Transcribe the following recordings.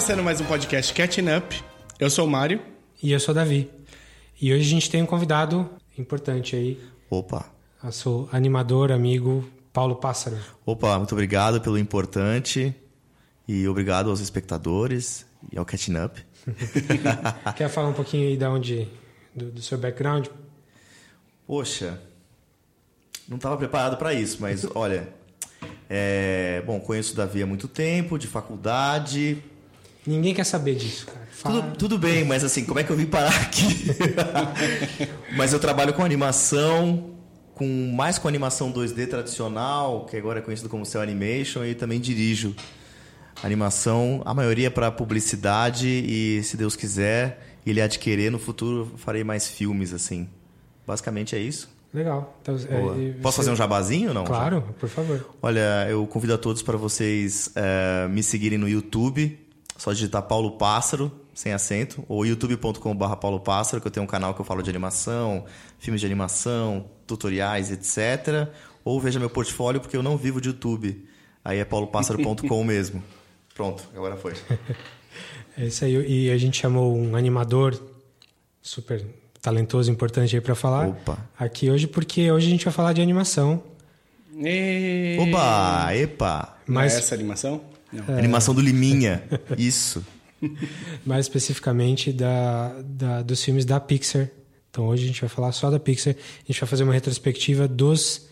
Estamos começando mais um podcast Catching Up. Eu sou o Mário. E eu sou o Davi. E hoje a gente tem um convidado importante aí. Opa. Nosso animador, amigo, Paulo Pássaro. Opa, muito obrigado pelo importante. E obrigado aos espectadores e ao Catching Up. Quer falar um pouquinho aí da onde, do, do seu background? Poxa, não estava preparado para isso, mas olha, é, bom, conheço o Davi há muito tempo, de faculdade. Ninguém quer saber disso, cara. Fala... Tudo, tudo bem, mas assim, como é que eu vim parar aqui? mas eu trabalho com animação, com mais com animação 2D tradicional, que agora é conhecido como Cell Animation, e também dirijo animação, a maioria para publicidade e, se Deus quiser, ele adquirir no futuro, farei mais filmes assim. Basicamente é isso. Legal. Então, é, Posso fazer um jabazinho ou não? Claro, por favor. Olha, eu convido a todos para vocês é, me seguirem no YouTube. Só digitar Paulo Pássaro, sem acento, ou youtube.com.br Paulo Pássaro, que eu tenho um canal que eu falo de animação, filmes de animação, tutoriais, etc. Ou veja meu portfólio, porque eu não vivo de YouTube. Aí é paulopassaro.com mesmo. Pronto, agora foi. é isso aí. E a gente chamou um animador super talentoso, importante aí para falar Opa. aqui hoje, porque hoje a gente vai falar de animação. E... Oba, epa! Mas... Não é essa animação? É... Animação do Liminha, isso. Mais especificamente da, da, dos filmes da Pixar. Então hoje a gente vai falar só da Pixar. A gente vai fazer uma retrospectiva dos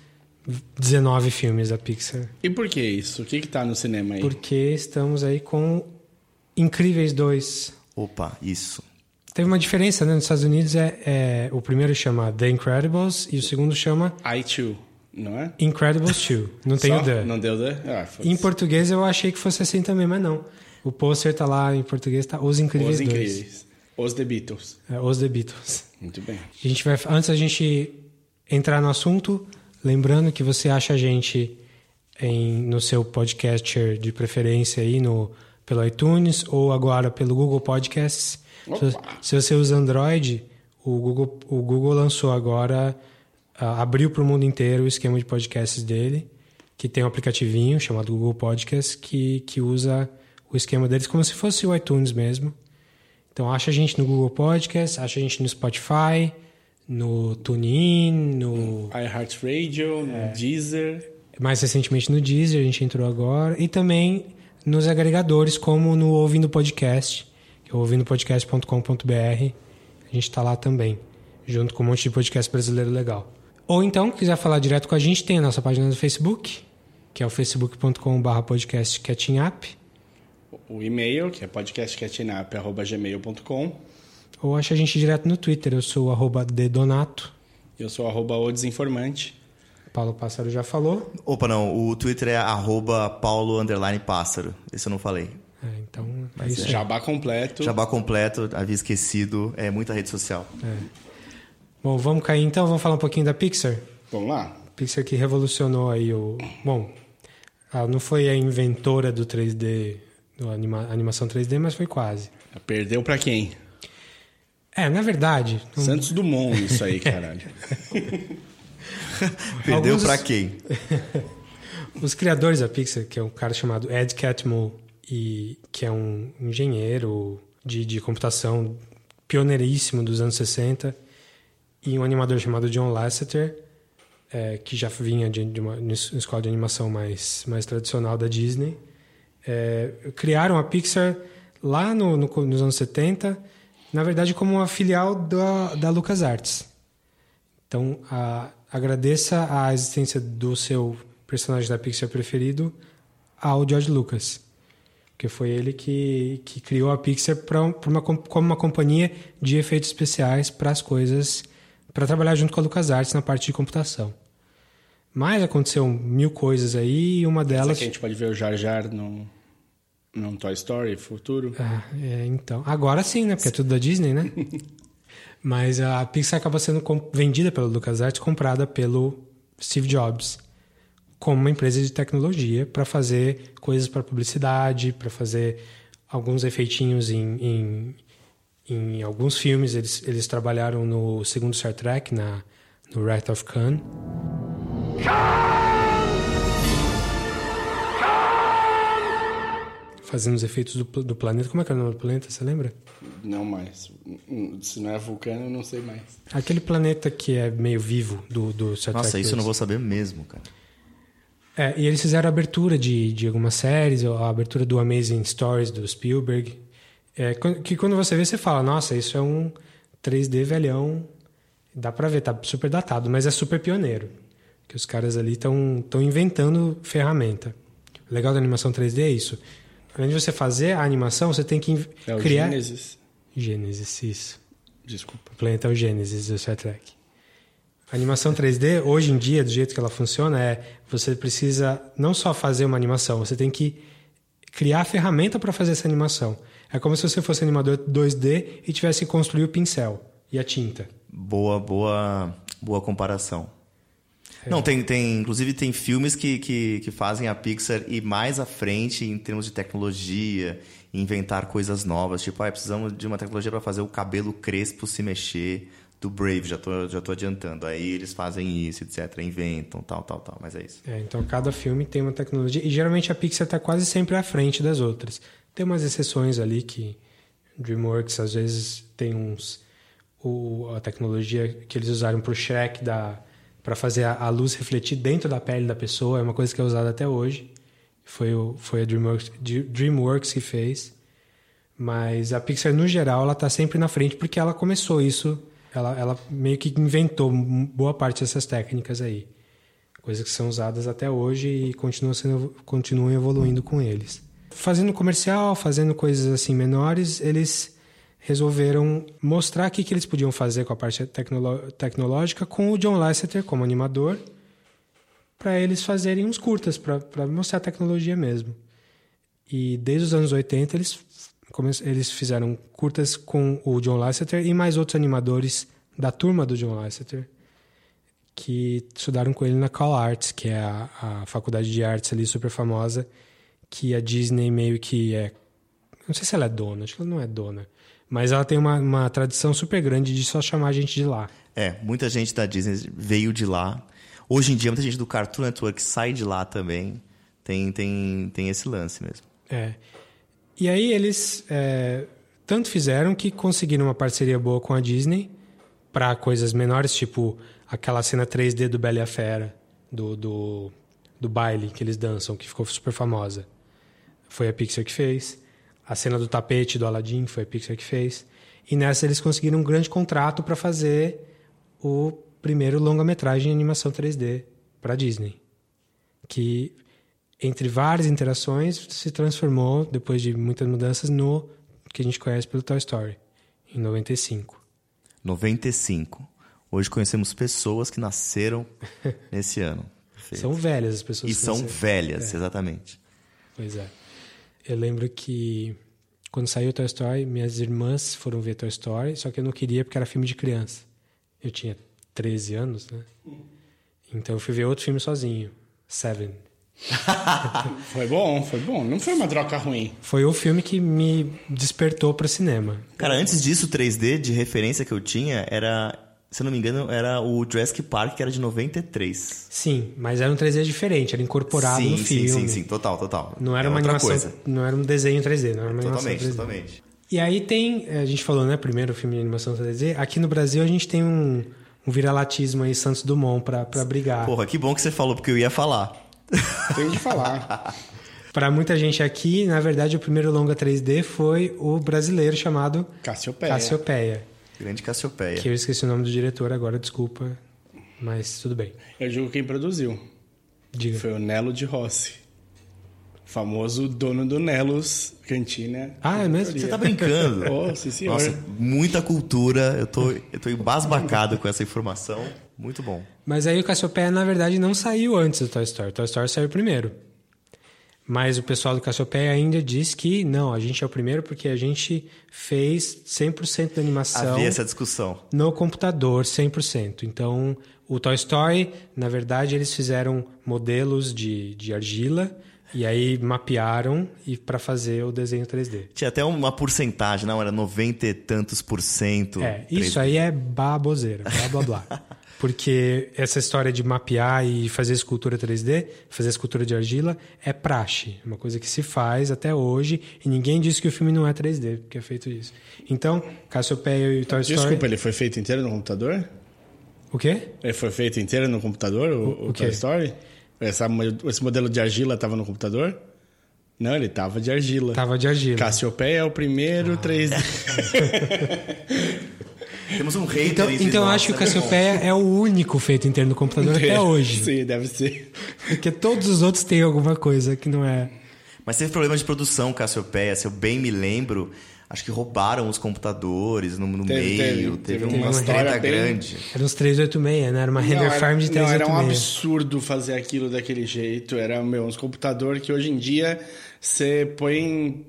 19 filmes da Pixar. E por que isso? O que está no cinema aí? Porque estamos aí com Incríveis 2. Opa, isso. Teve uma diferença, né? Nos Estados Unidos é, é, o primeiro chama The Incredibles e o segundo chama I Too, não é? Incredibles 2. Não tem o The. Não deu The? Ah, em português eu achei que fosse assim também, mas não. O pôster tá lá em português, tá Os Incríveis Os 2. Incríveis. Os The Beatles. É, Os The Beatles. Muito bem. A gente vai, antes da gente entrar no assunto, lembrando que você acha a gente em, no seu podcaster de preferência aí no, pelo iTunes ou agora pelo Google Podcasts. Se, se, você usa Android, o Google, o Google lançou agora, abriu para o mundo inteiro o esquema de podcasts dele, que tem um aplicativinho chamado Google Podcasts que, que usa o esquema deles como se fosse o iTunes mesmo. Então acha a gente no Google Podcasts, acha a gente no Spotify, no TuneIn, no iHeartRadio, no é, Deezer. Mais recentemente no Deezer, a gente entrou agora. E também nos agregadores, como no Ouvindo Podcast que é ouvindopodcast.com.br. A gente está lá também, junto com um monte de podcast brasileiro legal. Ou então, quiser falar direto com a gente, tem a nossa página do Facebook, que é o facebook.com.br podcastcatchingup. O e-mail, que é podcastcatchingup.gmail.com. Ou acha a gente direto no Twitter, eu sou o dedonato. Eu sou arroba o desinformante. Paulo Pássaro já falou. Opa, não, o Twitter é arroba paulo pássaro. Esse eu não falei. É, então, é isso é. Jabá completo. Jabá completo, havia esquecido, é muita rede social. É. Bom, vamos cair então, vamos falar um pouquinho da Pixar? Vamos lá. Pixar que revolucionou aí o... Bom, ela não foi a inventora do 3D, da anima... animação 3D, mas foi quase. Perdeu para quem? É, na verdade... Santos Dumont isso aí, caralho. Perdeu Alguns... para quem? Os criadores da Pixar, que é um cara chamado Ed Catmull e que é um engenheiro de, de computação pioneiríssimo dos anos 60 e um animador chamado John Lasseter é, que já vinha de, de, uma, de uma escola de animação mais, mais tradicional da Disney. É, criaram a Pixar lá no, no, nos anos 70 na verdade como uma filial da, da LucasArts. Então a, agradeça a existência do seu personagem da Pixar preferido ao George Lucas porque foi ele que, que criou a Pixar pra, pra uma, como uma companhia de efeitos especiais para as coisas, para trabalhar junto com a LucasArts na parte de computação. Mas aconteceu mil coisas aí e uma delas... Será que a gente pode ver o Jar Jar no, no Toy Story futuro? Ah, é, então. Agora sim, né? Porque é tudo da Disney, né? Mas a Pixar acaba sendo vendida pela LucasArts, comprada pelo Steve Jobs como uma empresa de tecnologia para fazer coisas para publicidade, para fazer alguns efeitinhos em, em, em, alguns filmes. Eles, eles trabalharam no segundo Star Trek, na, no Wrath of Khan. fazendo os efeitos do, do planeta. Como é que é o nome do planeta, você lembra? Não mais. Se não é vulcano, eu não sei mais. Aquele planeta que é meio vivo do, do Star Nossa, Trek isso eu não vou saber mesmo, cara. É, e eles fizeram a abertura de, de algumas séries, a abertura do Amazing Stories do Spielberg. É, que quando você vê, você fala, nossa, isso é um 3D velhão. Dá pra ver, tá super datado, mas é super pioneiro. Que os caras ali estão inventando ferramenta. O legal da animação 3D é isso. Além de você fazer a animação, você tem que É o criar. Gênesis. Gênesis, isso. Desculpa. O planeta é o Gênesis do Star Trek. A animação 3D, hoje em dia, do jeito que ela funciona, é você precisa não só fazer uma animação, você tem que criar a ferramenta para fazer essa animação. É como se você fosse animador 2D e tivesse que construir o pincel e a tinta. Boa, boa, boa comparação. Não, tem, tem, inclusive tem filmes que, que, que fazem a Pixar ir mais à frente em termos de tecnologia, inventar coisas novas. Tipo, ah, precisamos de uma tecnologia para fazer o cabelo crespo se mexer do Brave, já tô, já tô adiantando. Aí eles fazem isso, etc. Inventam, tal, tal, tal. Mas é isso. É, então cada filme tem uma tecnologia e geralmente a Pixar está quase sempre à frente das outras. Tem umas exceções ali que DreamWorks às vezes tem uns o, a tecnologia que eles usaram para o Shrek da para fazer a, a luz refletir dentro da pele da pessoa é uma coisa que é usada até hoje. Foi o foi a DreamWorks, DreamWorks que fez. Mas a Pixar no geral ela está sempre na frente porque ela começou isso. Ela, ela meio que inventou boa parte dessas técnicas aí coisas que são usadas até hoje e continuam, sendo, continuam evoluindo com eles. Fazendo comercial, fazendo coisas assim menores, eles resolveram mostrar o que, que eles podiam fazer com a parte tecnológica com o John Lasseter como animador, para eles fazerem uns curtas, para mostrar a tecnologia mesmo. E desde os anos 80 eles, eles fizeram curtas com o John Lasseter e mais outros animadores da turma do John Lasseter que estudaram com ele na Cal Arts, que é a, a faculdade de artes ali super famosa, que a Disney meio que é. Não sei se ela é dona, acho que ela não é dona. Mas ela tem uma, uma tradição super grande de só chamar a gente de lá. É, muita gente da Disney veio de lá. Hoje em dia, muita gente do Cartoon Network sai de lá também. Tem, tem, tem esse lance mesmo. É. E aí eles é, tanto fizeram que conseguiram uma parceria boa com a Disney para coisas menores, tipo aquela cena 3D do Bela e a Fera, do, do, do baile que eles dançam, que ficou super famosa. Foi a Pixar que fez. A cena do tapete do Aladdin foi a Pixar que fez. E nessa eles conseguiram um grande contrato para fazer o primeiro longa-metragem em animação 3D para Disney. Que, entre várias interações, se transformou, depois de muitas mudanças, no que a gente conhece pelo Toy Story, em 95. 95. Hoje conhecemos pessoas que nasceram nesse ano. São velhas as pessoas E que são nasceram. velhas, exatamente. Pois é. Eu lembro que quando saiu Toy Story, minhas irmãs foram ver Toy Story, só que eu não queria porque era filme de criança. Eu tinha 13 anos, né? Então eu fui ver outro filme sozinho, Seven. Foi bom, foi bom. Não foi uma troca ruim. Foi o filme que me despertou para cinema. Cara, antes disso, 3D de referência que eu tinha era, se eu não me engano, era o Jurassic Park, que era de 93. Sim, mas era um 3D diferente, era incorporado sim, no sim, filme. sim, sim, total, total. Não era É uma animação, coisa. não era um desenho 3D, não era uma Totalmente, animação 3D. totalmente. E aí tem, a gente falou, né, primeiro filme de animação 3D. Aqui no Brasil a gente tem um, um viralatismo aí, Santos Dumont, pra, pra brigar. Porra, que bom que você falou, porque eu ia falar. Tem de falar. Pra muita gente aqui, na verdade, o primeiro longa 3D foi o brasileiro chamado Cassiopeia. Cassiopeia. Grande Cassiopeia. Que eu esqueci o nome do diretor agora, desculpa. Mas tudo bem. Eu digo quem produziu. Diga. Foi o Nelo de Rossi. Famoso dono do Nelos Cantina. Ah, é mesmo? Você tá brincando? Oh, sim, senhor. Nossa, muita cultura. Eu tô, eu tô embasbacado com essa informação. Muito bom. Mas aí o Cassiopeia, na verdade, não saiu antes do Toy Story. O Toy Story saiu primeiro. Mas o pessoal do Cassiopeia ainda diz que não, a gente é o primeiro porque a gente fez 100% da animação Havia essa discussão. no computador, 100%. Então, o Toy Story, na verdade, eles fizeram modelos de, de argila E aí mapearam e para fazer o desenho 3D. Tinha até uma porcentagem, não? Era 90 e tantos por cento. É, isso aí é baboseira, blá blá blá. Porque essa história de mapear e fazer escultura 3D, fazer escultura de argila, é praxe. É uma coisa que se faz até hoje e ninguém disse que o filme não é 3D, porque é feito isso. Então, Cassiopeia e Toy Story... Desculpa, ele foi feito inteiro no computador? O quê? Ele foi feito inteiro no computador, o, O- o? Toy Story? Essa, esse modelo de argila estava no computador? Não, ele tava de argila. Tava de argila. Cassiopeia é o primeiro 3D. Temos um hater Então, então eu acho que o. Cassiopeia é o único feito inteiro no computador até hoje. Sim, deve ser. Porque todos os outros têm alguma coisa que não é. Mas teve problema de produção, Cassiopeia. Se eu bem me lembro, acho que roubaram os computadores no, no Teve- meio. teve- Teve, teve uma, uma história bem- grande. Era uns 386, né? Era uma render era- farm de não, era um 386. absurdo fazer aquilo daquele jeito. Era, meu, uns computadores que hoje em dia você põe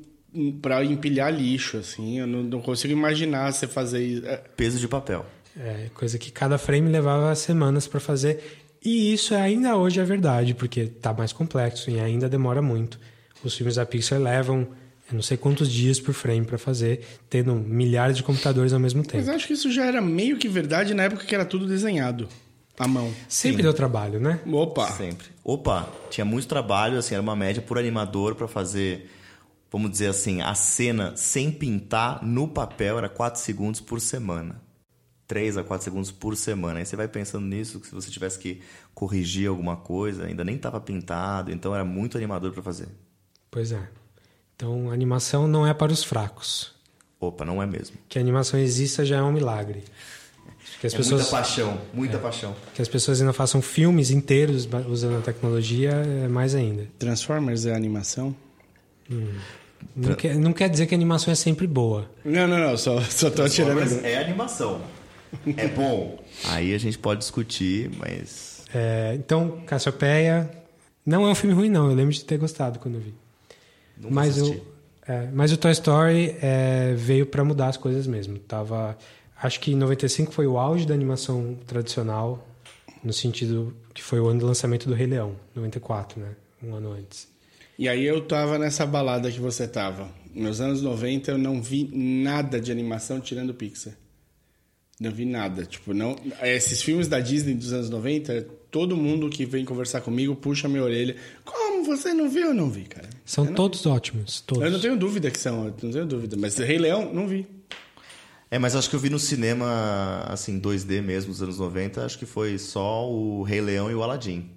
pra empilhar lixo, assim. Eu não, não consigo imaginar você fazer isso. É, Peso de papel. É, coisa que cada frame levava semanas para fazer. E isso ainda hoje é verdade, porque tá mais complexo e ainda demora muito. Os filmes da Pixar levam eu não sei quantos dias por frame para fazer, tendo milhares de computadores ao mesmo Mas tempo. acho que isso já era meio que verdade na época que era tudo desenhado. À mão. Sempre deu trabalho, né? Opa! Sempre. Opa, tinha muito trabalho, assim, era uma média por animador pra fazer, vamos dizer assim, a cena sem pintar no papel era 4 segundos por semana. 3 a 4 segundos por semana. Aí você vai pensando nisso, que se você tivesse que corrigir alguma coisa, ainda nem estava pintado, então era muito animador pra fazer. Pois é. Então, a animação não é para os fracos. Opa, não é mesmo. Que a animação exista já é um milagre. Que as é pessoas muita paixão, muita paixão. que as pessoas ainda façam filmes inteiros usando a tecnologia é mais ainda. Transformers é animação? Não quer, não quer dizer que a animação é sempre boa. Não, não, não. Só, só tô tirando. Transformers é animação. É bom. Aí a gente pode discutir, mas É, então, Cassiopeia não é um filme ruim, não. Eu lembro de ter gostado quando eu vi. nunca Mas o, é, mas o Toy Story é, veio para mudar as coisas mesmo. Tava, acho que em 95 foi o auge da animação tradicional, no sentido que foi o ano do lançamento do Rei Leão, 94, né? Um ano antes. E aí eu tava nessa balada que você tava. Nos anos 90 eu não vi nada de animação tirando Pixar. Não vi nada. Tipo, não. Esses filmes da Disney dos anos 90, todo mundo que vem conversar comigo puxa minha orelha. Como você não viu? Eu não vi, cara. São não, todos ótimos, todos. Eu não tenho dúvida que são, não tenho dúvida. Mas Rei Leão, não vi. É, mas acho que eu vi no cinema, assim, 2D mesmo, dos anos 90, acho que foi só o Rei Leão e o Aladdin.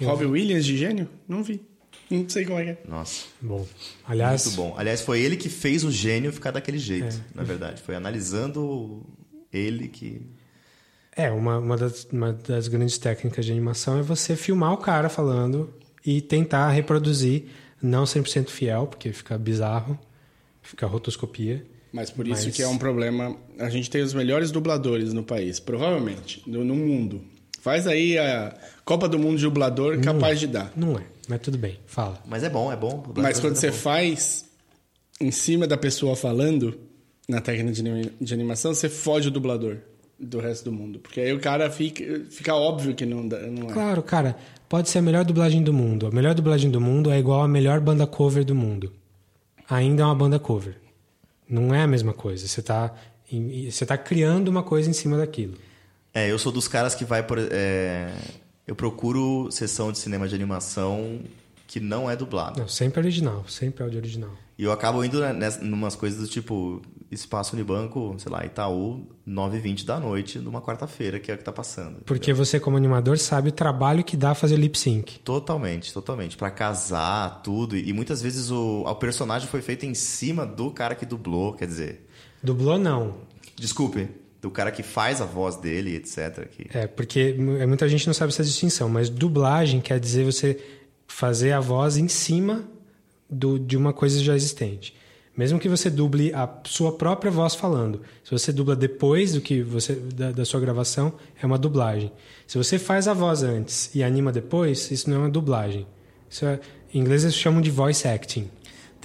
Robbie Williams de gênio? Não vi. Não sei como é que é. Nossa, Bom, aliás, muito bom. Aliás, foi ele que fez o gênio ficar daquele jeito, É. na verdade. Foi analisando ele que... É, uma, uma, das, uma das grandes técnicas de animação é você filmar o cara falando e tentar reproduzir, não 100% fiel, porque fica bizarro, fica rotoscopia. Mas por isso Mas- que é um problema. A gente tem os melhores dubladores no país, provavelmente, no, no mundo. Faz aí a Copa do Mundo de dublador capaz de dar. Não é, mas tudo bem, fala. Mas é bom, é bom. Mas quando você é faz em cima da pessoa falando, na técnica de, anima- de animação, você foge o dublador do resto do mundo. Porque aí o cara fica, fica óbvio que não, não é. Claro, cara, pode ser a melhor dublagem do mundo. A melhor dublagem do mundo é igual a melhor banda cover do mundo. Ainda é uma banda cover. Não é a mesma coisa. Você tá, em- você tá criando uma coisa em cima daquilo. É, eu sou dos caras que vai por. é, Eu procuro sessão de cinema de animação que não é dublado. Não, sempre original, sempre áudio original. E eu acabo indo nessas, numas coisas do tipo Espaço Unibanco, sei lá, Itaú, 9h20 da noite, numa quarta-feira, que é o que tá passando. Porque você, como animador, sabe o trabalho que dá fazer lip sync. Totalmente, totalmente. Pra casar, tudo. E muitas vezes o, o personagem foi feito em cima do cara que dublou, quer dizer. Dublou, não. Desculpe, do cara que faz a voz dele, etc. Que... É, porque mu- muita gente não sabe essa distinção, mas dublagem quer dizer você fazer a voz em cima do, de uma coisa já existente. Mesmo que você duble a sua própria voz falando. Se você dubla depois do que você da, da sua gravação, é uma dublagem. Se você faz a voz antes e anima depois, isso não é uma dublagem. Isso é, em inglês eles chamam de voice acting.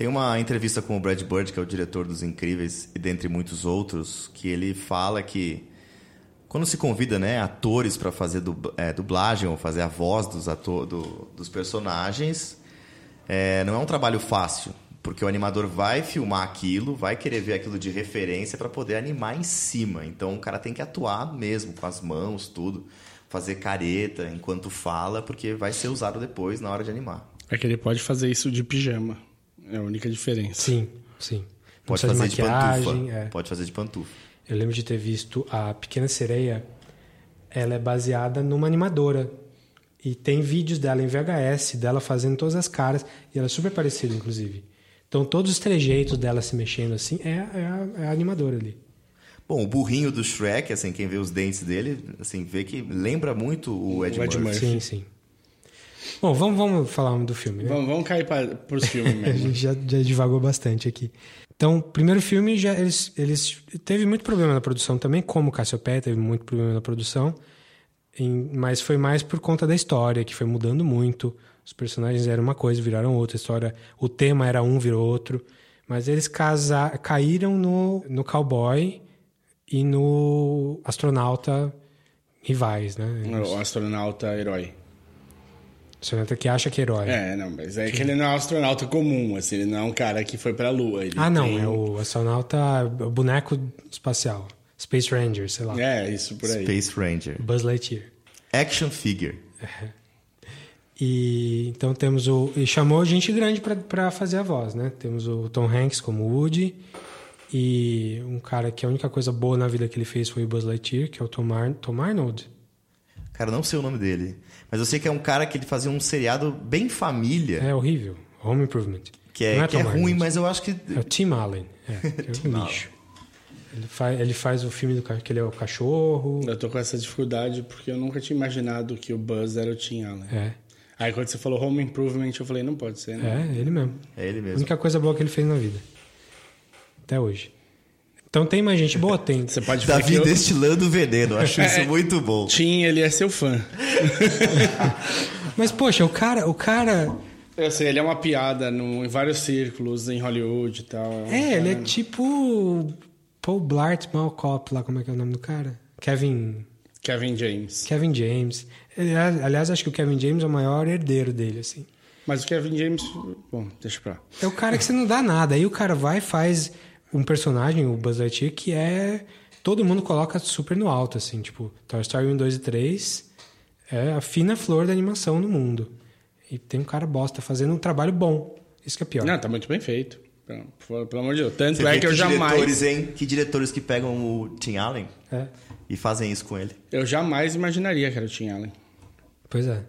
Tem uma entrevista com o Brad Bird, que é o diretor dos Incríveis, e dentre muitos outros, que ele fala que quando se convida né, atores para fazer é, dublagem ou fazer a voz dos, ator, do- dos personagens, é, não é um trabalho fácil, porque o animador vai filmar aquilo, vai querer ver aquilo de referência para poder animar em cima. Então o cara tem que atuar mesmo, com as mãos, tudo. Fazer careta enquanto fala, porque vai ser usado depois na hora de animar. É que ele pode fazer isso de pijama. É a única diferença. Sim, sim. Não Pode fazer de, maquiagem. pantufa. é. Pode fazer de pantufa. Eu lembro de ter visto a Pequena Sereia. Ela é baseada numa animadora. E tem vídeos dela em VHS, dela fazendo todas as caras. E ela é super parecida, inclusive. Então, todos os trejeitos dela se mexendo assim é, é a, é a animadora ali. Bom, o burrinho do Shrek, assim, quem vê os dentes dele, assim, vê que lembra muito o Ed, O Ed Murphy. Murphy. Sim, sim. Bom, vamos, vamos falar do filme, né? Vamos, vamos cair para os filmes A mesmo. gente já, já divagou bastante aqui. Então, primeiro filme, já eles, eles teve muito problema na produção também, como Cassiopeia teve muito problema na produção, em- mas foi mais por conta da história, que foi mudando muito. Os personagens eram uma coisa, viraram outra história. O tema era um, virou outro. Mas eles casa, caíram no, no cowboy e no astronauta rivais, né? O astronauta herói. Astronauta que acha que é herói. É, não, mas é que ele não é um astronauta comum, assim, ele não é um cara que foi pra Lua. Ele Ah, não, tem- é o astronauta o boneco espacial. Space Ranger, sei lá. É, isso por aí. Space Ranger. Buzz Lightyear. Action figure. E então temos o. E chamou gente grande pra- pra fazer a voz, né? Temos o Tom Hanks como Woody. E um cara que a única coisa boa na vida que ele fez foi o Buzz Lightyear, que é o Tom, Ar Tom Arnold. Cara, não sei o nome dele. Mas eu sei que é um cara que ele fazia um seriado bem família. É horrível. Home Improvement. Que é, Não que é ruim, Arnold. mas eu acho que. É o Tim Allen. É, é um lixo. Ele faz, ele faz o filme do que ele é o cachorro. Eu tô com essa dificuldade porque eu nunca tinha imaginado que o Buzz era o Tim Allen. É, Aí quando você falou Home Improvement, eu falei, não pode ser, né? é, ele mesmo. É ele A mesmo. única coisa boa que ele fez na vida. Até hoje. Então tem mais gente boa? Tem. Você pode ver Davi eu... destilando veneno. Eu acho isso É. muito bom. Tim, ele é seu fã. Mas, poxa, o cara, o cara. Eu sei, ele é uma piada no, em vários círculos, em Hollywood e tal. um É, ele é tipo. Paul Blart Mall Cop lá, como é que é o nome do cara? Kevin. Kevin James. Kevin James. Ele, aliás, acho que o Kevin James é o maior herdeiro dele, assim. Mas o Kevin James... Bom, deixa pra lá. É o cara que você não dá nada. Aí o cara vai e faz um personagem, o Buzz Lightyear, que é. Todo mundo coloca super no alto, assim. Tipo, Toy Story 1, 2 e 3 é a fina flor da animação no mundo. E tem um cara bosta fazendo um trabalho bom. Isso que é pior. Não, tá muito bem feito. Pelo, amor de Deus. Tanto Você é que eu jamais... diretores, hein? Que diretores que pegam o Tim Allen É. e fazem isso com ele. Eu jamais imaginaria que era o Tim Allen. Pois é.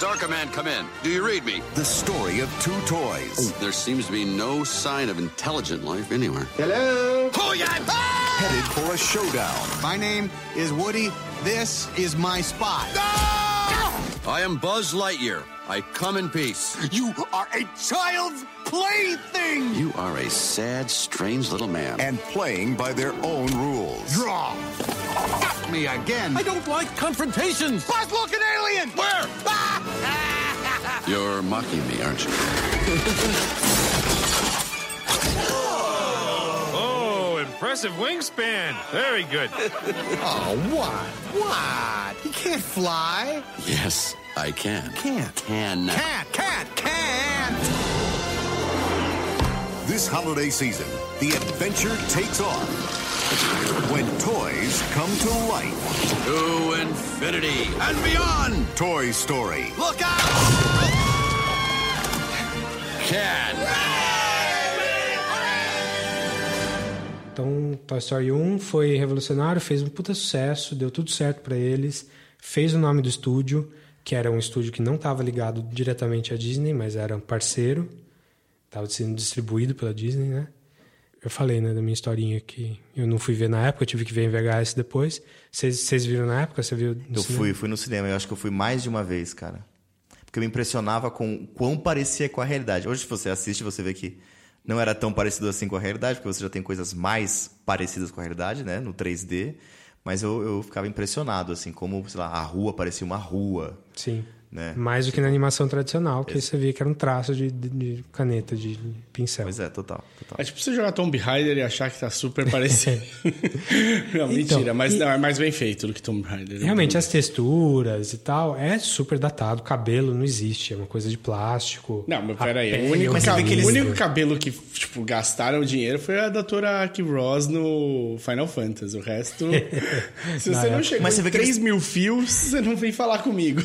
Star Command, come in. Do you read me? The story of two toys There seems to be no sign of intelligent life anywhere. Hello? Oh, yeah! headed for a showdown. My name is Woody. This is my spot. I am Buzz Lightyear. I come in peace. You are a child's plaything. You are a sad, strange little man. And playing by their own rules. Draw. Got me again. I don't like confrontations. Buzz, look, an alien. Where? You're mocking me, aren't you? Oh, impressive wingspan. Very good. Oh, what? What? He can't fly. Yes, I can. Can't. Can. Can't, can't, can't. This holiday season, the adventure takes off. When toys come to life. To infinity and beyond. Toy Story. Look out! Can. Então, Toy Story 1 foi revolucionário, fez um puta sucesso, deu tudo certo pra eles, fez o nome do estúdio, que era um estúdio que não estava ligado diretamente à Disney, mas era um parceiro, estava sendo distribuído pela Disney, né? Eu falei, né, da minha historinha que eu não fui ver na época, eu tive que ver em VHS depois. Vocês viram na época? Você viu? Eu cinema? fui, fui no cinema, eu acho que eu fui mais de uma vez, cara. Porque eu me impressionava com o quão parecia com a realidade. Hoje, se você assiste, você vê que não era tão parecido assim com a realidade, porque você já tem coisas mais parecidas com a realidade, né? No 3D. Mas eu, eu ficava impressionado, assim, como, sei lá, a rua parecia uma rua. Sim. Né? Mais do que na animação tradicional, que você via que era um traço de, de- de caneta, de pincel. Pois é, total. total. É tipo você jogar Tomb Raider e achar que tá super parecido. não, Então, mentira, mas e- não, é mais bem feito do que Tomb Raider. Realmente, as texturas e tal, é super datado. O cabelo não existe, é uma coisa de plástico. Não, mas peraí. O único, é cabelo, que eles- o único cabelo que, tipo, gastaram dinheiro foi a da Tora Aki Ross no Final Fantasy. O resto. se você Na não época. chegou Mas você em vê que 3 eles- mil fios, você não vem falar comigo.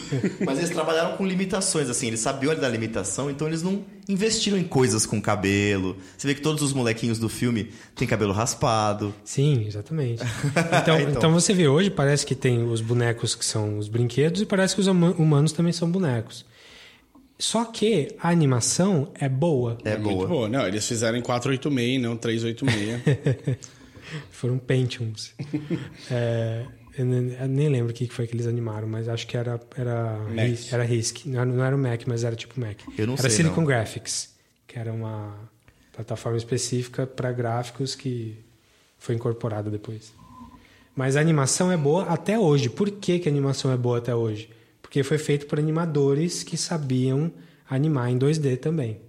Mas eles trabalharam com limitações, assim, eles sabiam da limitação, então eles não investiram em coisas com cabelo. Você vê que todos os molequinhos do filme têm cabelo raspado. Sim, exatamente. Então, Então. então. você vê hoje, parece que tem os bonecos que são os brinquedos e parece que os huma- humanos também são bonecos. Só que a animação é boa. É, Muito boa. boa. Não, eles fizeram em 486, não 386. Foram Pentiums. É, eu nem lembro o que foi que eles animaram, mas acho que era era Mac. Era RISC. Não, era- não era o Mac, mas era tipo Mac. Eu não era sei, Silicon não. Graphics, que era uma plataforma específica para gráficos que foi incorporada depois. Mas a animação é boa até hoje. Por que, que a animação é boa até hoje? Porque foi feito por animadores que sabiam animar em 2D também.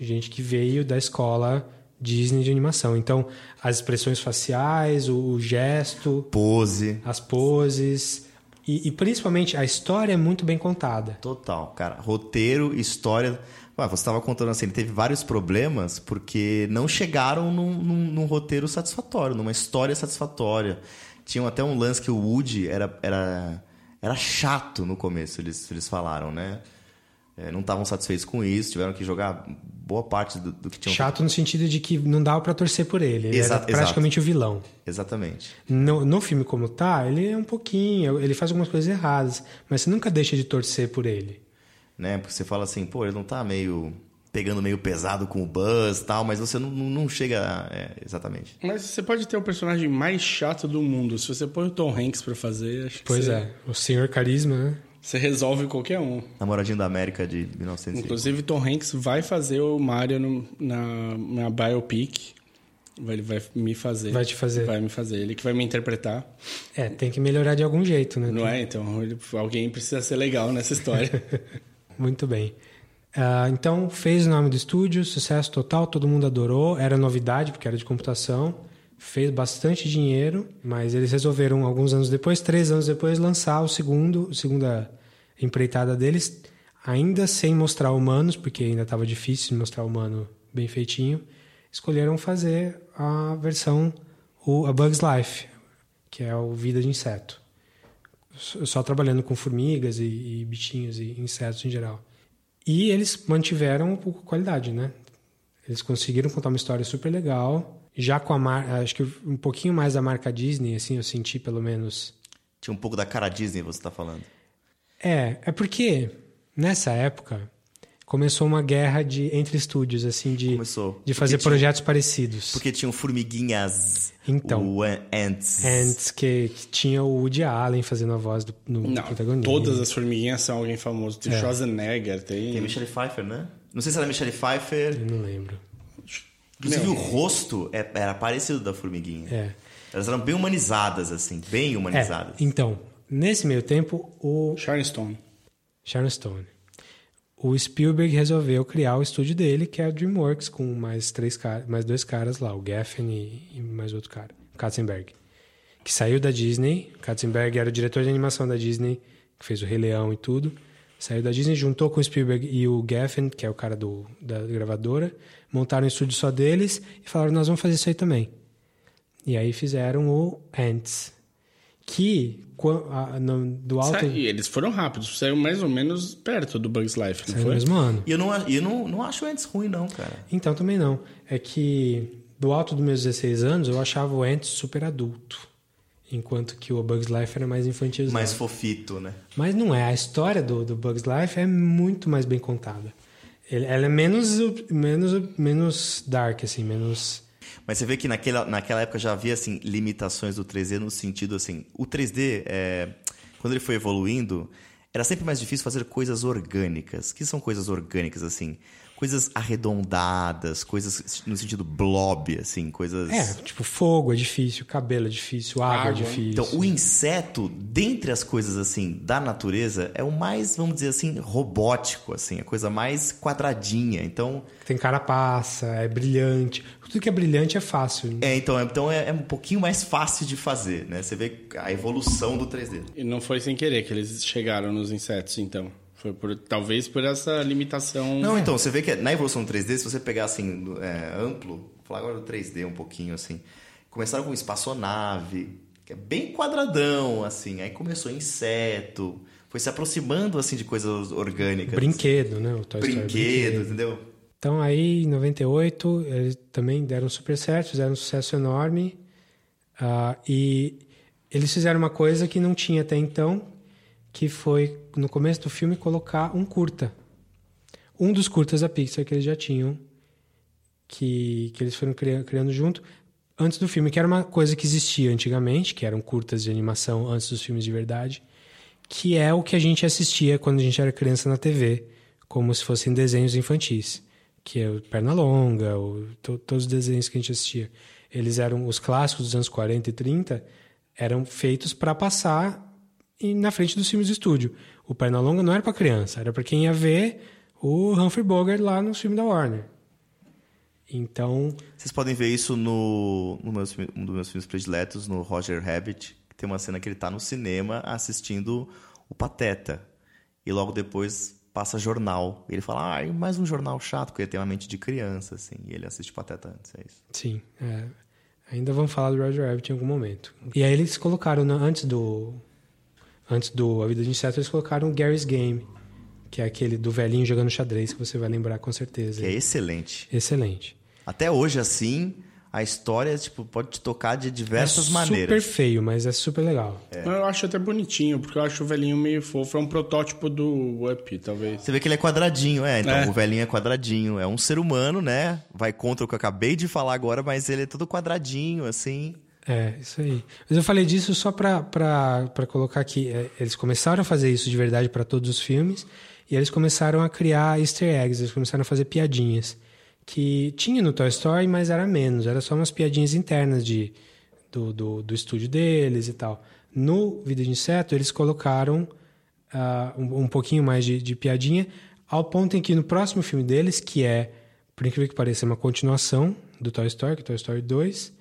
Gente que veio da escola Disney de animação. Então, as expressões faciais, o, o gesto, Pose. as poses e, e principalmente a história é muito bem contada. Total, cara. Roteiro, história. Ué, você estava contando assim, ele teve vários problemas porque não chegaram num, num- num roteiro satisfatório, numa história satisfatória. Tinham até um lance que o Woody era, era, era chato no começo, eles, eles falaram, né? É, não estavam satisfeitos com isso, tiveram que jogar boa parte do, do que tinham Chato no sentido de que não dava pra torcer por ele. Ele Exato, era praticamente o vilão. Exatamente. No, no filme como tá, ele é um pouquinho, ele faz algumas coisas erradas, mas você nunca deixa de torcer por ele. Né? Porque você fala assim, pô, ele não tá meio pegando meio pesado com o Buzz e tal, mas você não, não, não chega. é, exatamente. Mas você pode ter o personagem mais chato do mundo. Se você põe o Tom Hanks pra fazer, acho que Pois você, é, o senhor carisma, né? Você resolve qualquer um. Namoradinho da América de 1900. Inclusive, Tom Hanks vai fazer o Mario no- na, na biopic. Vai- Ele vai me fazer. Vai te fazer. Vai me fazer. Ele que vai me interpretar. É, tem que melhorar de algum jeito, né? Não é? Então, ele- alguém precisa ser legal nessa história. Muito bem. Ah, então, fez o nome do estúdio, sucesso total, todo mundo adorou. Era novidade, porque era de computação. Fez bastante dinheiro, mas eles resolveram, alguns anos depois, três anos depois, lançar o segundo, a segunda empreitada deles, ainda sem mostrar humanos, porque ainda estava difícil mostrar humano bem feitinho. Escolheram fazer a versão, o, a Bugs Life, que é o Vida de Inseto só trabalhando com formigas e, e bichinhos e insetos em geral. E eles mantiveram a qualidade, né? Eles conseguiram contar uma história super legal, já com a marca, acho que um pouquinho mais da marca Disney, assim, eu senti pelo menos. Tinha um pouco da cara Disney, você tá falando. É, é porque nessa época começou uma guerra de entre estúdios, assim, de, Começou. de fazer Porque tinha- projetos parecidos. Porque tinham formiguinhas. Então. O an- Ants. Antes que, que tinha o Woody Allen fazendo a voz do no Não, protagonista. todas as formiguinhas são alguém famoso. Tem Schwarzenegger, tem... Tem Michelle Pfeiffer, né? Não sei se era a Michelle Pfeiffer. Eu não lembro. Inclusive o rosto é- era parecido da formiguinha. É. Elas eram bem humanizadas, assim. Bem É, humanizadas. então, nesse meio tempo, o Sharon Stone. Sharon Stone. O Spielberg resolveu criar o estúdio dele, que é a DreamWorks, com mais três caras, mais dois caras lá, o Geffen e, e mais outro cara, Katzenberg, que saiu da Disney. Katzenberg era o diretor de animação da Disney, que fez o Rei Leão e tudo. Saiu da Disney, juntou com o Spielberg e o Geffen, que é o cara do, da gravadora, montaram um estúdio só deles e falaram: nós vamos fazer isso aí também. E aí fizeram o Ants, que a- no- do alto E eles foram rápidos. Saiu mais ou menos perto do Bugs Life, não saiu no foi? mesmo ano. E eu, não, e eu não, não acho Ants ruim, não, cara. Então também não. É que do alto dos meus 16 anos eu achava o Ants super adulto. Enquanto que o Bugs Life era mais infantil. Mais fofito, né? Mas não é. A história do, do Bugs Life é muito mais bem contada. Ele- Ela é menos, menos, menos dark, assim, menos. Mas você vê que naquela, naquela época já havia assim, limitações do 3D no sentido assim. O 3D, é, quando ele foi evoluindo, era sempre mais difícil fazer coisas orgânicas. O que são coisas orgânicas assim? Coisas arredondadas, coisas no sentido blob, assim, coisas. É, tipo, fogo é difícil, cabelo é difícil, água, é Água. difícil. Então, o inseto, dentre as coisas assim da natureza, é o mais, vamos dizer assim, robótico, assim, a coisa mais quadradinha. Então, Tem carapaça, é brilhante. Tudo que é brilhante é fácil. é, então, é, então é, é um pouquinho mais fácil de fazer, né? Você vê a evolução do 3D. E não foi sem querer que eles chegaram nos insetos, então. Foi por, talvez por essa limitação. Não, então, você vê que na evolução do 3D, se você pegar assim, é, amplo, vou falar agora do 3D um pouquinho assim, começaram com espaçonave, que é bem quadradão, assim, aí começou inseto, foi se aproximando assim de coisas orgânicas. Brinquedo, né? O Toy Story Brinquedo, entendeu? Então aí, em 98, eles também deram super certo, fizeram um sucesso enorme. Ah, e eles fizeram uma coisa que não tinha até então, que foi, no começo do filme, colocar um curta. Um dos curtas da Pixar que eles já tinham, que, que eles foram cria- criando junto, antes do filme, que era uma coisa que existia antigamente, que eram curtas de animação antes dos filmes de verdade, que é o que a gente assistia quando a gente era criança na TV, como se fossem desenhos infantis, que é o Pernalonga, o, to, todos os desenhos que a gente assistia. Eles eram os clássicos dos anos 40 e 30, eram feitos para passar em- na frente dos filmes de estúdio. O Pernalonga não era para criança, era para quem ia ver o Humphrey Bogart lá no filme da Warner. Então, Vocês podem ver isso no, no meus um dos meus filmes prediletos, no Roger Rabbit, que tem uma cena que ele tá no cinema assistindo o Pateta. E logo depois passa jornal. E ele fala, ah, mais um jornal chato, porque ele tem uma mente de criança, assim. E ele assiste Pateta antes, é isso. Sim, é. ainda vamos falar do Roger Rabbit em algum momento. E aí eles colocaram, antes do antes do A Vida de Inseto, eles colocaram o Gary's Game, que é aquele do velhinho jogando xadrez, que você vai lembrar com certeza. Que é excelente. Excelente. Até hoje, assim, a história tipo, pode te tocar de diversas é super maneiras. feio, mas é super legal. Eu acho até bonitinho, porque eu acho o velhinho meio fofo. É um protótipo do Up, talvez. Você vê que ele é quadradinho, é. Então, É. o velhinho é quadradinho. É um ser humano, né? Vai contra o que eu acabei de falar agora, mas ele é todo quadradinho, assim. É, isso aí. Mas eu falei disso só pra colocar aqui. é, Eles começaram a fazer isso de verdade para todos os filmes e eles começaram a criar easter eggs, eles começaram a fazer piadinhas. Que tinha no Toy Story, mas era menos. Era só umas piadinhas internas de, do, do, do estúdio deles e tal. No Vida de Inseto, eles colocaram ah, um, um pouquinho mais de, de piadinha, ao ponto em que no próximo filme deles, que é, por incrível que pareça, uma continuação do Toy Story, que é Toy Story 2,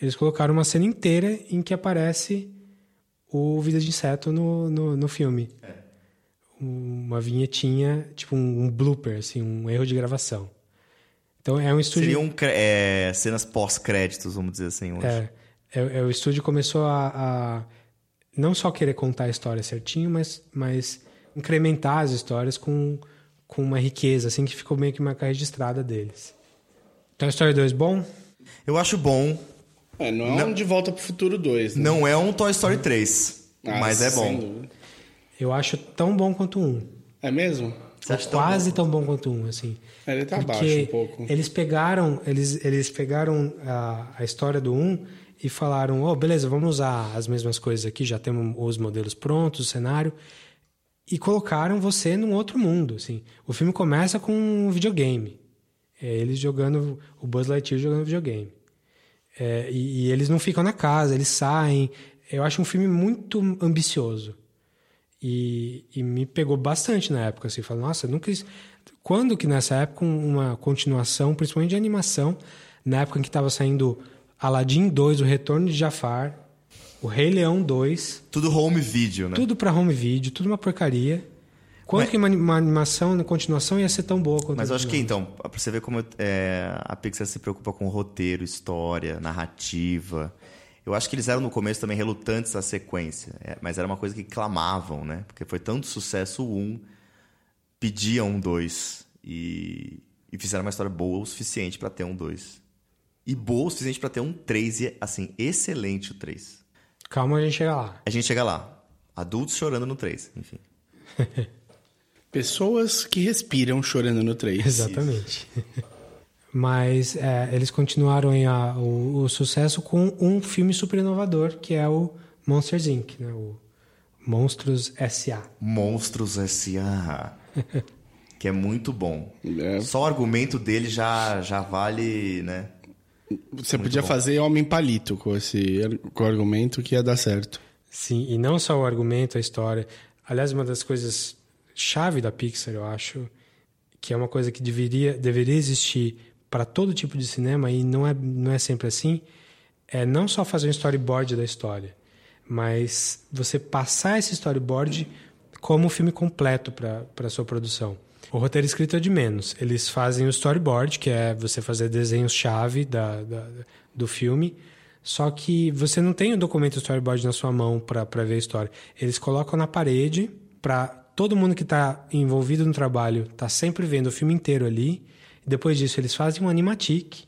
eles colocaram uma cena inteira em que aparece o Vida de Inseto no, no, no filme. Uma vinhetinha, tipo um, um blooper, assim, um erro de gravação. Então é um estúdio. Seriam é, cenas pós-créditos, vamos dizer assim. hoje. É, é, é, o estúdio começou a, a não só querer contar a história certinho, mas, mas incrementar as histórias com, com uma riqueza, assim, que ficou meio que marca registrada deles. Então a história 2 bom? Eu acho bom. É, não é um De Volta pro Futuro 2, né? Não é um Toy Story 3, Ah, mas é bom. Eu acho tão bom quanto um. É mesmo? Você acha tão quase tão bom quanto um, assim. Ele tá Porque abaixo um pouco. Eles pegaram, eles, eles pegaram a, a história do um e falaram, oh, beleza, vamos usar as mesmas coisas aqui, já temos os modelos prontos, o cenário, e colocaram você num outro mundo, assim. O filme começa com um videogame. É, eles jogando, o Buzz Lightyear jogando videogame. É, e, e eles não ficam na casa, eles saem. Eu acho um filme muito ambicioso. E, e me pegou bastante na época. Assim, falei, nossa, nunca. Quando que nessa época uma continuação, principalmente de animação, na época em que estava saindo Aladdin 2, O Retorno de Jafar, O Rei Leão 2, Tudo home video, né? tudo pra home video, tudo uma porcaria. Quando Mas- que uma, uma animação na continuação ia ser tão boa quanto Mas eu acho que então, pra você ver como é, a Pixar se preocupa com roteiro, história, narrativa. Eu acho que eles eram no começo também relutantes à sequência, é, mas era uma coisa que clamavam, né? Porque foi tanto sucesso o um, pediam um dois e, e fizeram uma história boa o suficiente pra ter um dois. E boa o suficiente pra ter um três e assim, excelente o três. Calma, a gente chega lá. A gente chega lá, adultos chorando no três, enfim. Pessoas que respiram chorando no 3. Exatamente. Mas é, eles continuaram a- o, o sucesso com um filme super inovador, que é o Monsters Inc., né? o Monstros S.A. Monstros S.A. que é muito bom. É. Só o argumento dele já, já vale, né? Você podia fazer Homem Palito com esse com o argumento que ia dar certo. Sim, e não só o argumento, a história. Aliás, uma das coisas chave da Pixar, eu acho, que é uma coisa que deveria, deveria existir para todo tipo de cinema e não é, não é sempre assim, é não só fazer um storyboard da história, mas você passar esse storyboard como um filme completo para a sua produção. O roteiro escrito é de menos. Eles fazem o storyboard, que é você fazer desenhos-chave da, da, do filme, só que você não tem o documento storyboard na sua mão para ver a história. Eles colocam na parede para todo mundo que está envolvido no trabalho tá sempre vendo o filme inteiro ali. Depois disso, eles fazem um animatic,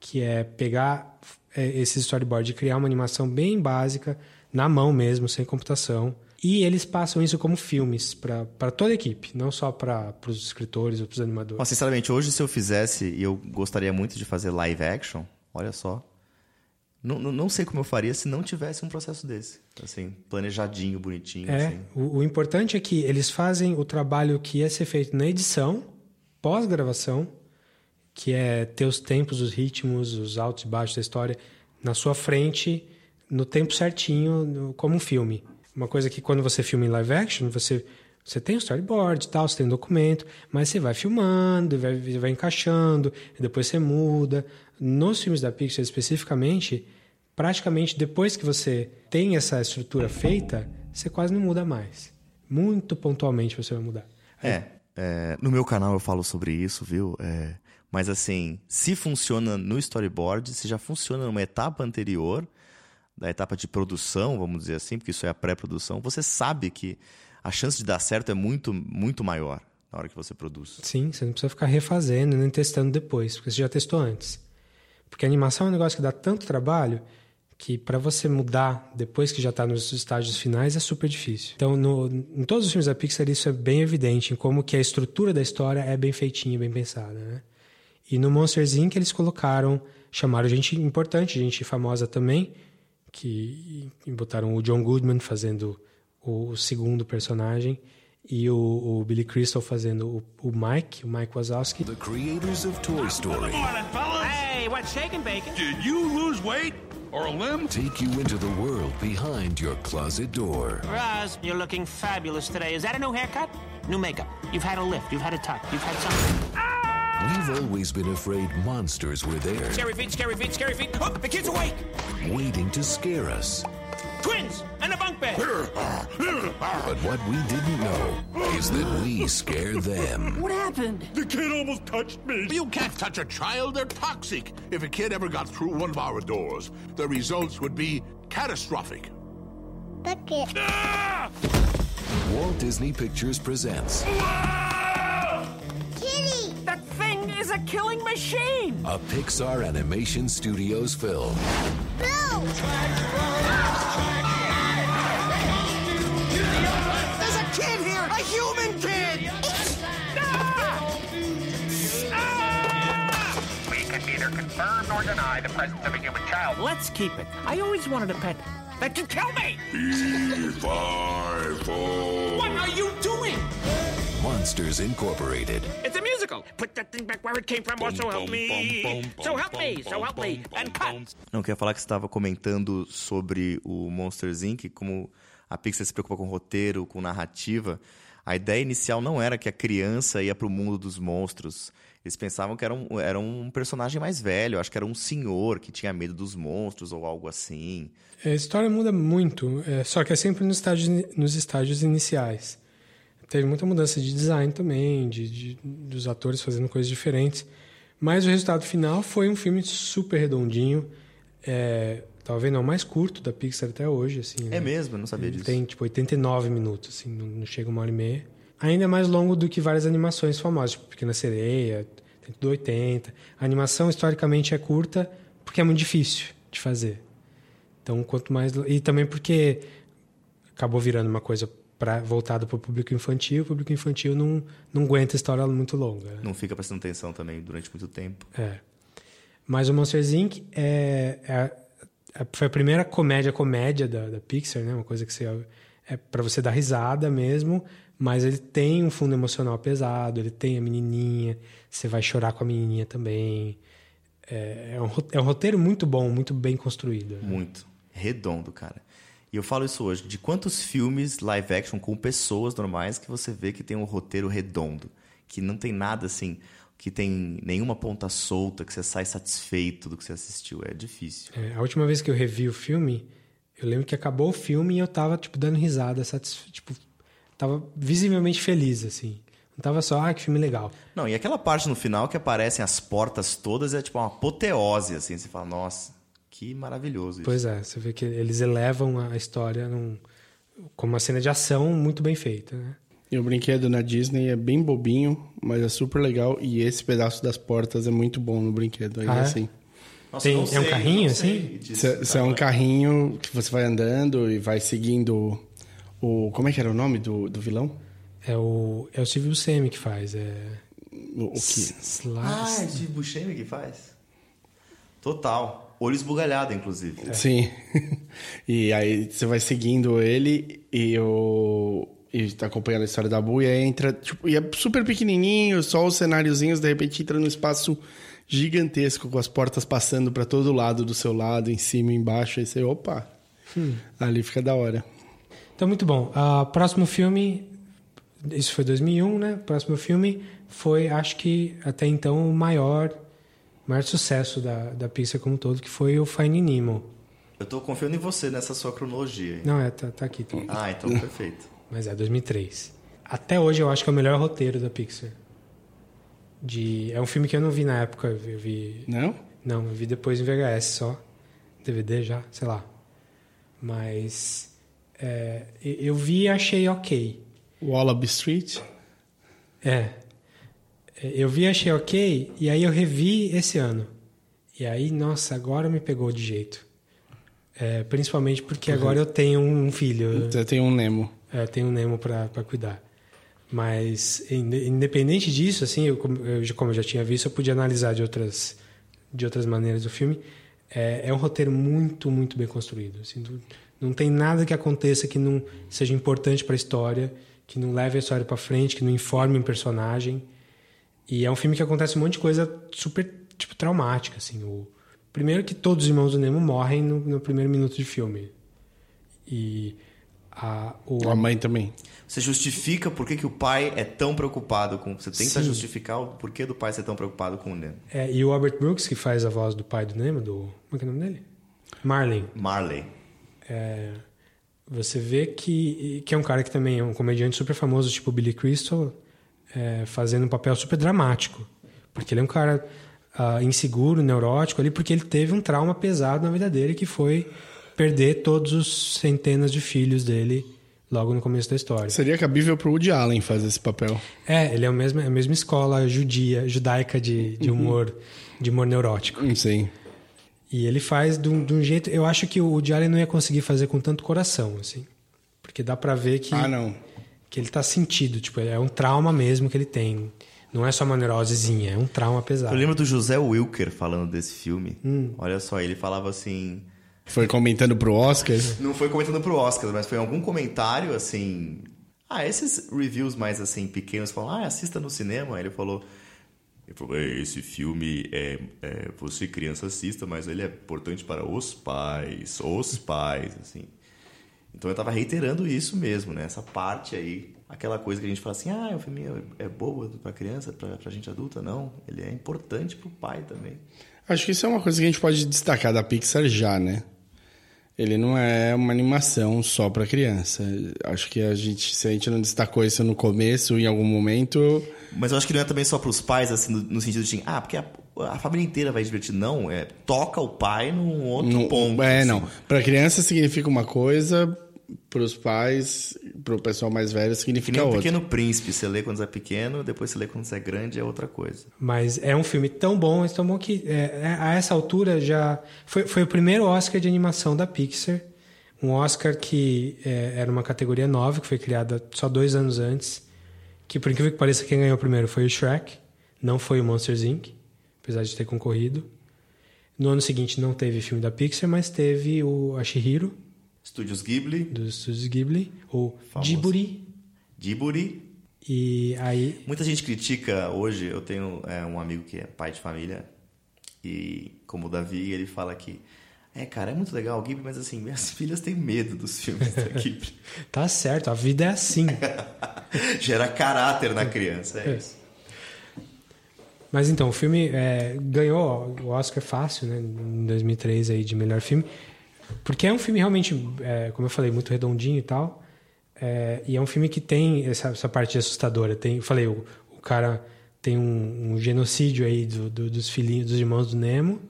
que é pegar é, esse storyboard e criar uma animação bem básica, na mão mesmo, sem computação. E eles passam isso como filmes para toda a equipe, não só para os escritores ou para os animadores. Mas, sinceramente, hoje se eu fizesse, e eu gostaria muito de fazer live action, olha só, não, não, sei como eu faria se não tivesse um processo desse. Assim, planejadinho, bonitinho. É, assim. o, o importante é que eles fazem o trabalho que ia ser feito na edição, pós-gravação, que é ter os tempos, os ritmos, os altos e baixos da história na sua frente, no tempo certinho, no- como um filme. Uma coisa que quando você filma em live action, você, você tem o storyboard e tal, você tem um documento, mas você vai filmando, vai, vai encaixando, depois você muda. Nos filmes da Pixar especificamente, praticamente depois que você tem essa estrutura feita, você quase não muda mais. Muito pontualmente você vai mudar. É, é, no meu canal eu falo sobre isso, viu? É, mas assim, se funciona no storyboard, se já funciona numa etapa anterior, da etapa de produção, vamos dizer assim, porque isso é a pré-produção, você sabe que a chance de dar certo é muito, muito maior na hora que você produz. Sim, você não precisa ficar refazendo nem testando depois, porque você já testou antes. Porque a animação é um negócio que dá tanto trabalho que para você mudar depois que já está nos estágios finais é super difícil. Então, no, em todos os filmes da Pixar isso é bem evidente, em como que a estrutura da história é bem feitinha, bem pensada, né? E no Monsters Inc. eles colocaram, chamaram gente importante, gente famosa também, que e botaram o John Goodman fazendo o, o segundo personagem e o, o Billy Crystal fazendo o, o Mike, o Mike Wazowski. The creators of Toy Story Hey, what's shaking, bacon? Did you lose weight? Or a limb? take you into the world behind your closet door. Roz, you're looking fabulous today. Is that a new haircut? New makeup. You've had a lift. You've had a tuck. You've had something. We've always been afraid monsters were there, Scary feet, scary feet, scary feet. Oh, the kid's awake. waiting to scare us. Twins and a bunk bed. But what we didn't know is that we scare them. What happened? The kid almost touched me. You can't touch a child, they're toxic. If a kid ever got through one of our doors, the results would be catastrophic. Ah! Walt Disney Pictures presents That thing is a killing machine. a Pixar Animation Studios film. There's a kid here! A human kid! We can neither confirm nor deny the presence of a human child. Let's keep it. I always wanted a pet that can kill me. What are you doing? Monsters Incorporated. It's a musical. Put that thing back where it came from, or so help me. So help me, so help me. And cut. Não, queria falar que você estava comentando sobre o Monsters Inc., como a Pixar se preocupa com roteiro, com narrativa. A ideia inicial não era que a criança ia para o mundo dos monstros. Eles pensavam que era um, era um personagem mais velho, acho que era um senhor que tinha medo dos monstros ou algo assim. A história muda muito, é, só que é sempre nos estágios, nos estágios iniciais. Teve muita mudança de design também, de, de- dos atores fazendo coisas diferentes. Mas o resultado final foi um filme super redondinho. É, talvez não o mais curto da Pixar até hoje. Assim, É né? mesmo, não sabia Ele disso. tem tipo 89 minutos, assim, não, não chega uma hora e meia. Ainda é mais longo do que várias animações famosas, tipo Pequena Sereia, tem tudo 80. A animação historicamente é curta porque é muito difícil de fazer. Então, quanto mais. E também porque acabou virando uma coisa pra, voltada para o público infantil. O público infantil não, não aguenta história muito longa. né? Não fica prestando atenção também durante muito tempo. É. Mas o Monsters Inc. É, é- é- foi a primeira comédia-comédia da, da Pixar, né? Uma coisa que você é para você dar risada mesmo, mas ele tem um fundo emocional pesado, ele tem a menininha, você vai chorar com a menininha também. É, é, um, é um roteiro muito bom, muito bem construído. né? Muito. Redondo, cara. E eu falo isso hoje. De quantos filmes live action com pessoas normais que você vê que tem um roteiro redondo? Que não tem nada assim, que tem nenhuma ponta solta, que você sai satisfeito do que você assistiu. É difícil. É, a última vez que eu revi o filme, eu lembro que acabou o filme e eu tava, tipo, dando risada, satisfe... tipo, tava visivelmente feliz, assim. Não tava só, ah, que filme legal. Não, e aquela parte no final que aparecem as portas todas é tipo uma apoteose, assim. Você fala, nossa, que maravilhoso isso. Pois é, você vê que eles elevam a história num, como uma cena de ação muito bem feita, né? E o brinquedo na Disney é bem bobinho, mas é super legal. E esse pedaço das portas é muito bom no brinquedo. Aí, Ah, é? assim. Nossa, Tem- não é um sei, carrinho, sei assim? Isso é um carrinho que você vai andando e vai seguindo o. Como é que era o nome do, do vilão? É o, é o Silvio Buscemi que faz. É... O, o que? Ah, é de Buscemi que faz? Total. Olho esbugalhado, inclusive. Sim. e aí você vai seguindo ele e o. E tá acompanhando a história da Bu e aí entra. Tipo, e é super pequenininho, só os cenáriozinhos, de repente entra num espaço gigantesco, com as portas passando pra todo lado do seu lado, em cima e embaixo. Aí você, opa! Ali fica da hora. Então, muito bom. Ah, próximo filme, isso foi 2001, né? Próximo filme foi, acho que até então, o maior, maior sucesso da, da Pixar como um todo, que foi o Finding Nemo. Eu tô confiando em você nessa sua cronologia. aí. Não, é, tá, tá aqui. Tá. Ah, então perfeito. Mas é 2003. Até hoje eu acho que é o melhor roteiro da Pixar. De, é um filme que eu não vi na época, eu vi- Não? Não, eu vi depois em VHS só. DVD já, sei lá. Mas é, eu vi e achei ok. Wallaby Street? É. Eu vi achei ok, e aí eu revi esse ano. E aí, nossa, agora me pegou de jeito. É, principalmente porque agora eu tenho um filho. Você tem um Nemo. É, tenho um Nemo pra cuidar. Mas, inde- independente disso, assim, eu, como eu já- como eu já tinha visto, eu podia analisar de outras, de outras maneiras o filme. É, é um roteiro muito, muito bem construído. Assim, não, não tem nada que aconteça que não seja importante para a história, que não leve a história para frente, que não informe um personagem. E é um filme que acontece um monte de coisa super, tipo, traumática, assim. O, primeiro que todos os irmãos do Nemo morrem no, no primeiro minuto de filme. E a, o, A mãe também. Você justifica por que, que o pai é tão preocupado com. Você tenta Sim. justificar o porquê do pai ser tão preocupado com o Nemo. É, e o Albert Brooks, que faz a voz do pai do Nemo, do. Como é que é o nome dele? Marlin. Marley. É, você vê que, que é um cara que também é um comediante super famoso, tipo Billy Crystal, é, fazendo um papel super dramático. Porque ele é um cara ah, inseguro, neurótico ali, porque ele teve um trauma pesado na vida dele, que foi perder todos os centenas de filhos dele logo no começo da história. Seria cabível pro Woody Allen fazer esse papel. É, ele é a mesma, a mesma escola judia, judaica de, de humor, de humor neurótico. Sim. E ele faz de um, de um jeito. Eu acho que o Woody Allen não ia conseguir fazer com tanto coração, assim. Porque dá pra ver que. Ah, não. Que ele tá sentido. Tipo, é um trauma mesmo que ele tem. Não é só uma neurosezinha, é um trauma pesado. Eu lembro do José Wilker falando desse filme. Hum. Olha só, ele falava assim. Foi comentando pro Oscar. Não foi comentando pro Oscar, mas foi em algum comentário assim. Ah, esses reviews mais assim, pequenos, falam, ah, assista no cinema. Aí ele falou. Ele falou, "É, esse filme é, é. Você, criança, assista, mas ele é importante para os pais. Os pais, assim. Então eu tava reiterando isso mesmo, né? Essa parte aí. Aquela coisa que a gente fala assim, ah, o filme é, é bobo pra criança, pra, pra gente adulta. Não. Ele é importante pro pai também. Acho que isso é uma coisa que a gente pode destacar da Pixar já, né? Ele não é uma animação só para criança. Acho que a gente, se a gente não destacou isso no começo, em algum momento, Mas eu acho que não é também só pros pais, assim, no, no sentido de, ah, porque a, a família inteira vai se divertir. Não, é toca o pai num outro não, ponto. é assim. não. Para criança significa uma coisa, para os pais, para o pessoal mais velho Que significa nem o outra. Pequeno Príncipe, você lê quando é pequeno, depois você lê quando você é grande, é outra coisa. Mas é um filme tão bom, é tão bom que é, é, a essa altura já. Foi, foi o primeiro Oscar de animação da Pixar. Um Oscar que é, era uma categoria nova, que foi criada só dois anos antes. Que, por incrível que pareça, quem ganhou primeiro foi o Shrek, não foi o Monsters Inc., apesar de ter concorrido. No ano seguinte não teve filme da Pixar, mas teve o a Chihiro, Estúdios Ghibli. Dos estúdios Ghibli, ou Famoso. Djibouti. E aí, Muita gente critica hoje. Eu tenho é, um amigo que é pai de família. E como o Davi, ele fala que. É, cara, é muito legal o Ghibli, mas assim, minhas filhas têm medo dos filmes da Ghibli. tá certo, a vida é assim. Gera caráter na criança, é É. isso. Mas então, o filme é, ganhou o Oscar fácil, né? Em 2003 aí de melhor filme. Porque é um filme realmente, é, como eu falei, muito redondinho e tal. É, e é um filme que tem essa, essa parte assustadora. Tem, eu falei, o, o cara tem um, um genocídio aí do- do- dos filhinhos, dos irmãos do Nemo.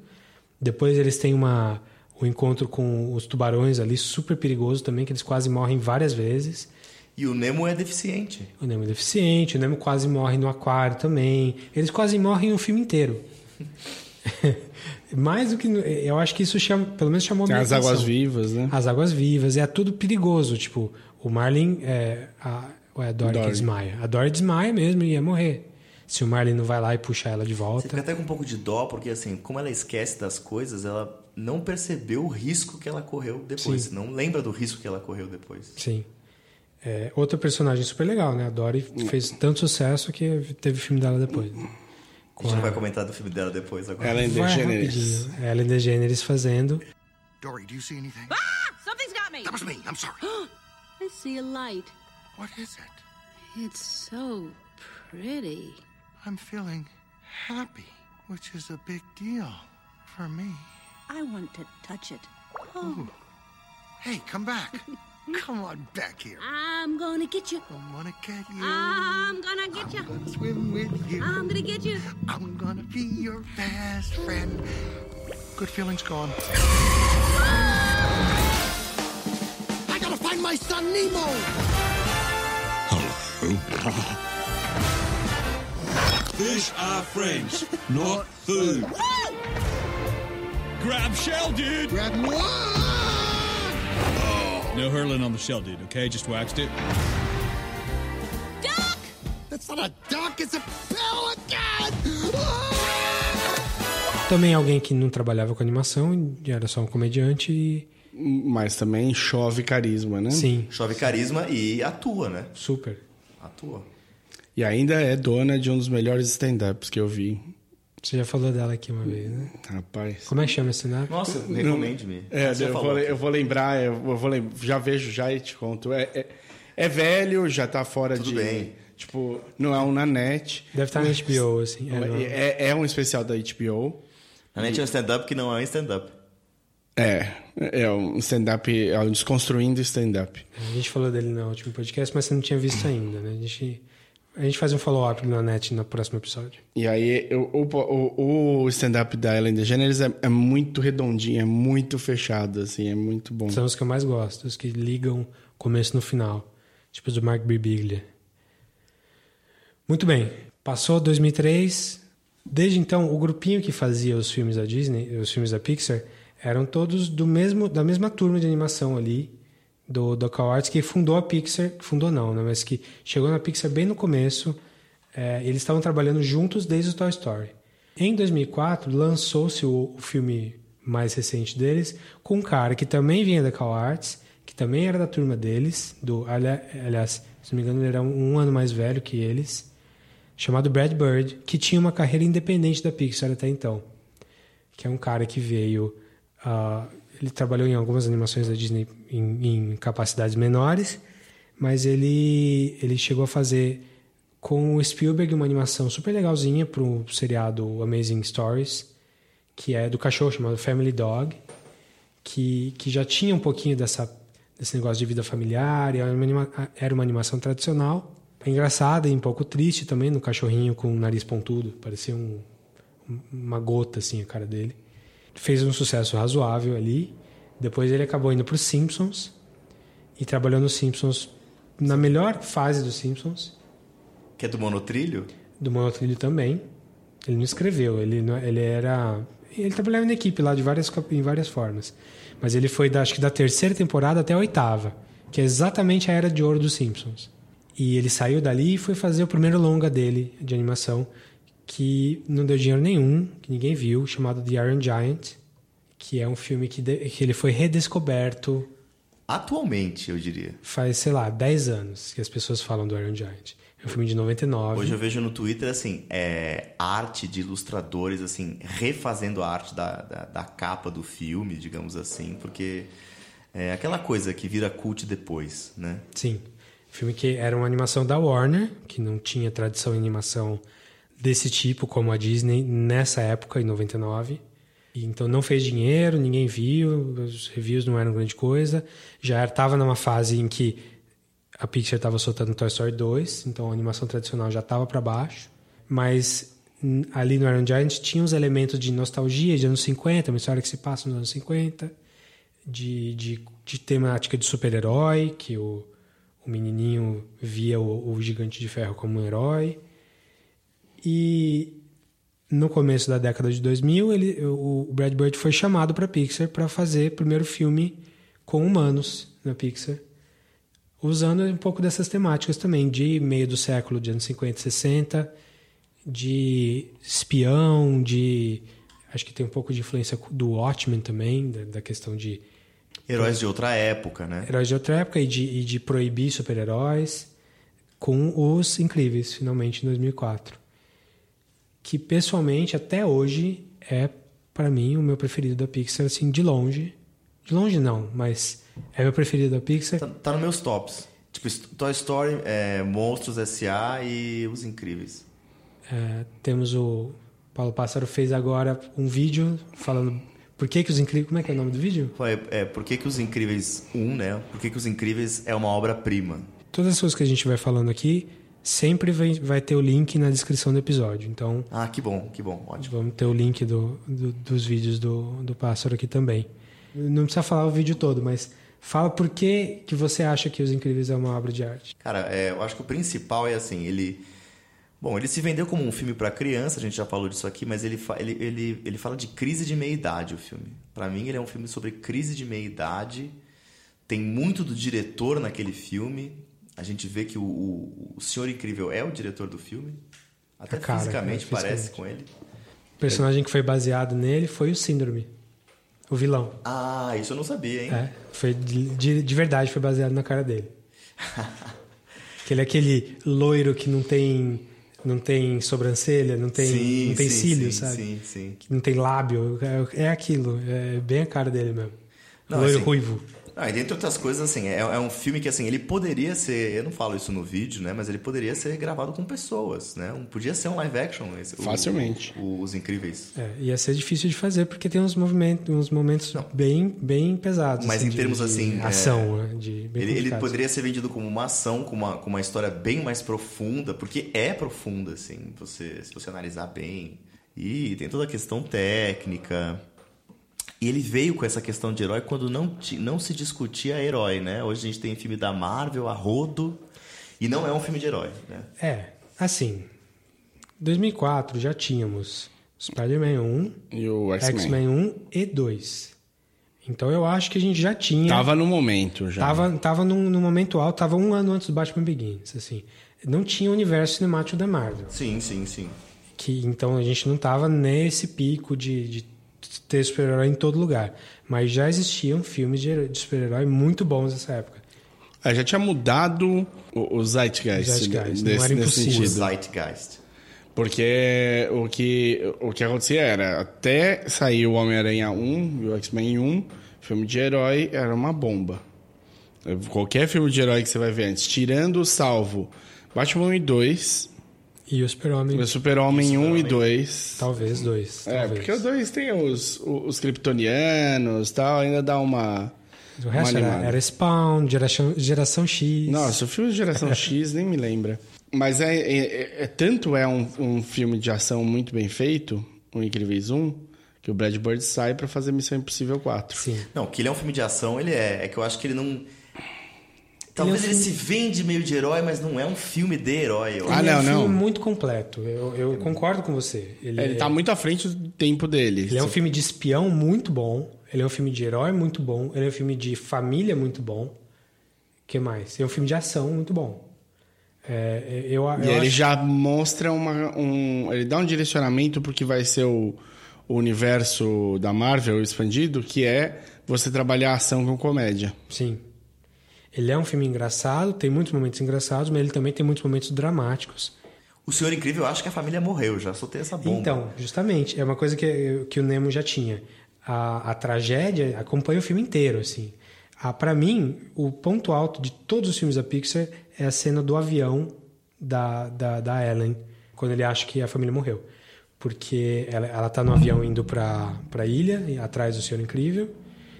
Depois eles têm uma, um encontro com os tubarões ali, super perigoso também, que eles quase morrem várias vezes. E o Nemo é deficiente. O Nemo é deficiente, o Nemo quase morre no aquário também. Eles quase morrem o filme inteiro. Mais do que. no- Eu acho que isso chama, pelo menos chamou a Tem minha as atenção. águas vivas, né? As águas vivas. É tudo perigoso. Tipo, o Marlin. É, a, é a Dory, que Dory. desmaia. A Dory desmaia mesmo e ia morrer. Se o Marlin não vai lá e puxar ela de Você volta. fica até com um pouco de dó, porque assim, como ela esquece das coisas, ela não percebeu o risco que ela correu depois. Sim. Não lembra do risco que ela correu depois. Sim. É, outra personagem super legal, né? A Dory fez tanto sucesso que teve filme dela depois. A gente não vai comentar do filme dela depois agora. Ellen DeGeneres. Ellen DeGeneres fazendo. Dory, do you see anything? Ah! Something's got me! That was me. I'm sorry. I see a light. What is it? It's so pretty. I'm feeling happy, which is a big deal for me. I want to touch it. Oh, Hey, come back. come on back here. I'm gonna get you. I'm gonna get you. I'm gonna get you. I'm gonna swim with you. I'm gonna get you. I'm gonna be your best friend. Good feelings gone. Ah! I gotta find my son Nemo. Hello. Fish are friends, not food. Grab shell, dude. Grab what? No hurling on the shell, dude. Okay, just waxed it. Duck! That's not a duck. It's a pelican. Ah! Também alguém que não trabalhava com animação, e era só um comediante e. Mas também chove carisma, né? Sim, Chove carisma e atua, né? super. Atua. E ainda é dona de um dos melhores stand-ups que eu vi. Você já falou dela aqui uma vez, né? Rapaz. Como é que chama esse stand-up? Nossa, recomende-me. É, eu vou, eu vou lembrar, eu vou lem- já vejo já e te conto. É, é, é velho, já tá fora Tudo de. bem. Tipo, não é um na net. Deve estar na HBO, assim. É, não- É, é um especial da HBO. A gente é um stand-up que não é um stand-up. É, é um stand-up, é um desconstruindo stand-up. A gente falou dele no último podcast, mas você não tinha visto ainda, né? A gente, a gente faz um follow-up na net no próximo episódio. E aí, o, o, o stand-up da Ellen DeGeneres é, é muito redondinho, é muito fechado, assim, é muito bom. São os que eu mais gosto, os que ligam começo no final. Tipo do Mark Birbiglia. Muito bem. Passou 2003. Desde então, o grupinho que fazia os filmes da Disney, os filmes da Pixar, eram todos do mesmo, da mesma turma de animação ali, do Doc Arts, que fundou a Pixar, fundou não, né? mas que chegou na Pixar bem no começo. É, eles estavam trabalhando juntos desde o Toy Story. Em 2004, lançou-se o, o filme mais recente deles, com um cara que também vinha da Cal Arts, que também era da turma deles, do, ali- aliás, se não me engano, ele era um, um ano mais velho que eles, chamado Brad Bird, que tinha uma carreira independente da Pixar até então. Que é um cara que veio. ah, ele trabalhou em algumas animações da Disney em, em capacidades menores, mas ele, ele chegou a fazer com o Spielberg uma animação super legalzinha para o seriado Amazing Stories, que é do cachorro chamado Family Dog, que, que já tinha um pouquinho dessa, desse negócio de vida familiar, era uma, anima- era uma animação tradicional, engraçada e um pouco triste também, no cachorrinho com o nariz pontudo, parecia um- uma gota assim a cara dele. Fez um sucesso razoável ali. Depois ele acabou indo para os Simpsons e trabalhou nos Simpsons na melhor fase dos Simpsons, Que é do monotrilho? do Monotrilho também. Ele não escreveu, ele, não- ele era. Ele trabalhava na equipe lá de várias, em várias formas. Mas ele foi, da, acho que da terceira temporada até a oitava, que é exatamente a era de ouro dos Simpsons. E ele saiu dali e foi fazer o primeiro longa dele de animação, que não deu dinheiro nenhum, que ninguém viu, chamado The Iron Giant, que é um filme que, de- que ele foi redescoberto atualmente, eu diria. Faz, sei lá, 10 anos que as pessoas falam do Iron Giant. É um filme de 99. Hoje eu vejo no Twitter, assim, é, arte de ilustradores, assim, refazendo a arte da, da, da capa do filme, digamos assim, porque é aquela coisa que vira cult depois, né? Sim. Filme que era uma animação da Warner, que não tinha tradição em animação desse tipo como a Disney nessa época, em 99. E, então não fez dinheiro, ninguém viu, os reviews não eram grande coisa. Já estava numa fase em que a Pixar estava soltando Toy Story 2, então a animação tradicional já estava para baixo. Mas hum, ali no Iron Giant tinha uns elementos de nostalgia de anos 50, uma história que se passa nos anos 50, de, de, de temática de super-herói, que o, o menininho via o, o Gigante de Ferro como um herói. E no começo da década de 2000, ele, o Brad Bird foi chamado para Pixar para fazer o primeiro filme com humanos na Pixar, usando um pouco dessas temáticas também, de meio do século, de anos 50 e 60, de espião, de. Acho que tem um pouco de influência do Watchmen também, da, da questão de. Heróis de outra época, né? Heróis de outra época e de, e de proibir super-heróis, com os Incríveis, finalmente, em 2004 que pessoalmente até hoje é para mim o meu preferido da Pixar assim de longe. De longe não mas é meu preferido da Pixar. Tá, tá nos meus tops. Tipo Toy Story é, Monstros S.A. e Os Incríveis. É, temos o Paulo Pássaro fez agora um vídeo falando por que, que os incríveis como é que é o nome do vídeo? É, é por que, que os incríveis 1 um, né? Por que, que os incríveis é uma obra prima todas as coisas que a gente vai falando aqui sempre vai, vai ter o link na descrição do episódio. Então. Ah, que bom, que bom, ótimo. Vamos ter o link do, do, dos vídeos do, do pássaro aqui também. Não precisa falar o vídeo todo, mas fala por que, que você acha que Os Incríveis é uma obra de arte. Cara, é, eu acho que o principal é assim, ele. Bom, ele se vendeu como um filme para criança, a gente já falou disso aqui, mas ele, ele, ele, ele fala de crise de meia-idade, o filme. Para mim, ele é um filme sobre crise de meia-idade. Tem muito do diretor naquele filme, a gente vê que o, o, o Senhor Incrível é o diretor do filme. Até cara, fisicamente cara, parece com ele. O personagem que foi baseado nele foi o Síndrome. O vilão. Ah, isso eu não sabia, hein? É, foi de, de verdade, foi baseado na cara dele. que ele é aquele loiro que não tem não tem sobrancelha, não tem, sim, não tem sim, cílios, sim, sabe? Sim, sim. Não tem lábio. É, é aquilo. É bem a cara dele mesmo. Não, loiro assim, ruivo. Ah, e dentre outras coisas, assim, é, é, um filme que, assim, ele poderia ser... Eu não falo isso no vídeo, né? Mas ele poderia ser gravado com pessoas, né? Um, podia ser um live action. Esse, Facilmente. O, o, os Incríveis. É, ia ser difícil de fazer, porque tem uns movimentos, uns momentos bem, bem pesados. Mas assim, em termos, de, assim... De ação, é, né? De ele, ele poderia ser vendido como uma ação, com uma, com uma história bem mais profunda, porque é profunda, assim, você, se você analisar bem. E tem toda a questão técnica... E ele veio com essa questão de herói quando não, não se discutia herói, né? Hoje a gente tem filme da Marvel, a Rodo, e não é um filme de herói, né? É, assim, 2004 já tínhamos Spider-Man 1, e o X-Men 1 e 2. Então eu acho que a gente já tinha... Tava no momento já. Tava, tava no, no momento alto, tava um ano antes do Batman Begins, assim. Não tinha o universo cinemático da Marvel. Sim, sim, sim. Que, então a gente não tava nesse pico de, de ter super-herói em todo lugar. Mas já existiam filmes de, de super-herói muito bons nessa época. É, já tinha mudado o, o Zeitgeist, Zeitgeist nesse, não era nesse impossível. sentido. Zeitgeist. Porque o que, o que acontecia era, até sair o Homem-Aranha 1 e o X-Men 1, filme de herói era uma bomba. Qualquer filme de herói que você vai ver antes, tirando o salvo Batman 1 e 2, e o Super-Homem. O Super-Homem 1 e 2. Talvez 2. É, porque o 2 tem os, os kryptonianos e tal, ainda dá uma. O resto era, era, Spawn, geração, geração X. Nossa, o filme de Geração X nem me lembra. Mas é, é, é tanto é um, um, filme de ação muito bem feito, o Incríveis 1, que o Brad Bird sai para fazer Missão Impossível 4. Sim. Não, que ele é um filme de ação, ele é. É que eu acho que ele não Talvez ele, é um filme... ele, se vende meio de herói, mas não é um filme de herói. Eu. Ah, não, é um não. filme muito completo. Eu, eu concordo com você. Ele, ele é... tá muito à frente do tempo dele. Ele é um filme de espião muito bom. Ele é um filme de herói muito bom. Ele é um filme de família muito bom. que mais? Ele é um filme de ação muito bom. É, eu, eu e ele acho... já mostra uma, um... Ele dá um direcionamento porque vai ser o, o universo da Marvel expandido, que é você trabalhar ação com comédia. Sim. Ele é um filme engraçado, tem muitos momentos engraçados, mas ele também tem muitos momentos dramáticos. O Senhor Incrível, eu acho que a família morreu, já soltei essa bomba. Então, justamente, é uma coisa que, que o Nemo já tinha. A, a tragédia acompanha o filme inteiro, assim. Ah, para mim, o ponto alto de todos os filmes da Pixar é a cena do avião da, da, da Ellen, quando ele acha que a família morreu. Porque ela, ela tá no avião indo pra, pra ilha, atrás do Senhor Incrível.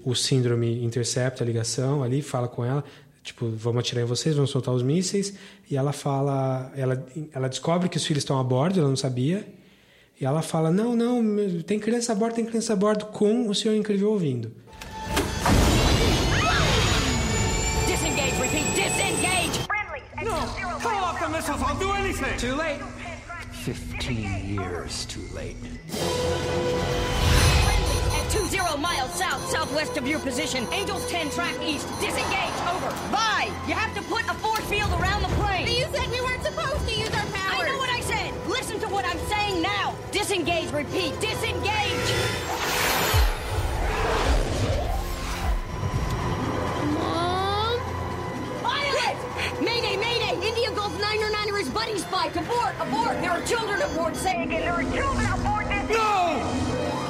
O síndrome intercepta a ligação ali, fala com ela, tipo, vamos atirar em vocês, vamos soltar os mísseis. E ela fala, ela, ela descobre que os filhos estão a bordo, ela não sabia. E ela fala, não, não, tem criança a bordo, tem criança a bordo, com o Senhor Incrível ouvindo. Disengage, repeat, disengage! No! Pull off the missiles, I'll do anything! Too late. 15 years too late. At 20 miles south, southwest of your position, Angels 10 track east. Disengage, over. Bye! You have to put a force field around the plane. But you said we weren't supposed to use our powers. I know what I said. Listen to what I'm saying now. Disengage, repeat, disengage! Mom? Pilot! Mayday, mayday! India Gulf 909er is buddy spy. Abort, abort! There are children aboard. Say again, there are children aboard this. No!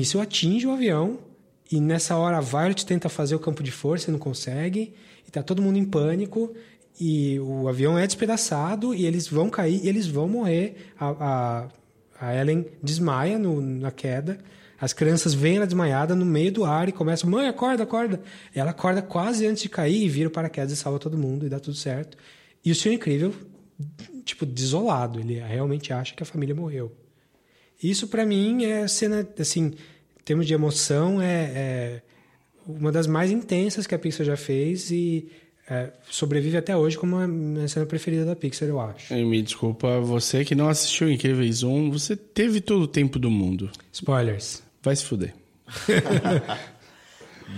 Míssil atinge o avião. E nessa hora a Violet tenta fazer o campo de força e não consegue. E tá todo mundo em pânico. E o avião é despedaçado e eles vão cair e eles vão morrer. A, a, a Ellen desmaia no, na queda. As crianças veem ela desmaiada no meio do ar e começam: Mãe, acorda, acorda. Ela acorda quase antes de cair e vira o paraquedas e salva todo mundo e dá tudo certo. E o Senhor Incrível, tipo, desolado. Ele realmente acha que a família morreu. Isso para mim é cena, assim, em termos de emoção, é, é, uma das mais intensas que a Pixar já fez e é, sobrevive até hoje como a minha cena preferida da Pixar, eu acho. E me desculpa, você que não assistiu Incríveis 1, você teve todo o tempo do mundo. Spoilers. Vai se fuder.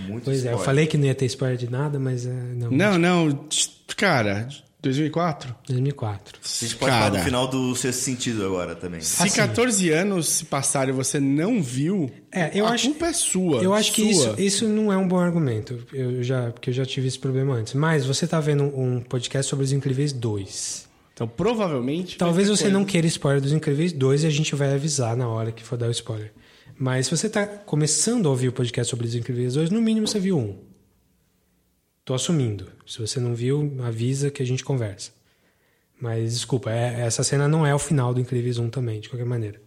Muito Pois é, eu spoiler. falei que não ia ter spoiler de nada, mas é, não. Não, não, cara, 2004? 2004. A gente pode falar Cara. do final do sexto sentido agora também. Se 14 anos se passarem e você não viu, É, eu a acho- culpa é sua. Eu acho que isso, sua. isso não é um bom argumento, eu já, porque eu já tive esse problema antes. Mas você tá vendo um podcast sobre Os Incríveis 2. Então, provavelmente... Talvez você não coisa. queira spoiler dos Incríveis 2 e a gente vai avisar na hora que for dar o spoiler. Mas se você tá começando a ouvir o podcast sobre Os Incríveis 2, no mínimo você viu um. Tô assumindo. Se você não viu, avisa que a gente conversa. Mas desculpa, é- essa cena não é o final do Incríveis 1 também, de qualquer maneira.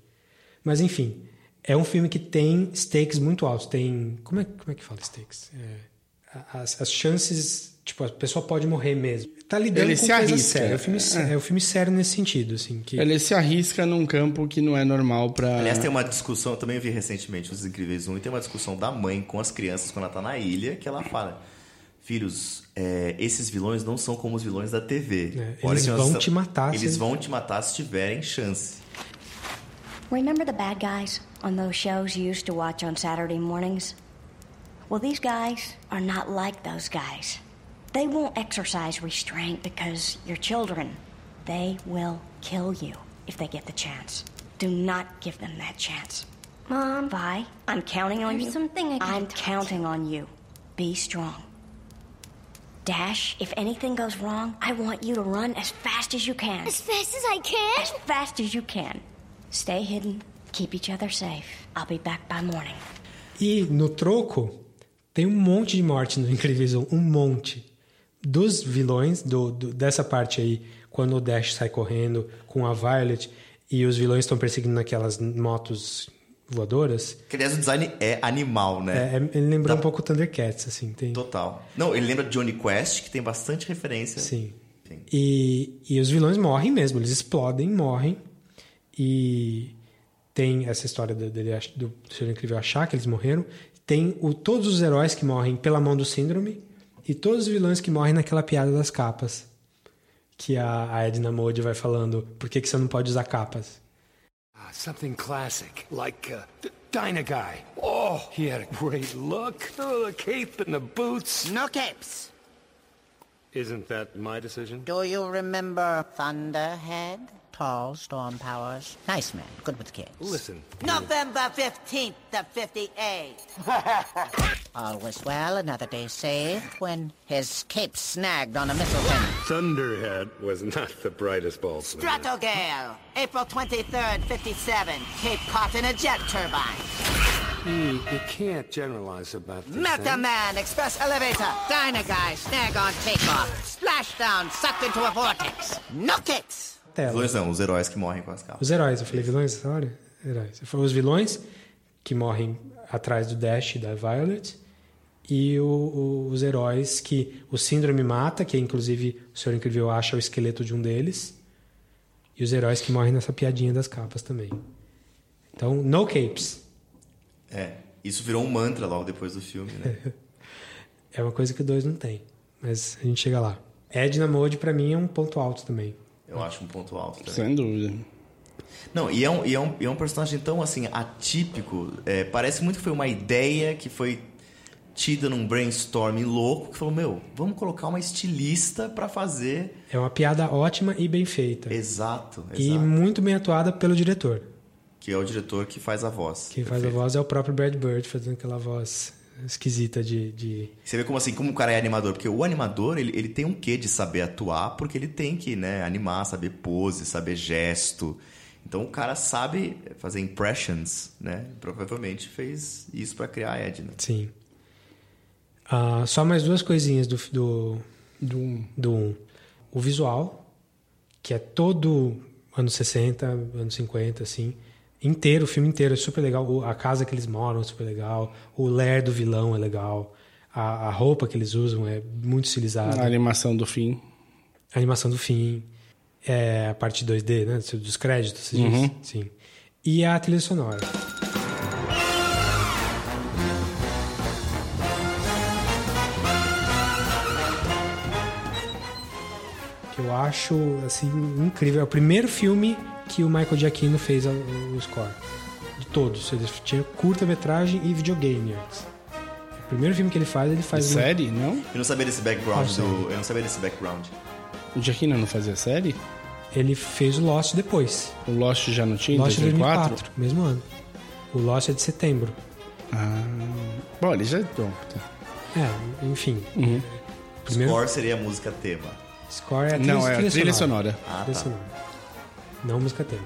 Mas enfim, é um filme que tem stakes muito altos. Tem. Como é, como é que fala stakes? É, as, as chances. Tipo, a pessoa pode morrer mesmo. Tá lidando Ele com se coisa arrisca, séria. É um filme, é. é um filme sério nesse sentido, assim. Que... Ele se arrisca num campo que não é normal pra... Aliás, tem uma discussão, eu também vi recentemente os Incríveis 1, e tem uma discussão da mãe com as crianças quando ela tá na ilha, que ela fala: Filhos, é, esses vilões não são como os vilões da TV. É, eles vão te matar Eles se- vão te matar se tiverem chance. Remember the bad guys on those shows you used to watch on Saturday mornings? Well, these guys are not like those guys. They won't exercise restraint because you're children. They will kill you if they get the chance. Do not give them that chance. Mom, Vi, I'm counting on There's you. something I I'm can't counting on you. Be strong. Dash, if anything goes wrong, I want you to run as fast as you can. As fast as I can? As fast as you can. Stay hidden. Keep each other safe. I'll be back by morning. E no troco, tem um monte de morte no Incríveis 1, um monte. Dos vilões, do, do- dessa parte aí, quando o Dash sai correndo com a Violet e os vilões estão perseguindo naquelas motos voadoras, Que, aliás, o design é animal, né? é, é- ele lembrou um pouco Thundercats, assim. Tem, Total. Não, ele lembra Johnny Quest, que tem bastante referência. Sim. E, e os vilões morrem mesmo, eles explodem, morrem. E tem essa história do- dele ach- do Senhor Incrível achar que eles morreram. Tem o, todos os heróis que morrem pela mão do síndrome e todos os vilões que morrem naquela piada das capas. Que a, a Edna Mode vai falando, por que, que você não pode usar capas? Something classic, like uh, D- Dyna Guy. Oh, he had a great look. Oh, the cape and the boots. No capes. Isn't that my decision? Do you remember Thunderhead? Tall, storm powers. Nice man, good with kids. Listen. November 15th of 58. All was well, another day saved, when his cape snagged on a missile pin. Thunderhead was not the brightest bulb. Stratogale, April 23rd, 57. Cape caught in a jet turbine. You, you can't generalize about this. Meta. Man, Express Elevator, Dyna Guy, snag on takeoff. Splashdown, sucked into a vortex. No capes. Tela. Vilões não, os heróis que morrem com as capas. Os heróis, eu falei vilões essa hora? Heróis. Falei os vilões que morrem atrás do Dash e da Violet. E o- o- os heróis que o Síndrome mata, que inclusive o Senhor Incrível acha o esqueleto de um deles. E os heróis que morrem nessa piadinha das capas também. Então, no capes. É, isso virou um mantra logo depois do filme, né? É uma coisa que o 2 não tem. Mas a gente chega lá. Edna Mode, pra mim, é um ponto alto também. Eu acho um ponto alto também. Sem dúvida. Não, e é um, e é um, e é um personagem tão assim atípico. é, parece muito que foi uma ideia que foi tida num brainstorming louco que falou: Meu, vamos colocar uma estilista pra fazer. É uma piada ótima e bem feita. Exato, E exato. muito bem atuada pelo diretor. Que é o diretor que faz a voz. Quem faz a voz é o próprio Brad Bird fazendo aquela voz esquisita de. de... Você vê como assim, como o cara é animador, porque o animador, ele, ele tem um quê de saber atuar, porque ele tem que, né, animar, saber pose, saber gesto. Então o cara sabe fazer impressions, né? Provavelmente fez isso pra criar a Edna. Sim. Ah, só mais duas coisinhas do, do, Do um. do 1. O visual, que é todo anos 60, anos 50, assim. Inteiro, o filme inteiro é super legal. A casa que eles moram é super legal. O lair do vilão é legal. A, a roupa que eles usam é muito estilizada. A animação do fim. A animação do fim. É a parte 2D, né? Dos créditos, você diz? Uhum. Sim. E a trilha sonora. Que eu acho, assim, incrível. É o primeiro filme que o Michael Giacchino fez o, score. De todos. Ele tinha curta-metragem e videogame antes. O primeiro filme que ele faz, ele faz... Série, não? Eu não sabia desse background do. Eu não sabia desse background. O Giacchino não fazia série? Ele fez o Lost depois. O Lost já não tinha Lost é 2004? 2004, mesmo ano. O Lost é de setembro. Ah, bom, ele já... Bom, tá. É, enfim. Uhum. Primeiro- Score seria a música tema. Score é a trilha, Não, é a trilha sonora. Ah, Trilha tá. Não música tema.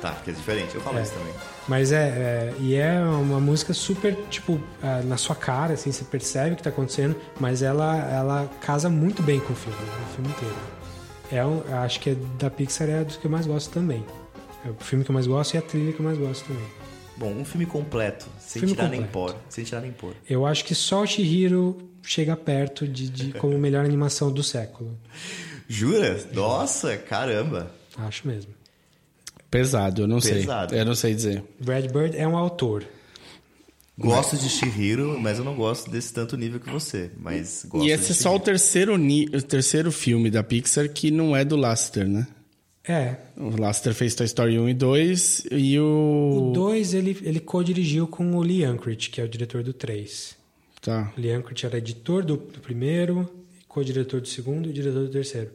Tá, porque é diferente. Eu falo É. isso também. Mas é, é- E é uma música super, tipo, ah, na sua cara, assim, você percebe o que tá acontecendo, mas ela, ela casa muito bem com o filme, né, o filme inteiro. É um, acho que é, da Pixar é dos que eu mais gosto também. É o filme que eu mais gosto e a trilha que eu mais gosto também. Bom, um filme completo, sem Filme tirar nem completo. pôr. Sem tirar nem pôr. Eu acho que só o Chihiro chega perto de, de como melhor animação do século. Jura? Nossa, caramba. Acho mesmo. Pesado, eu não Pesado. sei. Eu não sei dizer. Brad Bird é um autor. Gosto de Shihiro, mas eu não gosto desse tanto nível que você. Mas gosto E de esse é só o terceiro, ni- o terceiro filme da Pixar que não é do Lasseter, né? É. O Lasseter fez Toy Story 1 e 2 e o... O 2 ele, ele co-dirigiu com o Lee Unkrich, que é o diretor do 3. Tá. O Lee Unkrich era editor do, do primeiro, co-diretor do segundo e diretor do terceiro.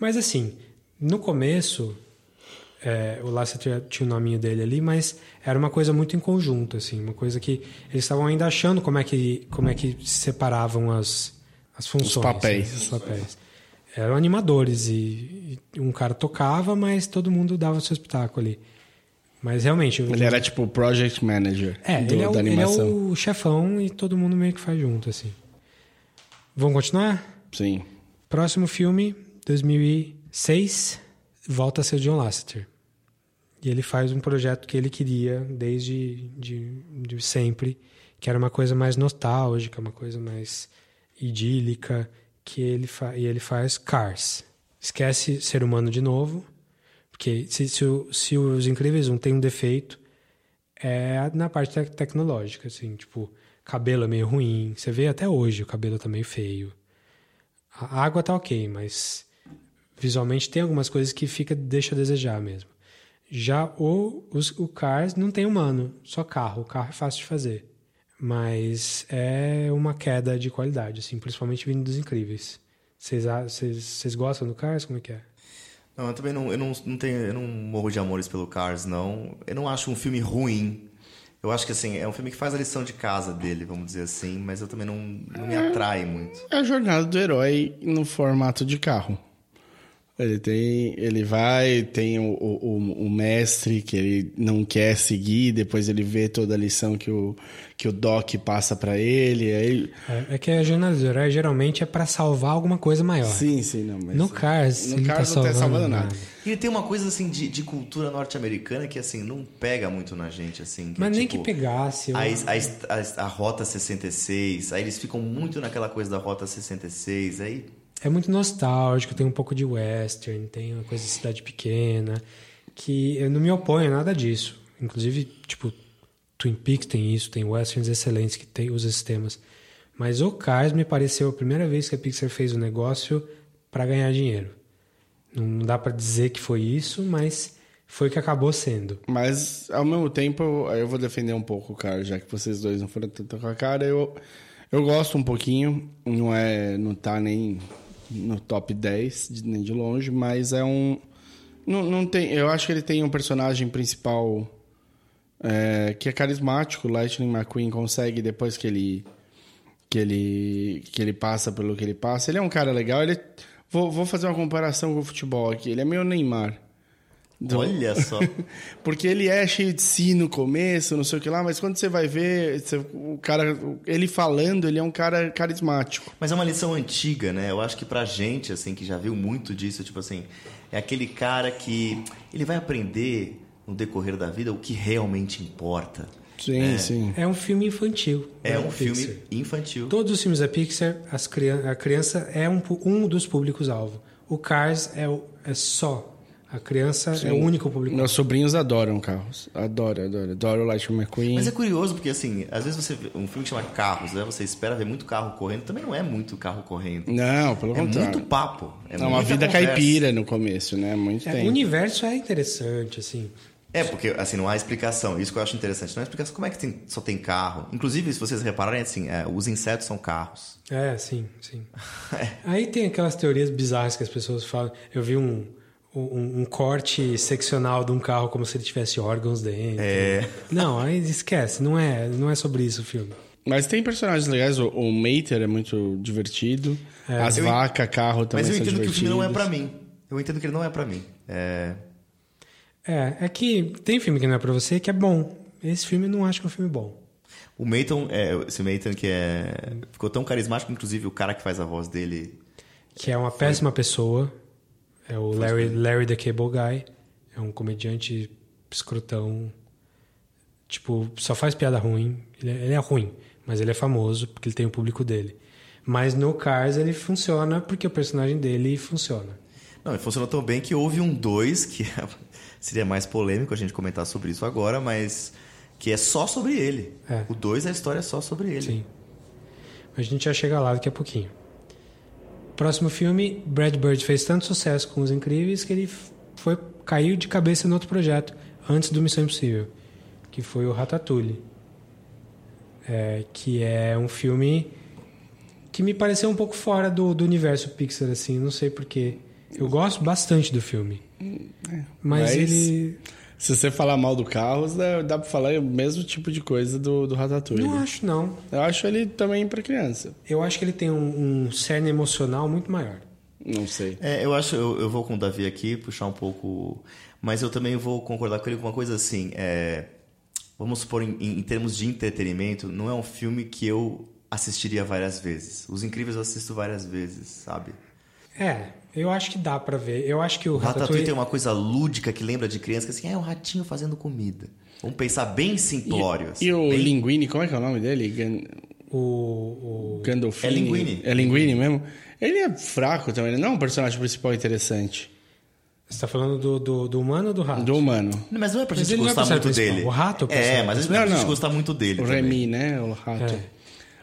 Mas assim, no começo, é, o Lasseter tinha o nominho dele ali, mas era uma coisa muito em conjunto, assim, uma coisa que eles estavam ainda achando como é que, como é que se separavam as, as funções. Os papéis. né, os papéis. Eram animadores e, e um cara tocava, mas todo mundo dava o seu espetáculo ali. Mas realmente... eu- Ele era tipo o Project Manager é, do- ele é, o, da ele é animação. o chefão e todo mundo meio que faz junto, assim. Vamos continuar? Sim. Próximo filme, 2006, volta a ser John Lasseter. E ele faz um projeto que ele queria desde de, de sempre, que era uma coisa mais nostálgica, uma coisa mais idílica, que ele e ele faz Cars. Esquece ser humano de novo, porque se, se, se os Incríveis 1 tem um defeito, é na parte tec- tecnológica, assim, tipo, cabelo é meio ruim. Você vê até hoje o cabelo tá meio feio. A água tá ok, mas visualmente tem algumas coisas que fica deixa a desejar mesmo. Já o, os, o Cars não tem humano, só carro. O carro é fácil de fazer. Mas é uma queda de qualidade, assim, principalmente vindo dos incríveis. Vocês, gostam do Cars? Como é que é? Não, eu também não, eu não, não tenho, eu não morro de amores pelo Cars, não. Eu não acho um filme ruim. Eu acho que assim, é um filme que faz a lição de casa dele, vamos dizer assim, mas eu também não, não me atrai muito. É a jornada do herói no formato de carro. Ele tem, ele vai, tem o, o, o- mestre que ele não quer seguir, depois ele vê toda a lição que o, que o Doc passa pra ele, aí É, é que a jornada do herói geralmente é pra salvar alguma coisa maior. Sim, sim, não, mas No Cars, no ele Cars tá não tá salvando, nada. nada. E ele tem uma coisa assim de, de cultura norte-americana que assim não pega muito na gente assim. que Mas é, nem tipo, que pegasse. eu- A, a, a, a Rota 66, aí eles ficam muito naquela coisa da Rota 66, aí É muito nostálgico, tem um pouco de western, tem uma coisa de cidade pequena, que eu não me oponho a nada disso. Inclusive, tipo, Twin Peaks tem isso, tem westerns excelentes que tem, usam esses temas. Mas o Cars me pareceu a primeira vez que a Pixar fez um negócio para ganhar dinheiro. Não dá para dizer que foi isso, mas foi o que acabou sendo. Mas, ao mesmo tempo, eu, vou defender um pouco o cara, já que vocês dois não foram tanto com a cara. Eu, eu gosto um pouquinho, não é não tá nem no top 10, de- nem de longe, mas é um... Não, não tem, eu acho que ele tem um personagem principal é, que é carismático. Lightning McQueen consegue, depois que ele, que, ele, que ele passa pelo que ele passa, ele é um cara legal. Ele, vou, vou fazer uma comparação com o futebol aqui. Ele é meio Neymar. Do- Olha só. Porque ele é cheio de si no começo, não sei o que lá, mas quando você vai ver, você- o cara, ele falando, ele é um cara carismático. Mas é uma lição antiga, né? Eu acho que pra gente, assim, que já viu muito disso, tipo assim, é aquele cara que ele vai aprender no decorrer da vida o que realmente importa. Sim, É. sim. É um filme infantil. É da um filme Pixar. infantil. Todos os filmes da Pixar, as crian- a criança é um, um dos públicos-alvo. O Cars é, o- é só. A criança é o único público. Meus sobrinhos adoram carros. Adoram, adoram. Adoram o Lightning McQueen. Mas é curioso porque, assim, às vezes você vê um filme que chama Carros, né? Você espera ver muito carro correndo. Também não é muito carro correndo. Não, pelo é contrário. muito papo. É É uma vida conversa. caipira no começo, né? Muito É, o tempo. universo é interessante, assim. É, porque assim, não há explicação. Isso que eu acho interessante. Não há explicação. Como é que tem- só tem carro? Inclusive, se vocês repararem, assim, é, os insetos são carros. É, sim, sim. É. Aí tem aquelas teorias bizarras que as pessoas falam. Eu vi um, um, um corte seccional de um carro como se ele tivesse órgãos dentro. É. Não, aí esquece. Não é, não é sobre isso o filme. Mas tem personagens legais. O, o Mater é muito divertido. É. As Eu- vacas, carro também Mas eu são entendo que o filme não é pra mim. Eu entendo que ele não é pra mim. É... É, é que tem filme que não é pra você que é bom. Esse filme eu não acho que é um filme bom. O Mayton, é, esse Mayton que é... ficou tão carismático, inclusive o cara que faz a voz dele. Que é uma péssima pessoa. É o Larry, Larry the Cable Guy. É um comediante escrotão. Tipo, só faz piada ruim. Ele é, ele é ruim, mas ele é famoso porque ele tem o público dele. Mas no Cars ele funciona porque o personagem dele funciona. Não, ele funcionou tão bem que houve um 2, que seria mais polêmico a gente comentar sobre isso agora, mas que é só sobre ele. É. O 2, a história é só sobre ele. Sim. A gente já chega lá daqui a pouquinho. Próximo filme, Brad Bird fez tanto sucesso com Os Incríveis que ele foi caiu de cabeça no outro projeto antes do Missão Impossível, que foi o Ratatouille, É, que é um filme que me pareceu um pouco fora do, do universo Pixar, assim, não sei porquê. Eu gosto bastante do filme, mas, ele Se você falar mal do Carros, dá, dá pra falar o mesmo tipo de coisa do, do Ratatouille. não acho não. Eu acho ele também pra criança. Eu acho que ele tem um, um cerne emocional muito maior. Não sei. É, eu acho, eu, eu vou com o Davi aqui, puxar um pouco. Mas eu também vou concordar com ele com uma coisa assim. é, vamos supor, em, em termos de entretenimento, não é um filme que eu assistiria várias vezes. Os Incríveis eu assisto várias vezes, sabe? É, eu acho que dá pra ver. Eu acho que o O Ratatouille Ratatouille... tem uma coisa lúdica que lembra de criança, que assim, é um ratinho fazendo comida. Vamos pensar bem simplório. assim, E o bem- Linguini, como é que é o nome dele? Gan... O, o... Gandolfini? É Linguini. É Linguini mesmo? Ele é fraco também, ele não é um personagem principal interessante. Você tá falando do, do, do humano ou do rato? Do humano. Não, Mas não é pra gente não é o gostar muito dele. O rato é o É, mas não é pra gente gostar muito dele. O também. Remy, né? O rato. É.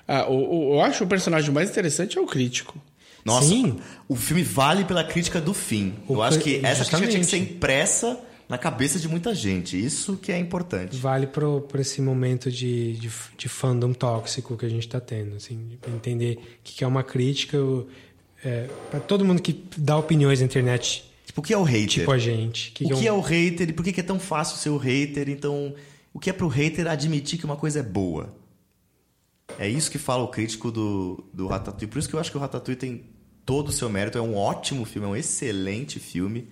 Ah, o, o- eu acho o personagem mais interessante é o crítico. Nossa, Sim. o filme vale pela crítica do fim. O Eu acho que essa crítica tinha que ser impressa na cabeça de muita gente. Isso que é importante. Vale por esse momento de, de, de fandom tóxico que a gente tá tendo, assim, de entender o que, que é uma crítica. o- É, para todo mundo que dá opiniões na internet, Tipo, o que é o hater? tipo a gente. o que é, um- o hater e por que que é tão fácil ser o hater? Então, o que é pro hater admitir que uma coisa é boa? É isso que fala o crítico do, do Ratatouille. Por isso que eu acho que o Ratatouille tem todo o seu mérito. É um ótimo filme, é um excelente filme.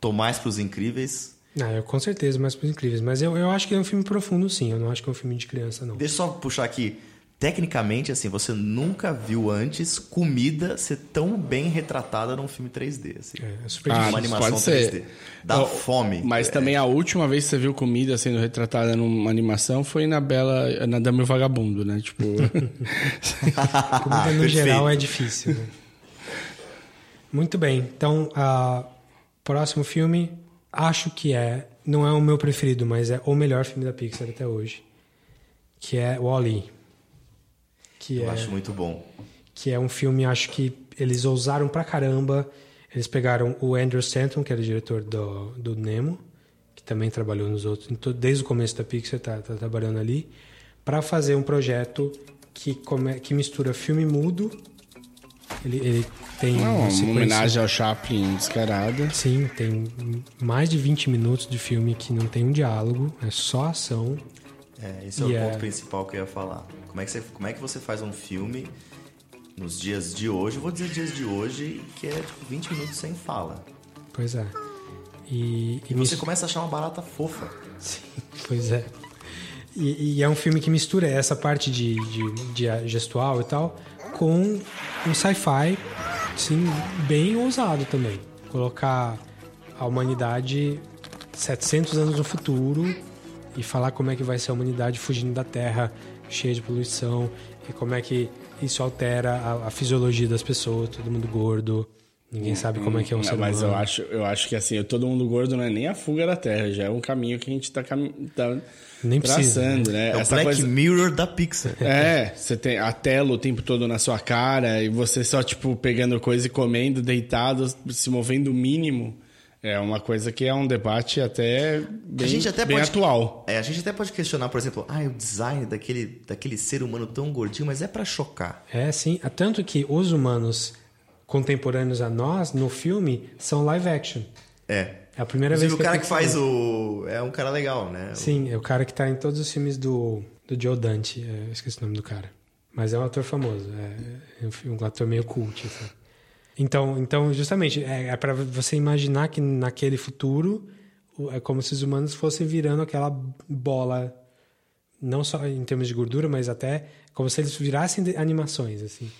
Tomás pros Incríveis. Ah, eu, com certeza, mais pros incríveis. Mas eu, eu acho que é um filme profundo, sim. Eu não acho que é um filme de criança, não. Deixa eu só puxar aqui. Tecnicamente, assim, você nunca viu antes comida ser tão bem retratada num filme 3D. Assim. É, super Uma Ah, animação pode ser. 3D. Dá fome. Mas É. também a última vez que você viu comida sendo retratada numa animação foi na Bela, na Dama e o Vagabundo, né? Tipo, Comida no Perfeito. geral é difícil. né? Muito bem. Então, a próximo filme, acho que é, não é o meu preferido, mas é o melhor filme da Pixar até hoje, que é Wall-E. Que Eu é, acho muito bom. que é um filme, acho que eles ousaram pra caramba. Eles pegaram o Andrew Stanton, que era o diretor do, do Nemo, que também trabalhou nos outros, em to- desde o começo da Pixar, tá, tá trabalhando ali, para fazer um projeto que, come, que mistura filme mudo. Ele, ele tem não, uma homenagem ao Chaplin descarada. Sim, tem mais de 20 minutos de filme que não tem um diálogo, é só ação. É, esse é o E ponto é- principal que eu ia falar. Como é, que você, como é que você faz um filme nos dias de hoje? Eu vou dizer dias de hoje, que é tipo 20 minutos sem fala. Pois é. E, E mis- você começa a achar uma barata fofa. Sim, pois é. E, e é um filme que mistura essa parte de, de, de gestual e tal com um sci-fi, sim, bem ousado também. Colocar a humanidade 700 anos no futuro e falar como é que vai ser a humanidade fugindo da Terra, cheia de poluição, e como é que isso altera a, a fisiologia das pessoas, todo mundo gordo, ninguém sabe como é que é um Hum, ser Mas humano. eu acho, eu acho que assim, todo mundo gordo não é nem a fuga da terra, já é um caminho que a gente tá, cami- tá Nem precisa, traçando, né? É o Black coisa- Mirror da Pixar. É, você tem a tela o tempo todo na sua cara e você só, tipo, pegando coisa e comendo, deitado, se movendo o mínimo. É uma coisa que é um debate até bem, a gente até bem pode, atual. É, a gente até pode questionar, por exemplo, ah, o design daquele, daquele ser humano tão gordinho, mas é pra chocar. É, sim. Tanto que os humanos contemporâneos a nós, no filme, são live action. É. É a primeira Inclusive, vez o que a cara que faz o. É um cara legal, né? Sim, é o cara que tá em todos os filmes do, do Joe Dante. É, eu esqueci o nome do cara. Mas é um ator famoso. É, é um, um ator meio cult. Assim. Então, então, justamente, é, é para você imaginar que naquele futuro é como se os humanos fossem virando aquela bola, não só em termos de gordura, mas até como se eles virassem animações, assim.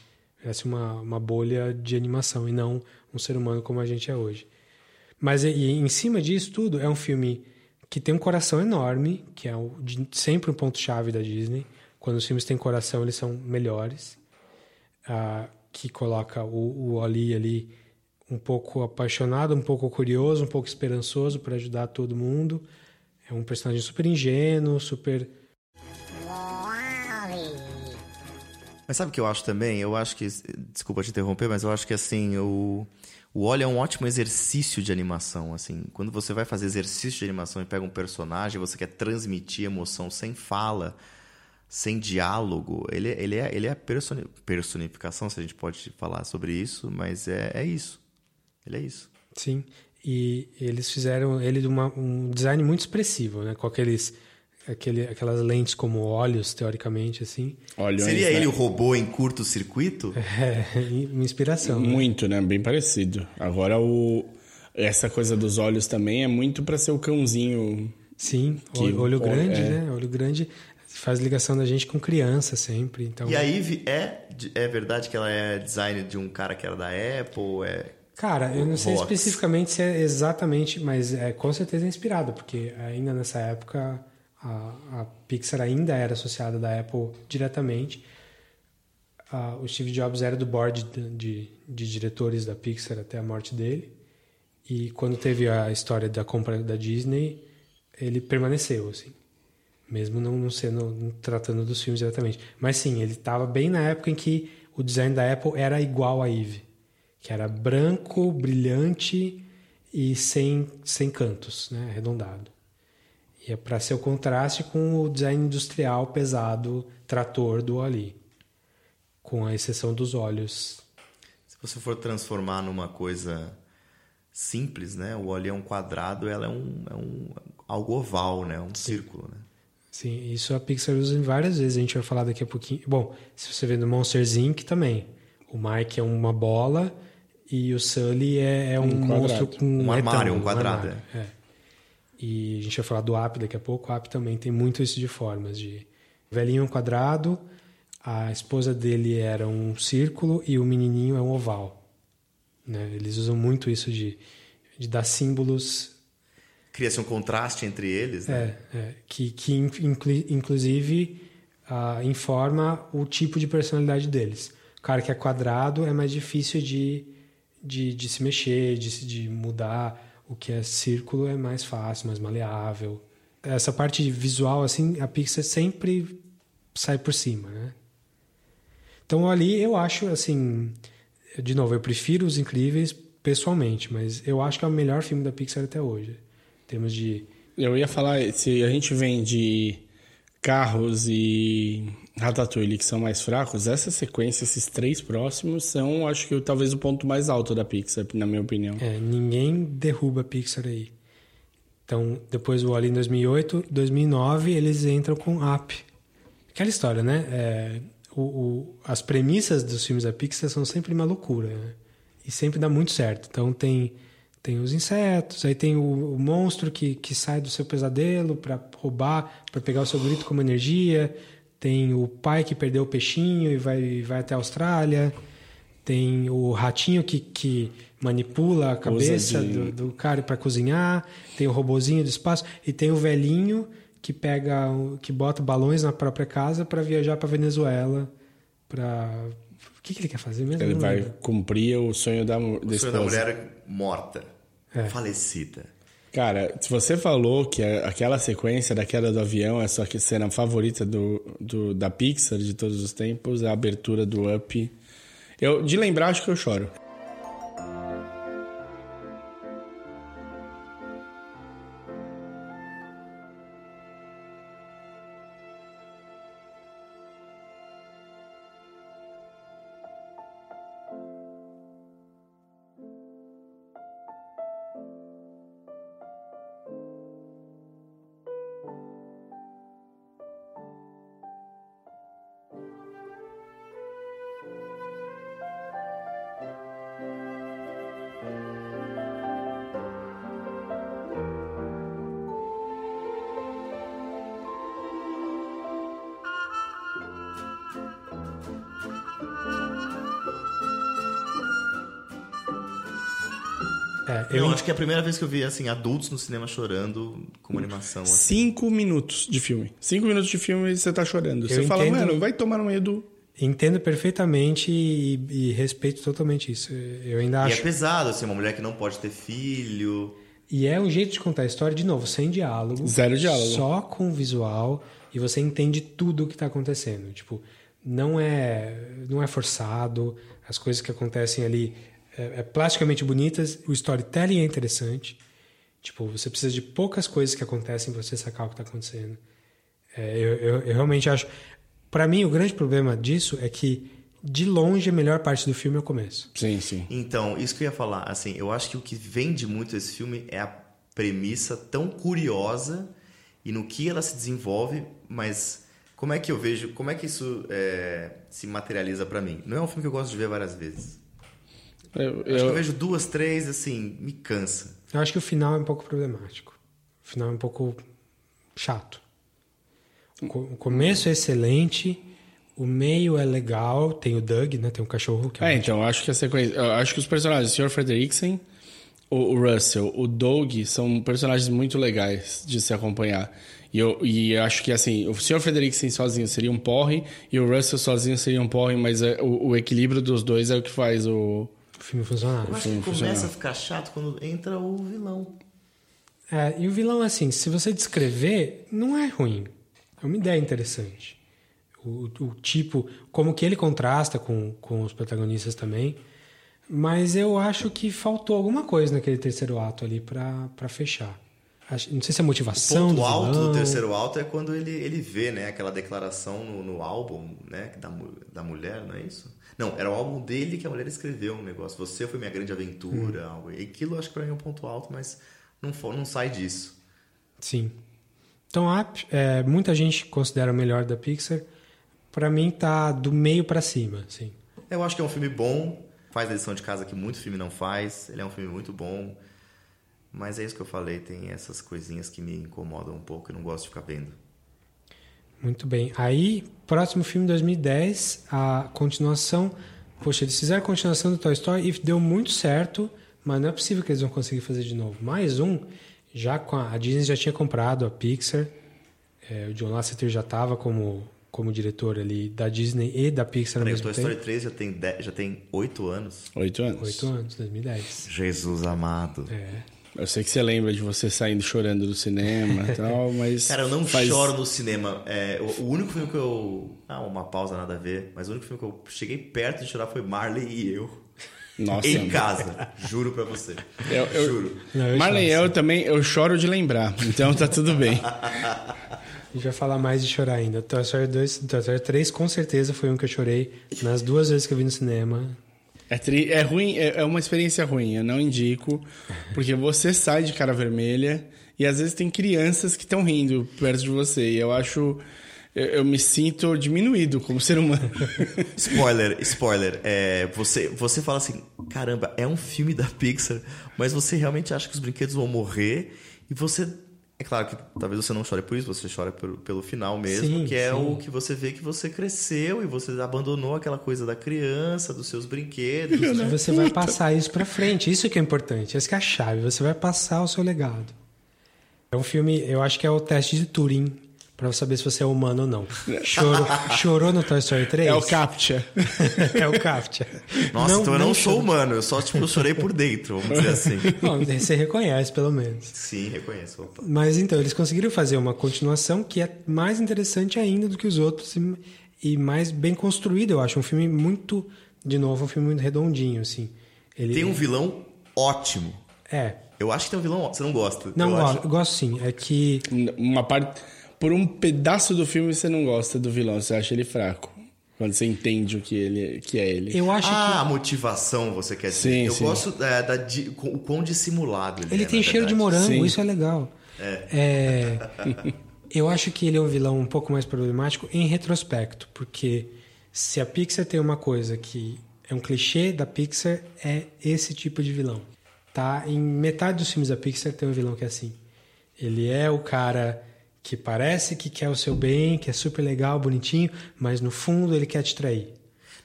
Virasse uma, uma bolha de animação e não um ser humano como a gente é hoje. Mas e, em cima disso tudo, é um filme que tem um coração enorme, que é o, de- sempre um ponto-chave da Disney. Quando os filmes têm coração, eles são melhores. Ah, que coloca o, o Ali ali um pouco apaixonado, um pouco curioso, um pouco esperançoso para ajudar todo mundo. É um personagem super ingênuo, super. Mas sabe o que eu acho também? Eu acho que. Desculpa te interromper, mas eu acho que assim, o. O Oli é um ótimo exercício de animação, assim. Quando você vai fazer exercício de animação e pega um personagem, você quer transmitir emoção sem fala, sem diálogo. Ele, ele é, ele é a personi- personificação, se a gente pode falar sobre isso, mas é, é isso. Ele é isso. Sim. E eles fizeram ele de uma, um design muito expressivo, né? Com aqueles. Aquele, aquelas lentes como olhos, teoricamente, assim. Olhões, Seria né? ele o robô em curto-circuito? É, uma inspiração. né? Muito, né? Bem parecido. Agora o essa coisa dos olhos também é muito pra ser o cãozinho. Sim, que- olho, olho grande, é. né? Olho grande faz ligação da gente com criança sempre. Então, E a Eve é, é verdade que ela é design de um cara que era da Apple? É... Cara, eu não sei Vox. especificamente se é exatamente, mas é com certeza é inspirado, porque ainda nessa época a, a Pixar ainda era associada da Apple diretamente. Ah, o Steve Jobs era do board de, de, de diretores da Pixar até a morte dele. E quando teve a história da compra da Disney, ele permaneceu, assim. Mesmo não, não sendo não tratando dos filmes diretamente. Mas sim, ele estava bem na época em que o design da Apple era igual a Eve. Que era branco, brilhante e sem, sem cantos, né? arredondado. E é para ser o contraste com o design industrial pesado, trator do Ali. Com a exceção dos olhos. Se você for transformar numa coisa simples, né? O Oli é um quadrado, ela é um, é um algo oval, né? Um círculo, né? Sim, isso a Pixar usa várias vezes. A gente vai falar daqui a pouquinho. Bom, se você vê no Monsters Inc. também. O Mike é uma bola e o Sully é, é um, Um monstro com Um armário, um quadrado, armário, é. E a gente vai falar do App daqui a pouco. O App também tem muito isso de formas. De velhinho é um quadrado, a esposa dele era um círculo e o menininho é um oval. Né? Eles usam muito isso de, de dar símbolos Cria-se um contraste entre eles, né? é, é, que, que inclu- inclusive ah, informa o tipo de personalidade deles. O cara que é quadrado é mais difícil de, de, de se mexer, de, de mudar. O que é círculo é mais fácil, mais maleável. Essa parte visual, assim, a Pixar sempre sai por cima, né? Então ali eu acho, assim, de novo, eu prefiro Os Incríveis pessoalmente, mas eu acho que é o melhor filme da Pixar até hoje. Termos de Eu ia falar, se a gente vem de carros e Ratatouille que são mais fracos, essa sequência, esses três próximos, são, acho que, talvez o ponto mais alto da Pixar, na minha opinião. É, ninguém derruba a Pixar aí. Então, depois o Ali em 2008, 2009 eles entram com Up. Aquela história, né? É, o, o- as premissas dos filmes da Pixar são sempre uma loucura, né? E sempre dá muito certo. Então tem tem os insetos, aí tem o, o monstro que, que sai do seu pesadelo para roubar, para pegar o seu grito como energia. Tem o pai que perdeu o peixinho e vai, vai até a Austrália. Tem o ratinho que, que manipula a cabeça de- do, do cara para cozinhar. Tem o robozinho do espaço e tem o velhinho que pega, que bota balões na própria casa para viajar para Venezuela. Para o que, que ele quer fazer mesmo? Ele vai lembro. cumprir o sonho da, O sonho esposa. da mulher morta, É. falecida. Cara, se você falou que aquela sequência da queda do avião é a sua cena favorita do, do- da Pixar de todos os tempos, a abertura do Up. Eu, de lembrar, acho que eu choro. Que é a primeira vez que eu vi assim adultos no cinema chorando com uma animação assim. Cinco minutos de filme. Cinco minutos de filme e você tá chorando. Eu você fala, entendo- mano, vai tomar no meio do. entendo perfeitamente e, e respeito totalmente isso. Eu ainda E acho. é pesado, assim, uma mulher que não pode ter filho. E é um jeito de contar a história, de novo, sem diálogo. Zero diálogo. Só com visual e você entende tudo o que está acontecendo. Tipo, não é, não é forçado, as coisas que acontecem ali é, é plasticamente bonitas, o storytelling é interessante. Tipo, você precisa de poucas coisas que acontecem para você sacar o que está acontecendo. É, eu, eu, eu realmente acho. Para mim, o grande problema disso é que, de longe, a melhor parte do filme é o começo. Sim, sim. Então, isso que eu ia falar, assim, eu acho que o que vende muito esse filme é a premissa tão curiosa e no que ela se desenvolve, mas como é que eu vejo, como é que isso é, se materializa pra mim? Não é um filme que eu gosto de ver várias vezes. Eu, Acho que eu vejo duas, três, assim, me cansa. Eu acho que o final é um pouco problemático. O final é um pouco chato. O co- o começo é excelente, o meio é legal, tem o Doug, né? Tem o cachorro que É, então, eu acho que a sequência. Eu acho que os personagens, o Sr. Frederiksen, o, o Russell, o Doug, são personagens muito legais de se acompanhar. E eu, e eu acho que, assim, o Sr. Frederiksen sozinho seria um porre e o Russell sozinho seria um porre, mas é- o, o equilíbrio dos dois é o que faz o, O filme funcionava. Eu acho que começa a ficar chato quando entra o vilão. É, e o vilão, assim, se você descrever, não é ruim. É uma ideia interessante. O, o tipo, como que ele contrasta com, com os protagonistas também. Mas eu acho que faltou alguma coisa naquele terceiro ato ali pra pra fechar. Acho- Não sei se é a O motivação ponto do alto vilão. do terceiro alto é quando ele, ele vê, né, aquela declaração no, no álbum, né, da, da mulher, não é isso? Não, era o álbum dele que a mulher escreveu um negócio. Você foi minha grande aventura, Hum. algo. E aquilo acho que pra mim é um ponto alto, mas não, for, não sai disso. Sim. Então, Up, é, muita gente considera o melhor da Pixar. Pra mim, tá do meio pra cima, assim. Eu acho que é um filme bom, faz a lição de casa que muito filme não faz. Ele é um filme muito bom. Mas é isso que eu falei, tem essas coisinhas que me incomodam um pouco e não gosto de ficar vendo. Muito bem. Aí, próximo filme, 2010, a continuação. Poxa, eles fizeram a continuação do Toy Story e deu muito certo, mas não é possível que eles vão conseguir fazer de novo. Mais um, já com a, a Disney já tinha comprado a Pixar, é, o John Lasseter já estava como, como diretor ali da Disney e da Pixar Peraí, o mesmo Toy tempo. Story 3 já tem, de- já tem 8 anos. Oito anos. Oito anos, 2010. Jesus amado. É. Eu sei que você lembra de você saindo chorando do cinema e tal, mas. Cara, eu não faz- choro no cinema. É, o, o único filme que eu. Ah, uma pausa, nada a ver. Mas o único filme que eu cheguei perto de chorar foi Marley e eu. Nossa, em casa. Juro pra você. Eu, eu, Juro. Não, eu Marley e eu também, eu choro de lembrar, então tá tudo bem. A gente vai falar mais de chorar ainda. Toy Story 2, Toy Story 3 com certeza foi um que eu chorei nas duas vezes que eu vi no cinema. É, tri- é ruim, é, é uma experiência ruim, eu não indico, porque você sai de cara vermelha e às vezes tem crianças que estão rindo perto de você, e eu acho. Eu, eu me sinto diminuído como ser humano. Spoiler, spoiler. É, você, você fala assim: caramba, é um filme da Pixar, mas você realmente acha que os brinquedos vão morrer e você. É claro que talvez você não chore por isso, você chora pelo, pelo final mesmo, Sim, que é sim. o que você vê que você cresceu e você abandonou aquela coisa da criança, dos seus brinquedos. E você vai passar isso pra frente. Isso que é importante. Essa que é a chave. Você vai passar o seu legado. É um filme, eu acho que é o teste de Turing. Pra saber se você é humano ou não. Chorou, chorou no Toy Story 3? É o CAPTCHA. é o CAPTCHA. Nossa, então eu não sou chorou. humano, eu só tipo, chorei por dentro, vamos dizer assim. Bom, você reconhece, pelo menos. Sim, reconheço. Opa. Mas então, eles conseguiram fazer uma continuação que é mais interessante ainda do que os outros e, e mais bem construída, eu acho. Um filme muito, de novo, um filme muito redondinho, assim. Ele, Tem um vilão ótimo. É. Eu acho que tem um vilão. ó- Você não gosta? Não, eu eu acho- gosto sim. É que Uma parte. Por um pedaço do filme você não gosta do vilão, você acha ele fraco. Quando você entende o que, ele, que é ele. eu acho ah, a que motivação, você quer dizer. Sim, eu sim. gosto é, da, com- o quão dissimulado ele, ele é, tem na cheiro de verdade. morango, Sim. isso é legal. É, eu acho que ele é um vilão um pouco mais problemático em retrospecto, porque se a Pixar tem uma coisa que é um clichê da Pixar, é esse tipo de vilão. Tá? Em metade dos filmes da Pixar tem um vilão que é assim. Ele é o cara que parece que quer o seu bem, que é super legal, bonitinho, mas no fundo ele quer te trair.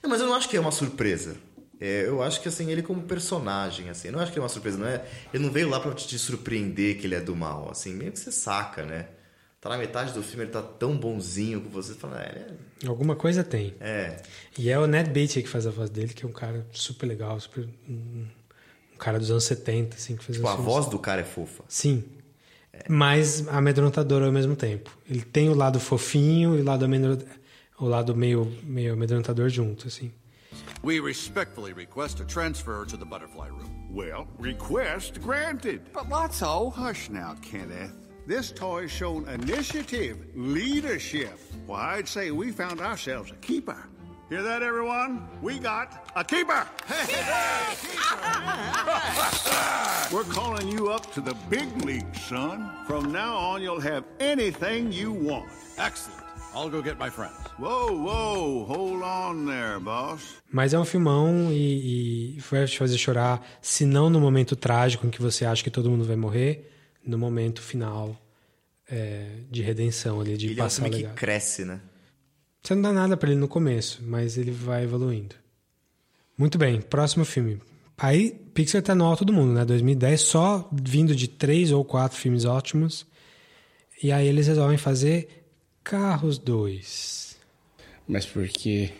Não, mas eu não acho que é uma surpresa. É, eu acho que assim, ele como personagem, assim, eu não acho que é uma surpresa, não é? Ele não veio lá pra te surpreender que ele é do mal, assim, meio que você saca, né? Tá na metade do filme, ele tá tão bonzinho com você, fala, ah, ele Alguma coisa tem. é. é. E é o Ned Beatty que faz a voz dele, que é um cara super legal, super, um, cara dos anos 70, assim, que fez Tipo, a voz do cara é fofa. Sim. Mas amedrontador ao mesmo tempo. Ele tem o lado fofinho e o lado, amedron- o lado meio, meio amedrontador junto, assim. We respectfully request a transfer to the butterfly room. Well, request granted. But Lotso, hush now, Kenneth. This toy's shown initiative, leadership. Why, I'd say we found ourselves a keeper. Hear that, everyone? We got a keeper. We're calling you up to the big league, son. From now on, you'll have anything you want. Excellent. I'll go get my friends. Whoa, whoa, hold on there, boss. Mas é um filmão e, e vai te fazer chorar, se não no momento trágico em que você acha que todo mundo vai morrer, no momento final é, de redenção ali, de Ele é um passar filme legal. que cresce, né? Você não dá nada pra ele no começo, mas ele vai evoluindo. Muito bem, próximo filme. Aí, Pixar tá no alto do mundo, né? 2010, só vindo de três ou quatro filmes ótimos. E aí eles resolvem fazer Carros 2. Mas por quê?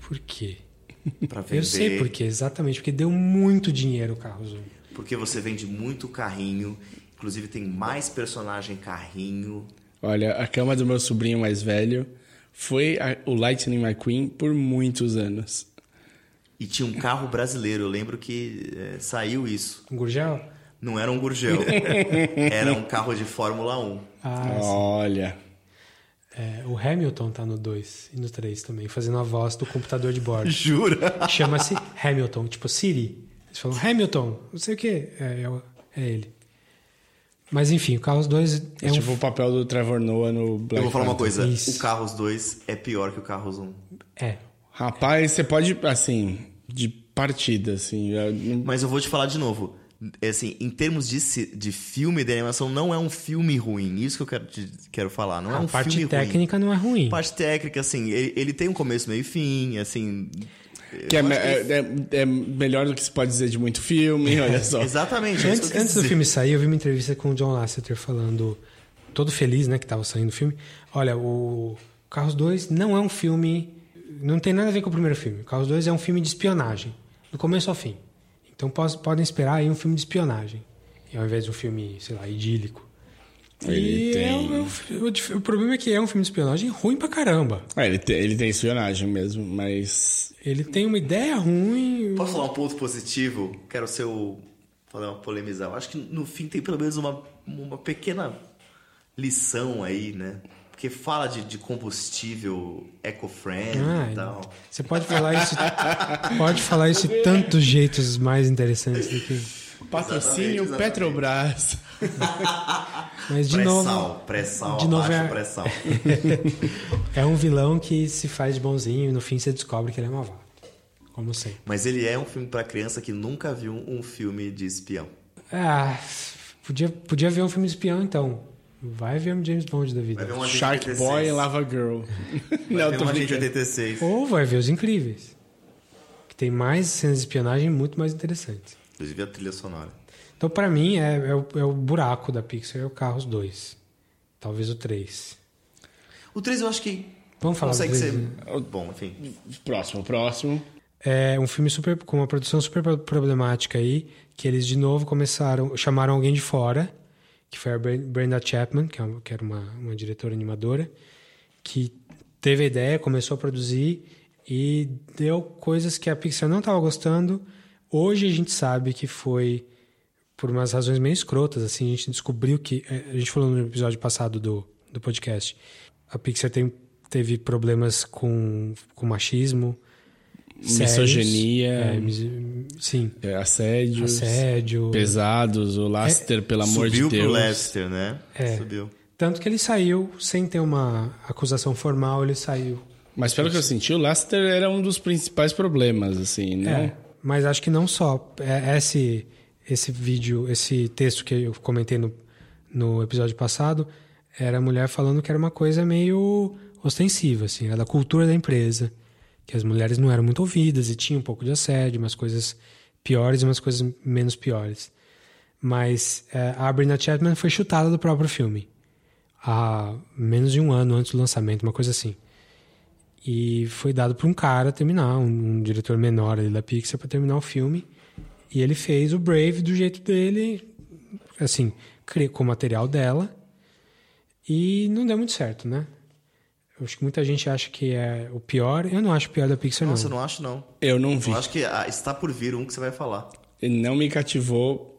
Por quê? Pra vender. Eu sei por quê, exatamente, porque deu muito dinheiro o Carros 1. Porque você vende muito carrinho. Inclusive tem mais personagem carrinho. Olha, a cama do meu sobrinho mais velho foi a- o Lightning McQueen por muitos anos. E tinha um carro brasileiro. Eu lembro que é, saiu isso. Um Gurgel? Não era um Gurgel. era um carro de Fórmula 1. Ah. Olha. É, o Hamilton tá no 2 e no 3 também, fazendo a voz do computador de bordo. Jura? Chama-se Hamilton, tipo Siri. Eles falam Hamilton, não sei o que, é, é é ele. Mas enfim, o Carros 2 é, É, um... tipo o papel do Trevor Noah no Black Eu vou falar uma Panther. coisa. Isso. O Carros 2 é pior que o Carros 1. É. Rapaz, você pode, assim, de partida, assim. eu não- Mas eu vou te falar de novo. É Assim, em termos de, de filme de animação, não é um filme ruim. Isso que eu quero, te- quero falar. Não é a um parte filme técnica não é ruim. ruim. Parte técnica, assim, ele, ele tem um começo, meio e fim, assim. Que é, que- é- é- é melhor do que se pode dizer de muito filme, olha só. Exatamente. é Antes, antes do filme sair, eu vi uma entrevista com o John Lasseter falando, todo feliz, né, que tava saindo o filme. Olha, o Carros 2 não é um filme. Não tem nada a ver com o primeiro filme. O Carros 2 é um filme de espionagem, do começo ao fim. Então podem esperar aí um filme de espionagem, ao invés de um filme, sei lá, idílico. Ele e tem- é um- é o, o problema é que é um filme de espionagem ruim pra caramba. É, ele, tem, ele tem espionagem mesmo, mas. Ele tem uma ideia ruim. Posso falar um ponto positivo? Quero ser o. Falar uma polemizar. Eu acho que no fim tem pelo menos uma, uma pequena lição aí, né? Porque fala de, de combustível eco-friendly Ah, e tal. Você pode falar isso. pode falar isso de tantos jeitos mais interessantes do que. Patrocínio exatamente. Petrobras. Mas de pré-sal, novo. pré-sal, de novo é, pré-sal. é um vilão que se faz de bonzinho e no fim você descobre que ele é malvado. Como sempre. Mas ele é um filme pra criança que nunca viu um filme de espião. Ah, podia, podia ver um filme de espião então. Vai ver um James Bond da vida. Vai ver um Shark 86. Boy e Lava Girl. Vai Não, ver tô um Agente brincando. 86. Ou vai ver Os Incríveis. Que tem mais cenas de espionagem muito mais interessantes. Inclusive a trilha sonora. Então, pra mim, é, é o, é o buraco da Pixar, é o Carros 2. Talvez o 3. O 3 eu acho que Vamos falar consegue do ser... três, Bom, enfim. Próximo, próximo. É um filme super com uma produção super pro- problemática aí, que eles de novo começaram, chamaram alguém de fora, que foi a Bre- Brenda Chapman, que, é uma- que era uma, uma diretora animadora, que teve a ideia, começou a produzir e deu coisas que a Pixar não estava gostando. Hoje a gente sabe que foi por umas razões meio escrotas, assim, a gente descobriu que eh, a gente falou no episódio passado do, do podcast. A Pixar tem, teve problemas com, com machismo, sérios. Misoginia. É, mis- sim. É, assédio. Assédio. Pesados. O Laster, pelo amor Subiu de Deus. pro Lester, né? É. Subiu. Tanto que ele saiu sem ter uma acusação formal, ele saiu. Mas pelo que eu senti, o Laster era um dos principais problemas, assim, né? É, mas acho que não só. É, Esse, esse vídeo, esse texto que eu comentei no, no episódio passado, era a mulher falando que era uma coisa meio ostensiva, assim, era da cultura da empresa. Que as mulheres não eram muito ouvidas e tinha um pouco de assédio, umas coisas piores e umas coisas menos piores. Mas é, a Brenda Chapman foi chutada do próprio filme. Há menos de um ano antes do lançamento, uma coisa assim. E foi dado para um cara terminar, um, um diretor menor ali da Pixar, para terminar o filme. E ele fez o Brave do jeito dele, assim, com o material dela. E não deu muito certo, né? Eu acho que muita gente acha que é o pior. Eu não acho o pior da Pixar, Nossa, eu não. não acho não. Eu não vi. Eu acho que ah, está por vir um que você vai falar. Ele não me cativou,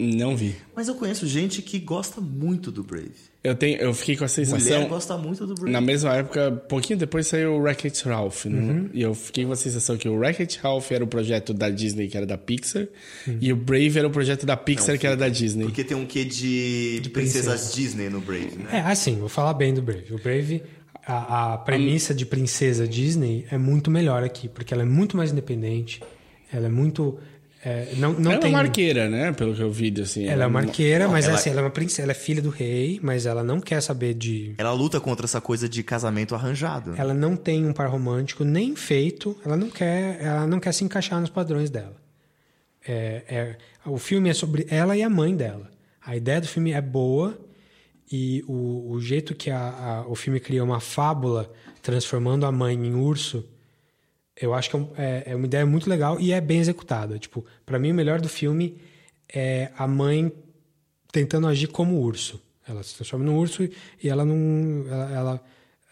não vi. Mas eu conheço gente que gosta muito do Brave. Eu, tenho, eu fiquei com a sensação... Mulher gosta muito do Brave. Na mesma época, pouquinho depois saiu o Wreck-It Ralph, né? Uhum. E eu fiquei com a sensação que o Wreck-It Ralph era o projeto da Disney, que era da Pixar, Uhum. e o Brave era o projeto da Pixar, Não, que era da Disney. Porque tem um quê de, princesas Disney no Brave, né? É, assim, vou falar bem do Brave. O Brave, a, a premissa de princesa Disney é muito melhor aqui, porque ela é muito mais independente. Ela é muito. É, não, não ela tem. é uma arqueira, né? Pelo que eu vi, assim. Ela é uma arqueira, mas ela- assim, ela é uma princesa, ela é filha do rei, mas ela não quer saber de. Ela luta contra essa coisa de casamento arranjado. Ela não tem um par romântico nem feito, ela não quer, ela não quer se encaixar nos padrões dela. É, é- o filme é sobre ela e a mãe dela. A ideia do filme é boa e o, o jeito que a- a- o filme cria uma fábula transformando a mãe em urso Eu acho que é, é- é uma ideia muito legal e é bem executada. Tipo, para mim o melhor do filme é a mãe tentando agir como urso. Ela se transforma num urso e ela não, ela, ela,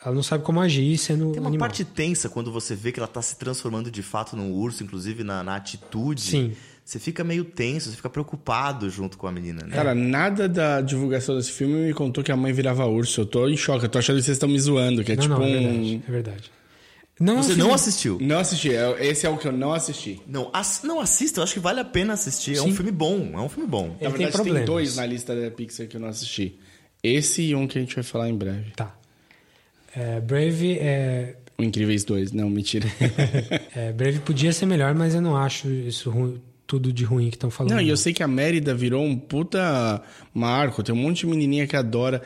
ela não sabe como agir sendo Tem uma animal. parte tensa quando você vê que ela tá se transformando de fato num urso, inclusive na, na atitude. Sim. Você fica meio tenso, você fica preocupado junto com a menina, né? Cara, nada da divulgação desse filme me contou que a mãe virava urso. Eu tô em choque. Eu tô achando que vocês estão me zoando, que é não, tipo não, é um. verdade. É verdade. Não, é Você filme- não assistiu? Não assisti. É- Esse é o que eu não assisti. Não, ass- não assista, eu acho que vale a pena assistir. É um Sim. filme bom, é um filme bom. Na Ele tem verdade, tem, problemas. dois na lista da Pixar que eu não assisti. Esse e um que a gente vai falar em breve. Tá. É, Brave é, O Incríveis 2. Não, mentira. é, Brave podia ser melhor, mas eu não acho isso ru- tudo de ruim que estão falando. Não, e eu sei que a Mérida virou um puta marco. Tem um monte de menininha que adora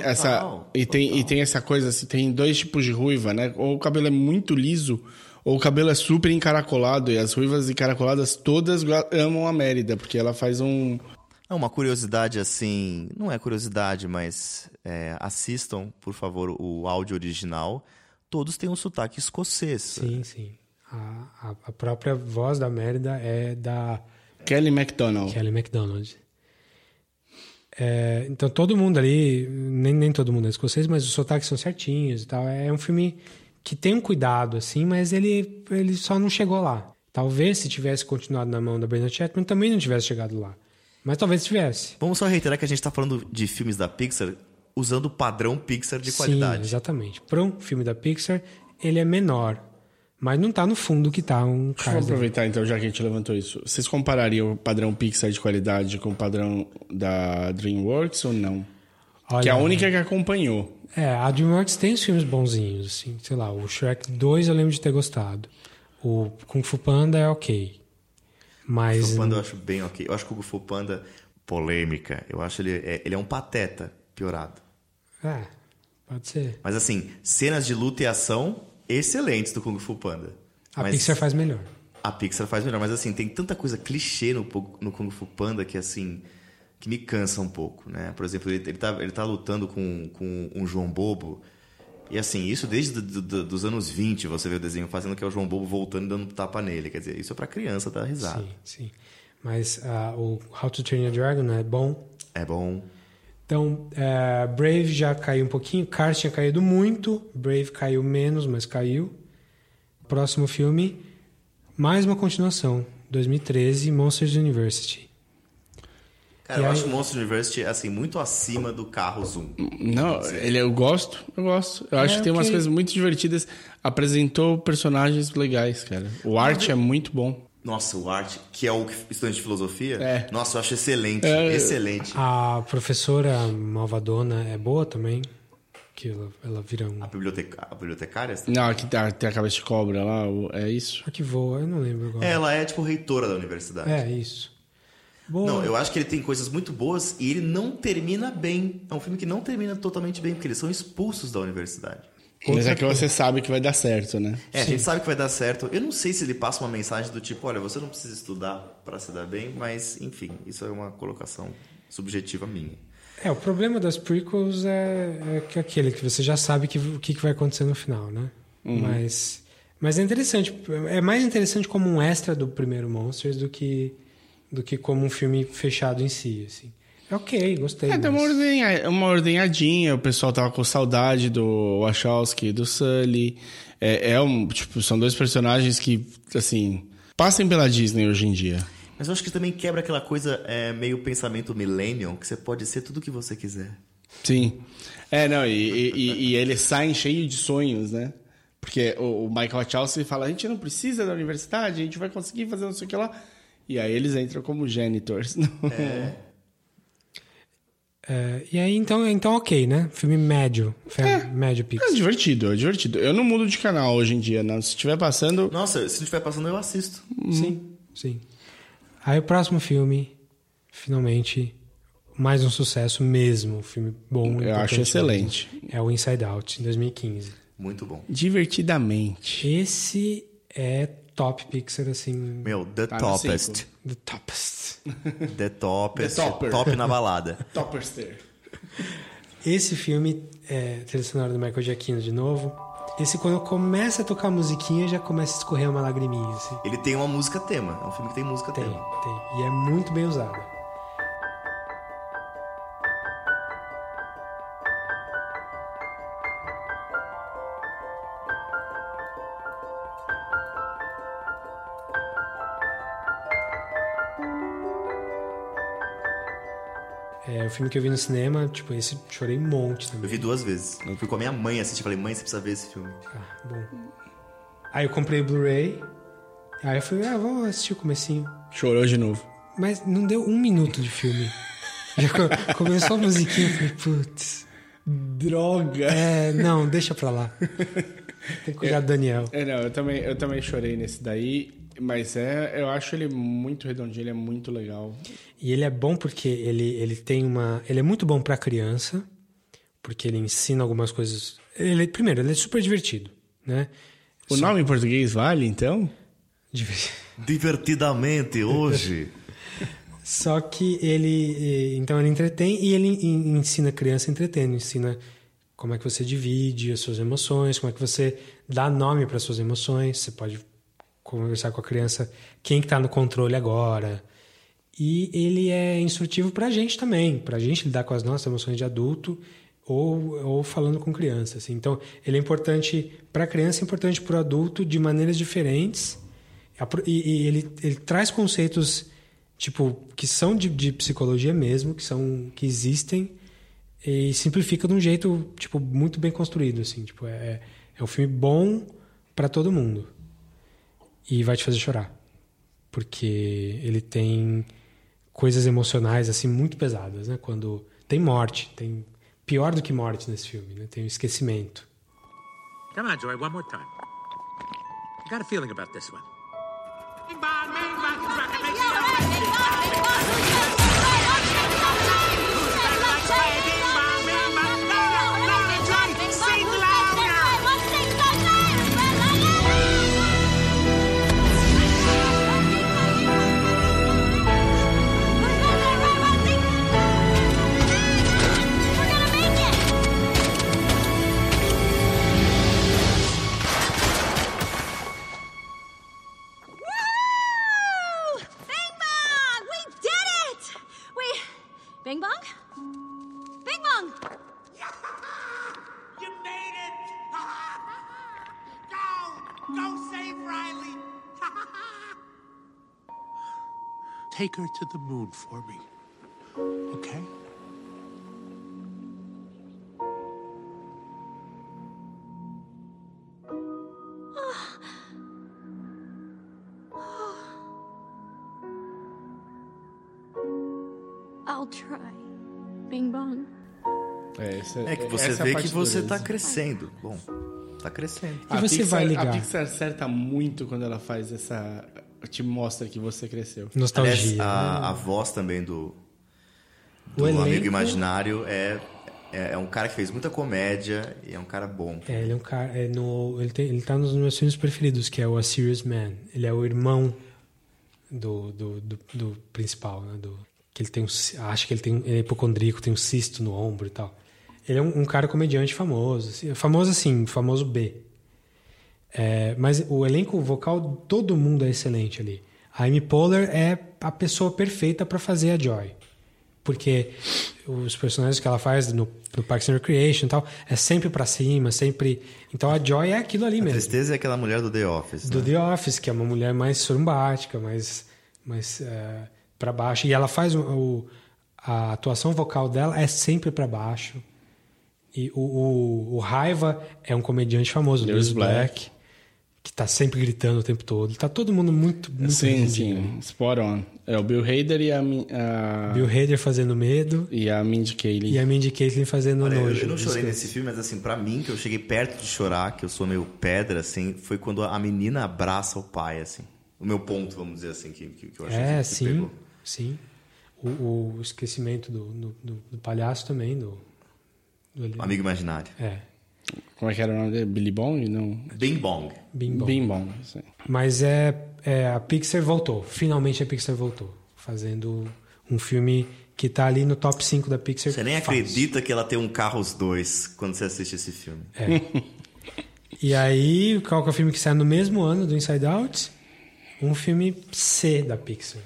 essa Total, e tem e tem essa coisa assim, tem dois tipos de ruiva, né? Ou o cabelo é muito liso, ou o cabelo é super encaracolado e as ruivas encaracoladas todas amam a Mérida, porque ela faz um É uma curiosidade assim, não é curiosidade, mas é, assistam, por favor, o áudio original. Todos têm um sotaque escocês. Sim, sim. A, a- própria voz da Mérida é da Kelly MacDonald. Kelly MacDonald. É, então todo mundo ali, nem, nem todo mundo é escocês, mas os sotaques são certinhos e tal. É um filme que tem um cuidado, assim, mas ele, ele só não chegou lá. Talvez se tivesse continuado na mão da Brenda Chapman, também não tivesse chegado lá. Mas talvez tivesse. Vamos só reiterar que a gente está falando de filmes da Pixar usando o padrão Pixar de Sim, qualidade. exatamente. Para um filme da Pixar, ele é menor. Mas não tá no fundo que tá um Deixa eu Cars. aproveitar então, já que a gente levantou isso. Vocês comparariam o padrão Pixar de qualidade com o padrão da DreamWorks ou não? Olha, que é a única que acompanhou. É, a DreamWorks tem os filmes bonzinhos, assim. Sei lá, o Shrek 2 eu lembro de ter gostado. O Kung Fu Panda é ok. Mas... Kung Fu Panda eu acho bem ok. Eu acho que o Kung Fu Panda, polêmica, eu acho ele é, ele é um pateta piorado. É, pode ser. Mas assim, cenas de luta e ação excelentes do Kung Fu Panda. A Mas Pixar faz melhor. A Pixar faz melhor, mas assim, tem tanta coisa clichê no, no Kung Fu Panda que assim, que me cansa um pouco, né? Por exemplo, ele, ele, tá, ele tá lutando com, com um João Bobo. E assim, isso desde do, do, dos anos 20 você vê o desenho fazendo que é o João Bobo voltando e dando tapa nele. Quer dizer, isso é pra criança dar risada. Sim, sim. Mas ah, o How to Train Your Dragon é bom. É bom. Então, é, Brave já caiu um pouquinho. Cars tinha caído muito. Brave caiu menos, mas caiu. Próximo filme, mais uma continuação. 2013, Monsters University. Cara, E eu aí- acho Monster University, assim, muito acima do carro Zoom. Não, ele eu gosto, eu gosto. Eu acho É, que tem umas ok. coisas muito divertidas. Apresentou personagens legais, cara. O arte é muito bom. Nossa, o Art, que é o estudante de filosofia, É. nossa, eu acho excelente, É. excelente. A professora malvadona é boa também. Que ela, ela vira um. A, biblioteca, a bibliotecária? Não, aqui tá, tem a cabeça de cobra lá, é isso? A que voa, eu não lembro agora. Ela é, tipo, reitora da universidade. É, isso. Boa. Não, eu acho que ele tem coisas muito boas e ele não termina bem. É um filme que não termina totalmente bem, porque eles são expulsos da universidade. Mas é que você sabe que vai dar certo, né? É, a gente sabe que vai dar certo. Eu não sei se ele passa uma mensagem do tipo, olha, você não precisa estudar para se dar bem, mas enfim, isso é uma colocação subjetiva minha. É, o problema das prequels é, é que aquele que você já sabe que, o que, que vai acontecer no final, né? Uhum. Mas, mas é interessante. É mais interessante como um extra do primeiro Monsters do que, do que como um filme fechado em si, assim. É ok, gostei. É, deu uma, mas- ordenha, uma ordenhadinha, o pessoal tava com saudade do Wachowski e do Sully. É, é um, tipo, são dois personagens que, assim, passem pela Disney hoje em dia. Mas eu acho que também quebra aquela coisa é, meio pensamento millennial, que você pode ser tudo o que você quiser. Sim. É, não, e, e, e- e eles saem cheio de sonhos, né? Porque o, o Michael Wachowski fala, a gente não precisa da universidade, a gente vai conseguir fazer não sei o que lá. E aí eles entram como janitors. É. É, e aí, então, então ok, né? Filme médio. Fe- Médio É divertido, é divertido. Eu não mudo de canal hoje em dia, não. Se estiver passando... Nossa, se estiver passando, eu assisto. Sim, sim. Aí o próximo filme, finalmente, mais um sucesso mesmo. Filme bom. Eu acho excelente. mesmo. É o Inside Out, em 2015. Muito bom. Divertidamente. Esse é top Pixar, assim. Meu, the Tá topest. The topest. The topest. The topper. top na balada. Topperster. Esse filme é trilha sonora do Michael Giacchino de novo. Esse, quando começa a tocar a musiquinha, já começa a escorrer uma lagriminha, assim. Ele tem uma música tema. É um filme que tem música Tem, tema. tem. E é muito bem usada. O filme que eu vi no cinema, tipo, esse chorei um monte também. Eu vi duas vezes. Eu fui com a minha mãe assistir. Falei, mãe, você precisa ver esse filme. Ah, bom. Aí eu comprei o Blu-ray. Aí eu falei, ah, vamos assistir o comecinho. Chorou de novo. Mas não deu um minuto de filme. Já co- começou a musiquinha, eu falei, putz. Droga! É, não, deixa pra lá. Tem que cuidar do Daniel. É, não, eu também, eu também chorei nesse daí, mas é, eu acho ele muito redondinho, ele é muito legal. E ele é bom porque ele, ele tem uma. Ele é muito bom pra criança, porque ele ensina algumas coisas. Ele, primeiro, ele é super divertido, né? O nome em português vale, então? Divertidamente, hoje. Só que ele. Então ele entretém e ele en- ensina a criança entretendo, ensina como é que você divide as suas emoções, como é que você dá nome para suas emoções. Você pode conversar com a criança quem que tá no controle agora. E ele é instrutivo pra gente também, pra gente lidar com as nossas emoções de adulto ou, ou falando com criança. Assim. Então, ele é importante para a criança, é importante para o adulto de maneiras diferentes. E, e ele, ele traz conceitos tipo que são de, de psicologia mesmo, que são que existem e simplifica de um jeito tipo muito bem construído assim, tipo é é um filme bom para todo mundo e vai te fazer chorar porque ele tem coisas emocionais assim muito pesadas, né? Quando tem morte, tem pior do que morte nesse filme, né? Tem o esquecimento. Come on, Joy, one more time. I got a feeling about this one. Bing bong? Bing bong! You made it! Go! Go save Riley! Take her to the moon for me. Okay? I'll try. Bing bong. É, essa, É que você essa é vê que você dureza. tá crescendo. Bom, tá crescendo. A você Pixar- vai ligar? A Pixar acerta muito quando ela faz essa. Te mostra que você cresceu. Nostalgia. Aliás, a, né? a voz também do, O do elenco- Amigo Imaginário é, é, é um cara que fez muita comédia e é um cara bom. É, ele é um cara. É no, ele, tem, ele tá nos meus filmes preferidos, que é o A Serious Man. Ele é o irmão do, do, do, do principal, né? Do, que ele tem um, acho que ele tem ele é hipocondríaco, tem um cisto no ombro e tal. Ele é um, um cara comediante famoso, assim, famoso assim, famoso B. É, mas o elenco vocal, todo mundo é excelente ali. A Amy Poehler é a pessoa perfeita para fazer a Joy. Porque os personagens que ela faz no, no Parks and Recreation e tal, é sempre pra cima, sempre... Então a Joy é aquilo ali A mesmo. tristeza é aquela mulher do The Office. Do né? The Office, que é uma mulher mais sorumbática, mais, mais é, para baixo. E ela faz o, o- a atuação vocal dela é sempre para baixo. E o, o, o Raiva é um comediante famoso, Lewis Lewis Black, que tá sempre gritando o tempo todo. Tá todo mundo muito, muito Sim, redondinho. sim. Spot on. É o Bill Hader e a. A... Bill Hader fazendo medo E a Mindy Kaling. e a Mindy Kaling fazendo Olha, nojo. eu não chorei nesse filme, mas assim, pra mim, que eu cheguei perto de chorar, que eu sou meio pedra, assim, foi quando a menina abraça o pai, assim. O meu ponto, vamos dizer assim, que, que, que eu achei É, que sim, pegou. Sim. O, o esquecimento do, do, do- do palhaço também, do, do Amigo Imaginário. É. Como é que era o nome dele? Billy Bong? Não. Bing Bong. Bing Bong. Bing Bong. aí. Mas é, é, a Pixar voltou. Finalmente a Pixar voltou. Fazendo um filme que tá ali no top 5 da Pixar. Você nem fácil. acredita que ela tem um carro os dois quando você assiste esse filme. É. E aí, qual que é o filme que sai no mesmo ano do Inside Out? Um filme C da Pixar.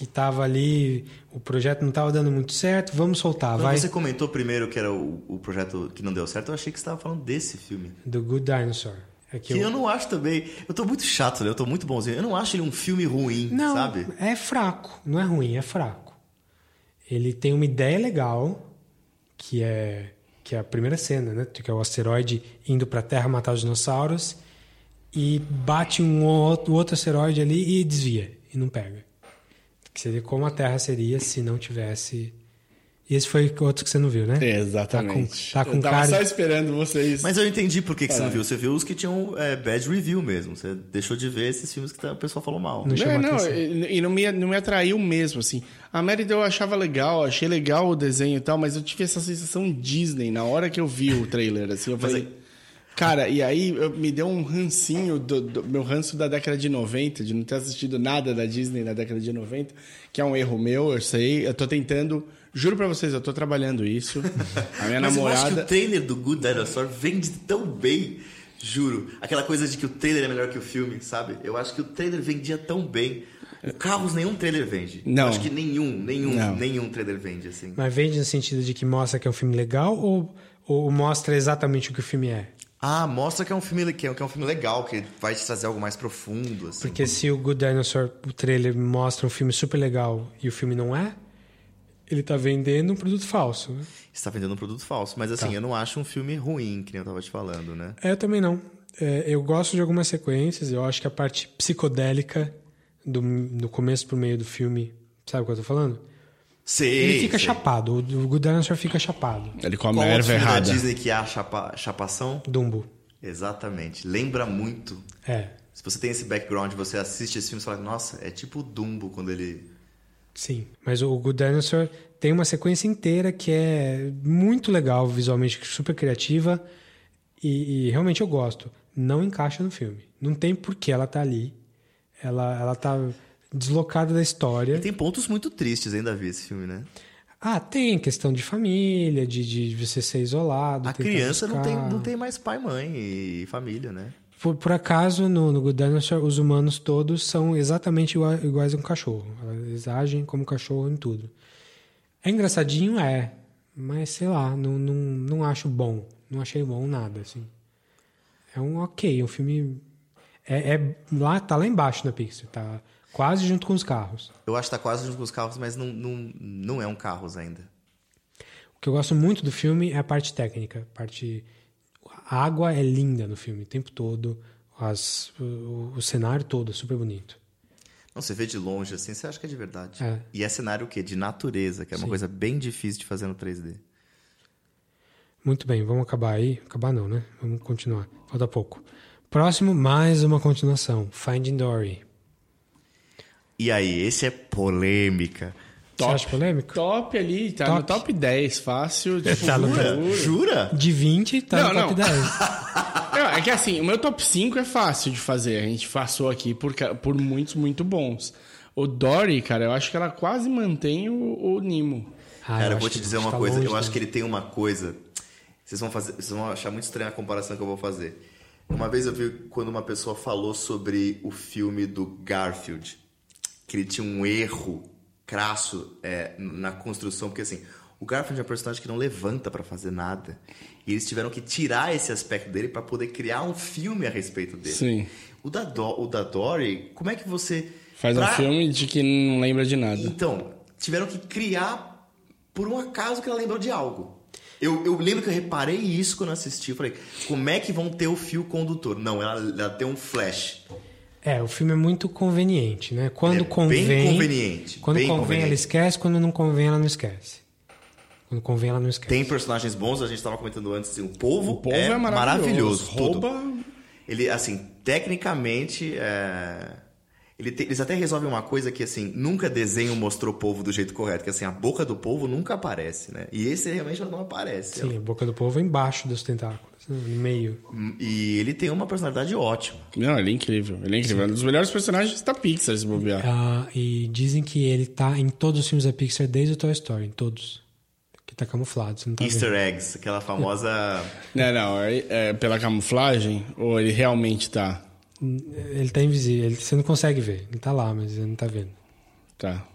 Que tava ali, o projeto não tava dando muito certo, vamos soltar, Quando vai. você comentou primeiro que era o, o projeto que não deu certo, eu achei que você estava falando desse filme. Do Good Dinosaur. É que Que eu- eu não acho também. Eu tô muito chato, né? Eu tô muito bonzinho. Eu não acho ele um filme ruim, Não, sabe? é fraco. Não é ruim, é fraco. Ele tem uma ideia legal, que é que é a primeira cena, né? Que é o asteroide indo para a Terra matar os dinossauros e bate um outro outro asteroide ali e desvia e não pega. Que seria como a Terra seria se não tivesse. E esse foi outro que você não viu, né? Exatamente. Tá com, tá com eu tava cara. só esperando vocês. Mas eu entendi por que, que você não viu. Você viu os que tinham é, bad review mesmo. Você deixou de ver esses filmes que tá- o pessoal falou mal. Não Não, chamou não, e não me, não me atraiu mesmo, assim. A Mérida eu achava legal, achei legal o desenho e tal, mas eu tive essa sensação Disney na hora que eu vi o trailer, assim, eu Mas falei... Cara, e aí eu- me deu um rancinho, do, do- meu ranço da década de 90, de não ter assistido nada da Disney na década de 90, que é um erro meu, eu sei, eu tô tentando... Juro pra vocês, eu tô trabalhando isso. A minha Mas eu acho que namorada... o trailer do Good Dinosaur vende tão bem, juro. Aquela coisa de que o trailer é melhor que o filme, sabe? Eu acho que o trailer vendia tão bem. O Carros nenhum trailer vende. Não. Eu acho que nenhum, nenhum, Não. nenhum trailer vende, assim. Mas vende no sentido de que mostra que é um filme legal ou, ou mostra exatamente o que o filme é? Ah, mostra que é um filme que é, que é um filme legal, que vai te trazer algo mais profundo, assim. Porque se o Good Dinosaur, o trailer mostra um filme super legal e o filme não é, ele tá vendendo um produto falso. né? Você tá vendendo um produto falso. Mas assim, Tá. eu não acho um filme ruim, que nem eu tava te falando, né? É, eu também não. É, eu gosto de algumas sequências, eu acho que a parte psicodélica do, do começo pro meio do filme, sabe o que eu tô falando? Sei, ele fica sei. chapado, o, o Good Dinosaur fica chapado. Ele come Qual a erva filme da errada. Disney que há chapa, chapação? Dumbo. Exatamente. Lembra muito. É, Se você tem esse background, você assiste esse filme e fala, nossa, é tipo o Dumbo quando ele. sim. Mas o Good Dinosaur tem uma sequência inteira que é muito legal visualmente, super criativa e, e realmente eu gosto. Não encaixa no filme. Não tem por que ela tá ali. Ela, ela tá deslocada da história. E tem pontos muito tristes ainda vi esse filme, né? Ah, tem questão de família, de, de você ser isolado. A criança não tem, não tem mais pai, mãe e família, né? Por, por acaso, no, no Good Dinosaur, os humanos todos são exatamente igua- iguais a um cachorro. Eles agem como cachorro em tudo. É engraçadinho? É. Mas, sei lá, não, não, não acho bom. Não achei bom nada, assim. É um ok, um filme... É, é lá, tá lá embaixo na Pixar. Tá quase junto com os carros. Eu acho que tá quase junto com os carros, mas não, não, não é um carros ainda. O que eu gosto muito do filme é a parte técnica. A parte... A água é linda no filme o tempo todo. As, o, o cenário todo é super bonito. Não, você vê de longe assim, você acha que é de verdade. É. E é cenário o quê? De natureza, que é uma Sim. coisa bem difícil de fazer no 3D. Muito bem, vamos acabar aí. Acabar não, né? Vamos continuar. Falta pouco. Próximo, mais uma continuação. Finding Dory. E aí, esse é polêmica. Você acha polêmico? Top ali, tá no top 10, fácil. Tipo, Tá no jura? top- Jura? De 20, tá Não, no top não. 10. Não, é que assim, o meu top 5 é fácil de fazer. A gente passou aqui por, por muitos, muito bons. O Dory, cara, eu acho que ela quase mantém o, o Nimo. Ah, Cara, eu eu acho vou te dizer uma tá coisa. longe Eu acho também. que ele tem uma coisa. Vocês vão, fazer, vocês vão achar muito estranha a comparação que eu vou fazer. Uma vez eu vi quando uma pessoa falou sobre o filme do Garfield, que ele tinha um erro crasso é, na construção, porque assim, o Garfield é um personagem que não levanta pra fazer nada. E eles tiveram que tirar esse aspecto dele pra poder criar um filme a respeito dele. Sim. O da, Do, o da Dory, como é que você. Faz pra- um filme de que não lembra de nada. então, tiveram que criar por um acaso que ela lembrou de algo. Eu, eu lembro que eu reparei isso quando assisti. Eu falei, como é que vão ter o fio condutor? Não, ela, ela tem um flash. É, o filme é muito conveniente, né? Quando Ele é bem convém. conveniente, Quando bem convém, conveniente. ela esquece, quando não convém, ela não esquece. Quando convém, ela não esquece. Tem personagens bons, a gente estava comentando antes, assim, o povo, O povo é, é maravilhoso. maravilhoso. tudo. Rouba. Ele, assim, tecnicamente, é, ele te- eles até resolvem uma coisa que, assim, nunca desenho mostrou o povo do jeito correto, que, assim, a boca do povo nunca aparece, né? E esse realmente não aparece. Sim, a boca do povo é embaixo dos tentáculos, no meio. E ele tem uma personalidade ótima. Não, ele é incrível. Ele é incrível. É um dos melhores personagens da Pixar, se bobear. Ah, e dizem que ele tá em todos os filmes da Pixar desde o Toy Story, em todos. Que tá camuflado, você não tá Easter vendo. eggs, aquela famosa. Não, não, é, é pela camuflagem ou ele realmente tá? Ele tá invisível, ele, você não consegue ver. Ele tá lá, mas você não tá vendo. Tá.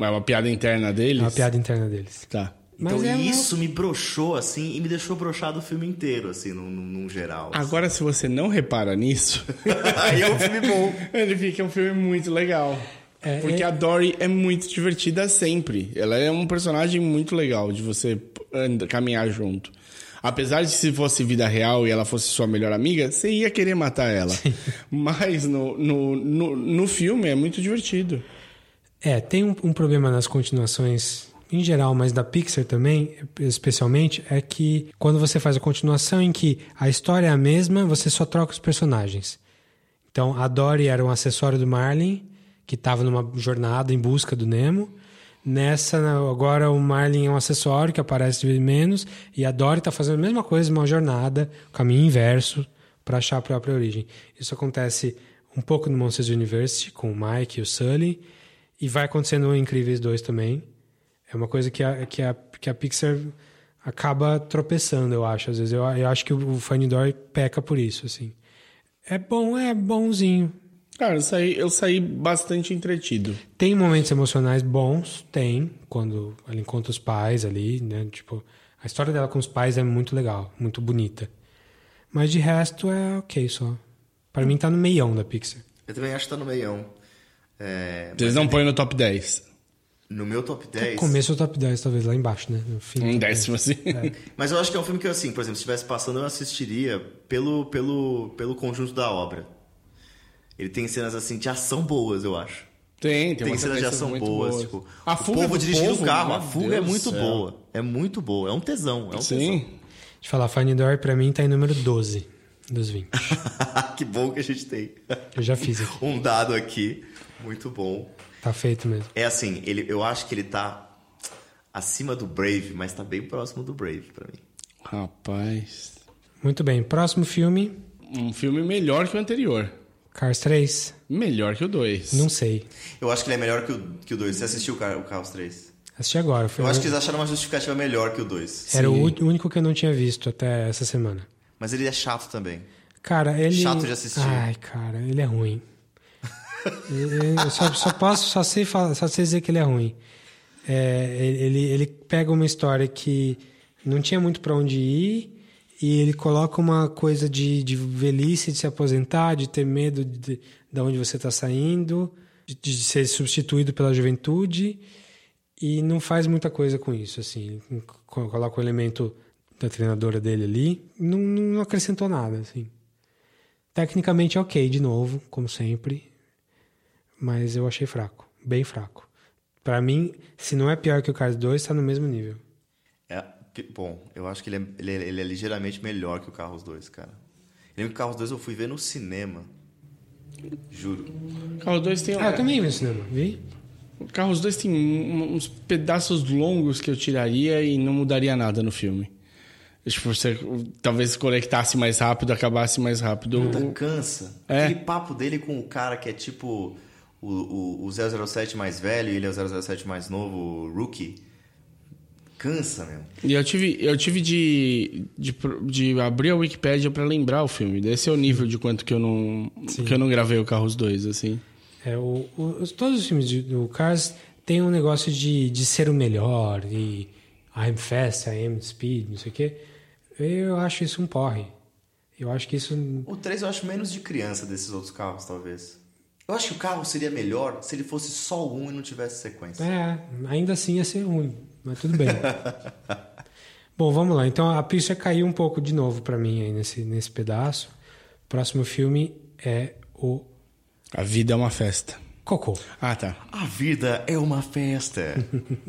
É uma piada interna deles? É uma piada interna deles. Tá. Mas então é uma- isso me broxou, assim, e me deixou broxado o filme inteiro, assim, num, geral. Agora, se você não repara nisso, Aí é um filme bom. ele fica um filme muito legal. É, Porque é- a Dory é muito divertida sempre. Ela é um personagem muito legal de você anda- caminhar junto. Apesar de se fosse vida real e ela fosse sua melhor amiga, você ia querer matar ela. Mas no, no, no, no filme é muito divertido. É, tem um, um problema nas continuações em geral, mas da Pixar também, especialmente, é que quando você faz a continuação em que a história é a mesma, você só troca os personagens. Então, a Dory era um acessório do Marlin, que estava numa jornada em busca do Nemo. Nessa, agora o Marlin é um acessório que aparece de menos, e a Dory está fazendo a mesma coisa, uma jornada, caminho inverso, para achar a própria origem. Isso acontece um pouco no Monsters University, com o Mike e o Sully, e vai acontecer no Incríveis 2 também. É uma coisa que a, que a, que a Pixar acaba tropeçando, eu acho. Às vezes eu, eu acho que o Funny Dory peca por isso, assim. É bom, é bonzinho. Cara, eu saí, eu saí bastante entretido. Tem momentos emocionais bons, tem, quando ela encontra os pais ali, né? Tipo, a história dela com os pais é muito legal, muito bonita. Mas de resto é ok só. Pra mim tá no meião da Pixar. Eu também acho que tá no meião. É, Vocês não põem no top 10. No meu top 10. Começo do top 10, talvez, lá embaixo, né? No fim Um décimo, 10. assim. É. Mas eu acho que é um filme que, assim, por exemplo, se estivesse passando, eu assistiria pelo, pelo, pelo conjunto da obra. Ele tem cenas, assim, de ação boas, eu acho. Tem, tem, Tem cenas de ação muito boas. Tipo, A o fuga povo do dirigindo povo, o carro. A fuga é Deus muito do céu. boa. É muito boa. É um tesão. É um Sim. De falar, Funny Dory pra mim tá em número 12 dos 20. tesão. que bom que a gente tem. Eu já fiz aqui. um dado aqui. Muito bom. Tá feito mesmo. É assim, ele, eu acho que ele tá acima do Brave, mas tá bem próximo do Brave pra mim. Rapaz. Muito bem, próximo filme, Um filme melhor que o anterior. Cars 3. Melhor que o 2. Não sei. Eu acho que ele é melhor que o, que o 2. Você assistiu o, Car- o Carros 3? Assisti agora. Foi Eu acho que eles acharam uma justificativa melhor que o 2. Era o ú- o único que eu não tinha visto até essa semana. Mas ele é chato também. Cara, ele. Chato de assistir. Ai, cara, ele é ruim. Ele- eu só, só posso, só sei, falar, só sei dizer que ele é ruim. É, ele, ele pega uma história que não tinha muito pra onde ir e ele coloca uma coisa de, de velhice, de se aposentar, de ter medo de, de onde você está saindo, de, de ser substituído pela juventude e não faz muita coisa com isso, assim. Co- Coloca o elemento da treinadora dele ali, não, não acrescentou nada, assim. Tecnicamente ok, de novo, como sempre, mas eu achei fraco, bem fraco. Pra mim, se não é pior que o Cars 2, tá no mesmo nível. É, pi- bom, eu acho que ele é, ele, é, ele é ligeiramente melhor que o Carros 2, cara. Eu lembro que o Carros 2 eu fui ver no cinema. Juro. Carros 2 tem. Ah, eu também vi no cinema, vi? Carros 2 tem uns pedaços longos que eu tiraria e não mudaria nada no filme. Tipo, você talvez conectasse mais rápido, acabasse mais rápido. Puta, O- cansa. É. Aquele papo dele com o cara que é tipo o, o, o 007 mais velho e ele é o 007 mais novo, o Rookie. Cansa, meu. E eu tive, eu tive de, de, de abrir a Wikipédia pra lembrar o filme. Esse é o nível de quanto que eu não, que eu não gravei o Carros 2, assim. É, o, o- os- todos os filmes de- do Cars têm um negócio de, de ser o melhor e I'm fast, I am speed, não sei o quê. Eu acho isso um porre. Eu acho que isso. O 3 eu acho menos de criança desses outros carros, talvez. Eu acho que o carro seria melhor se ele fosse só um e não tivesse sequência. É, ainda assim ia ser ruim, mas tudo bem. Bom, vamos lá. Então a pista caiu um pouco de novo pra mim aí nesse, nesse pedaço. Próximo filme é o A vida é uma festa. Cocô. Ah, tá. A vida é uma festa.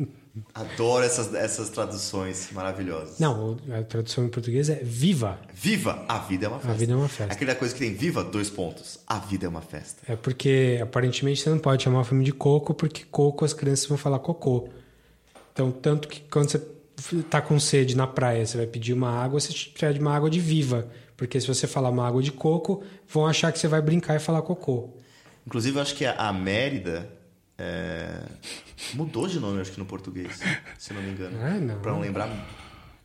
Adoro essas, essas traduções maravilhosas. Não, a tradução em português é Viva. Viva, a vida é uma festa. A vida é uma festa. Aquela coisa que tem viva, dois pontos. A vida é uma festa. É porque aparentemente você não pode chamar o filme de coco, porque coco as crianças vão falar cocô. Então, tanto que quando você tá com sede na praia, você vai pedir uma água, você pede uma água de viva. Porque se você falar uma água de coco, vão achar que você vai brincar e falar cocô. Inclusive, eu acho que a, Mérida É, Mudou de nome, acho que no português, se não me engano. Ah, não. Pra não lembrar.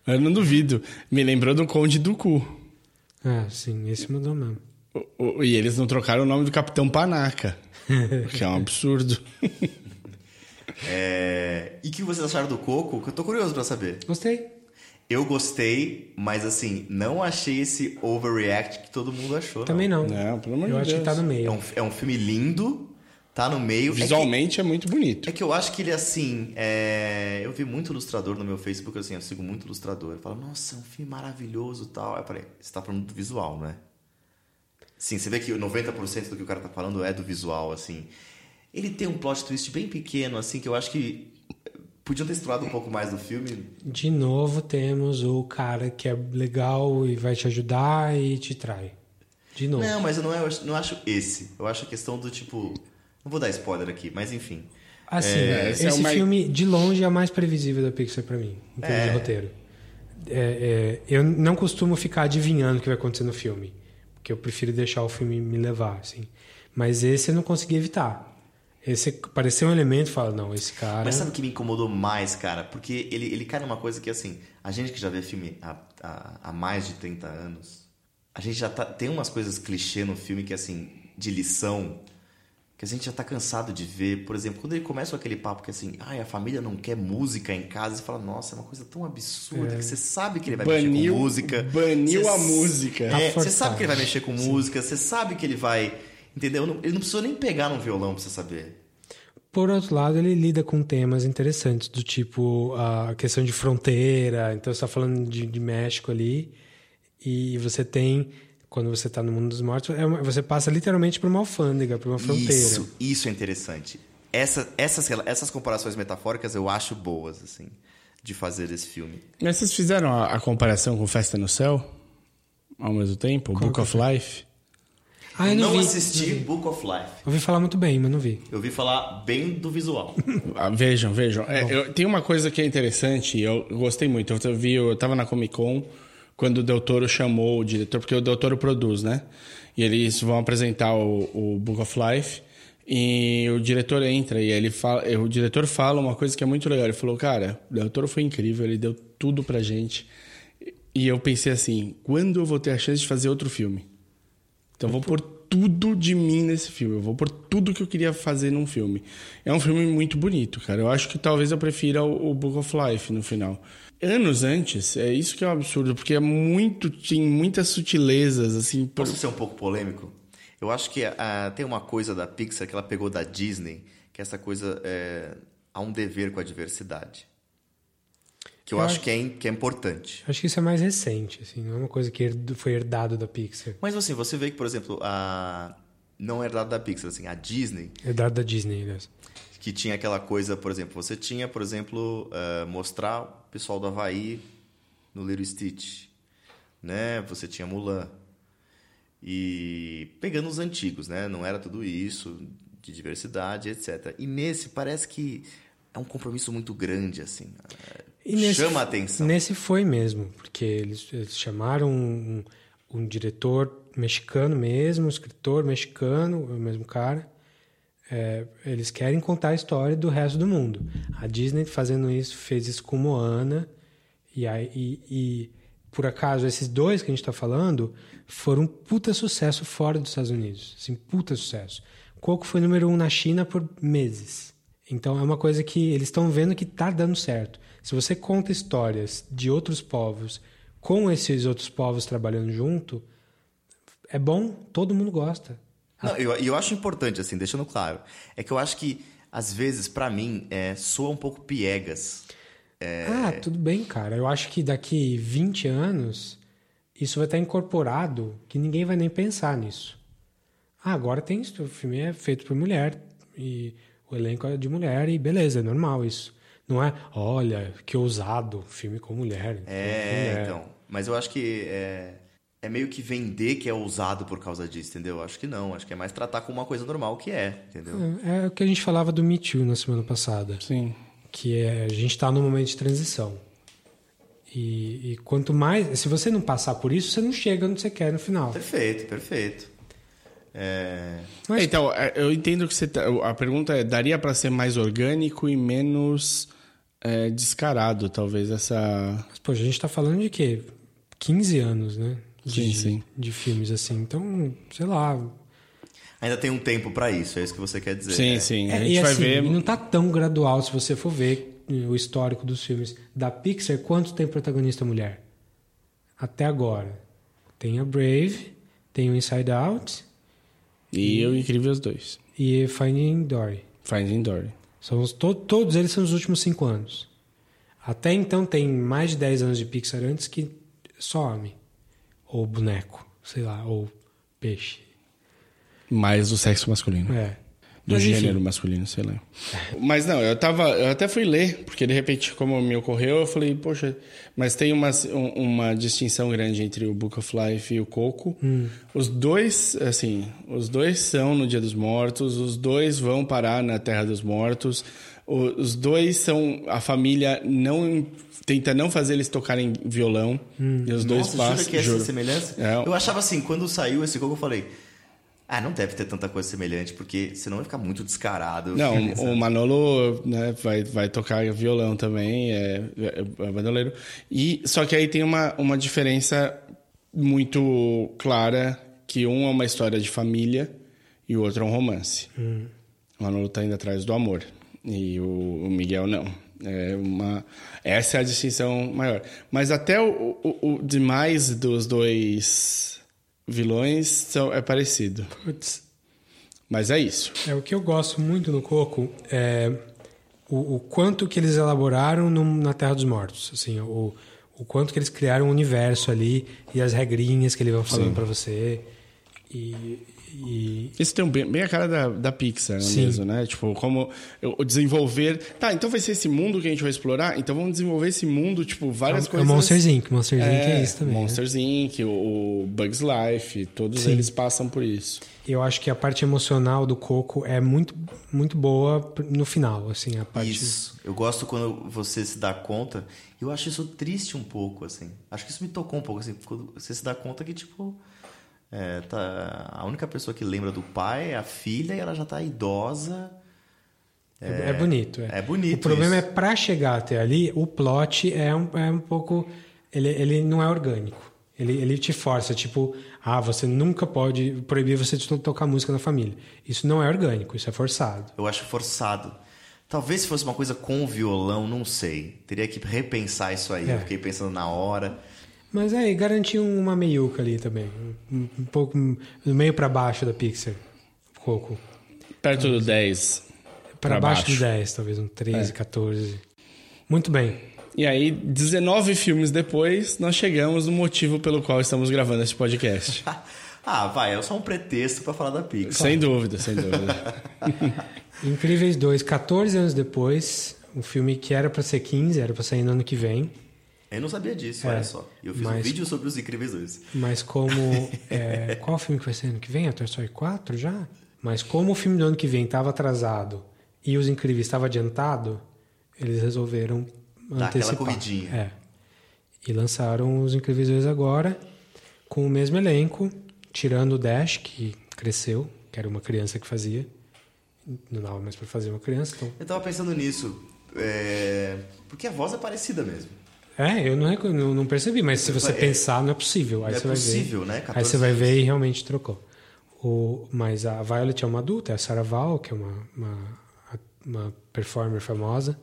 Eu não duvido. Me lembrou do Conde do Cu. Ah, sim, esse mudou mesmo. O- o- E eles não trocaram o nome do Capitão Panaca. que é um absurdo. É, E o que vocês acharam do Coco? Que eu tô curioso pra saber. Gostei. Eu gostei, mas assim, não achei esse overreact que todo mundo achou. Também não. Não, pelo amor Eu de acho que Deus. tá no meio. É um, é um filme lindo, tá no meio. É que- Visualmente é, muito bonito. É que eu acho que ele, assim, é... eu vi muito ilustrador no meu Facebook, assim, eu sigo muito ilustrador. Eu falo, nossa, é um filme maravilhoso e tal. Aí eu falei, você tá falando do visual, não é? Sim, você vê que 90% do que o cara tá falando é do visual, assim. Ele tem um plot twist bem pequeno, assim, que eu acho que podiam ter explorado um pouco mais do filme. De novo temos o cara que é legal e vai te ajudar e te trai. De novo. Não, mas eu não, é- eu acho- não acho esse. Eu acho a questão do tipo. Não vou dar spoiler aqui, mas enfim. Assim, É, esse, é o mais- filme, de longe, é o mais previsível da Pixar pra mim, em termos É. de roteiro. É, é, eu não costumo ficar adivinhando o que vai acontecer no filme, porque eu prefiro deixar o filme me levar, assim. Mas esse eu não consegui evitar. Esse apareceu um elemento e fala, não, esse cara... Mas sabe o que me incomodou mais, cara? Porque ele, ele cai numa coisa que, assim, a gente que já vê filme há, há, há mais de 30 anos, a gente já tá, tem umas coisas clichê no filme que, assim, de lição, que a gente já tá cansado de ver. Por exemplo, quando ele começa com aquele papo que, assim, ai, a família não quer música em casa, você fala, nossa, é uma coisa tão absurda que você sabe que ele vai mexer Baniu- com música. baniu Você a música. É, Tá você sabe que ele vai mexer com música, você sabe que ele vai. Entendeu? Não- Ele não precisou nem pegar no violão pra você saber. Por outro lado, ele lida com temas interessantes, do tipo a questão de fronteira. Então, você está falando de, de México ali, e você tem, quando você está no mundo dos mortos, é uma- você passa literalmente por uma alfândega, por uma fronteira. Isso, isso é interessante. Essa, essas, essas comparações metafóricas eu acho boas, assim, de fazer desse filme. Mas vocês fizeram a, a comparação com Festa no Céu? Ao mesmo tempo? Book of Life? Ah, eu não, vi. assisti Book of Life. Ouvi falar muito bem, mas não vi. Eu vi falar bem do visual. Ah, vejam, vejam. É, eu- tem uma coisa que é interessante, eu gostei muito. Eu vi, eu tava na Comic Con quando o Del Toro chamou o diretor, porque o Del Toro produz, né? E eles vão apresentar o, o Book of Life e o diretor entra e ele fala, o diretor fala uma coisa que é muito legal. Ele falou, cara, o Del Toro foi incrível, ele deu tudo pra gente. E eu pensei assim, quando eu vou ter a chance de fazer outro filme? Então eu vou pôr tudo de mim nesse filme. Eu vou pôr tudo que eu queria fazer num filme. É um filme muito bonito, cara. Eu acho que talvez eu prefira o, o Book of Life no final. Anos antes, é isso que é um absurdo, porque é muito. Tem muitas sutilezas, assim. por- Posso ser um pouco polêmico? Eu acho que ah, tem uma coisa da Pixar que ela pegou da Disney, que é essa coisa. É, há um dever com a diversidade. Que eu, Eu acho acho- que é, que é importante. Acho que isso é mais recente, assim, não é uma coisa que foi herdado da Pixar. Mas assim, você vê que, por exemplo, a. Não é herdado da Pixar, assim, a Disney, Herdado da Disney, aliás. que tinha aquela coisa, por exemplo, você tinha, por exemplo, eh, mostrar o pessoal do Havaí no Little Stitch, né? Você tinha Mulan. E pegando os antigos, né? Não era tudo isso, de diversidade, etc. E nesse parece que é um compromisso muito grande, assim. Nesse, Chama a atenção. Nesse foi mesmo, porque eles, eles chamaram um, um diretor mexicano mesmo, um escritor mexicano, o mesmo cara. É, eles querem contar a história do resto do mundo. A Disney fazendo isso, fez isso com Moana. E, aí, e, e, por acaso, esses dois que a gente está falando foram um puta sucesso fora dos Estados Unidos. Assim, puta sucesso. Coco foi número um na China por meses. Então é uma coisa que eles estão vendo que está dando certo. Se você conta histórias de outros povos com esses outros povos trabalhando junto, é bom, todo mundo gosta. Não, eu, e eu acho importante, assim, deixando claro, é que eu acho que, às vezes, pra mim, é, soa um pouco piegas. É, Ah, tudo bem, cara. Eu acho que daqui 20 anos isso vai estar incorporado que ninguém vai nem pensar nisso. Ah, agora tem isso. O filme é feito por mulher e o elenco é de mulher e beleza, é normal isso. Não é, olha, que ousado, filme com mulher. É, mulher. então. Mas eu acho que é, é meio que vender que é ousado por causa disso, entendeu? Acho que não. Acho que é mais tratar como uma coisa normal que é, entendeu? É, é o que a gente falava do Me Too na semana passada. Sim. Que é, a gente está num momento de transição. E, e quanto mais. Se você não passar por isso, você não chega onde você quer no final. Perfeito, perfeito. É... Então, é, eu entendo que você tá, a pergunta é, daria pra ser mais orgânico e menos é, descarado, talvez, essa... Mas, poxa, a gente tá falando de quê? 15 anos, né? De, Sim, sim. de filmes assim. Então, sei lá. Ainda tem um tempo pra isso, é isso que você quer dizer. Sim, né? sim. A É, gente e vai assim, ver... não tá tão gradual se você for ver eh, o histórico dos filmes da Pixar. Quanto tem protagonista mulher? Até agora. Tem a Brave, tem o Inside Out E o Incrível os dois. e Finding Dory. Finding Dory. São os, to- todos eles são dos últimos cinco anos. Até então tem mais de 10 anos de Pixar antes que só homem. Ou boneco, sei lá, ou peixe. Mais do sexo masculino. É. Do Mas, enfim. gênero masculino, sei lá. Mas não, eu tava. Eu até fui ler, porque de repente, como me ocorreu, eu falei, poxa, mas tem uma, um- uma distinção grande entre o Book of Life e o Coco. Hum. Os dois, assim, os dois são no Dia dos Mortos, os dois vão parar na Terra dos Mortos. Os dois são. A família não. Tenta não fazer eles tocarem violão. Hum. E os dois Nossa, passam. jura que essa juro. semelhança? É. Eu achava assim, quando saiu esse Coco, eu falei... Ah, não deve ter tanta coisa semelhante, porque senão vai ficar muito descarado. Não, o Manolo né, vai, vai tocar violão também, é, é, é bandoleiro. E, só que aí tem uma, uma diferença muito clara, que um é uma história de família e o outro é um romance. Hum. O Manolo tá indo atrás do amor e o, o Miguel não. É uma, essa é a distinção maior. Mas até o, o, o demais dos dois vilões são, é parecido. Putz. Mas é isso. É o que eu gosto muito no Coco é o, o quanto que eles elaboraram no- na Terra dos Mortos, assim, o, o quanto que eles criaram um universo ali e as regrinhas que eles vão falando pra você e, e Isso tem um bem, bem a cara da, da Pixar Sim. mesmo, né? Tipo, como eu- o desenvolver. Tá, então vai ser esse mundo que a gente vai explorar? Então vamos desenvolver esse mundo, tipo, várias É o- é o coisas. Monsters, Inc. Monsters, Inc. é isso também, né? Monsters Inc., o, o Bugs Life, todos Sim. eles passam por isso. eu acho que a parte emocional do Coco é muito muito boa no final, assim, a parte Isso. Eu gosto quando você se dá conta. Eu acho isso triste um pouco, assim. Acho que isso me tocou um pouco, assim. Quando você se dá conta que, tipo... é, tá, a única pessoa que lembra do pai é a filha e ela já tá idosa. É, é bonito. É. É bonito O problema isso. é para chegar até ali, o plot é um, é um pouco. Ele, ele não é orgânico. Ele, ele te força, tipo, ah, você nunca pode proibir você de to- tocar música na família. Isso não é orgânico, isso é forçado. Eu acho forçado. Talvez se fosse uma coisa com violão, não sei. Teria que repensar isso aí. É. Eu fiquei pensando na hora. Mas aí, garantiu uma meiuca ali também. Um, um pouco do meio para baixo da Pixar. Coco. Perto do 10. Para pra baixo, baixo. do 10, talvez um 13, É. 14. Muito bem. E aí, 19 filmes depois, nós chegamos no motivo pelo qual estamos gravando esse podcast. Ah, vai, é só um pretexto pra falar da Pixar. sem dúvida, sem dúvida. Incríveis 2, 14 anos depois, um filme que era para ser 15, era para sair no ano que vem. Eu não sabia disso, É, olha só. Eu fiz um mas- vídeo sobre os Incríveis 2. Mas como. é, qual filme que vai ser ano que vem? A Toy Story 4 já? Mas como o filme do ano que vem estava atrasado e Os Incríveis estava adiantado, eles resolveram aquela antecipar. corridinha. É. E lançaram Os Incríveis 2 agora, com o mesmo elenco, tirando o Dash, que cresceu, que era uma criança que fazia. Não dava mais para fazer uma criança, então. Eu tava pensando nisso. é, Porque a voz é parecida mesmo. É, eu não, não, não percebi, mas se você É- pensar, não é possível. Aí é você vai possível, ver, né? Aí 14 você vai ver e realmente trocou. O, mas a Violet é uma adulta, é a Sarah Val, que é uma, uma, uma performer famosa.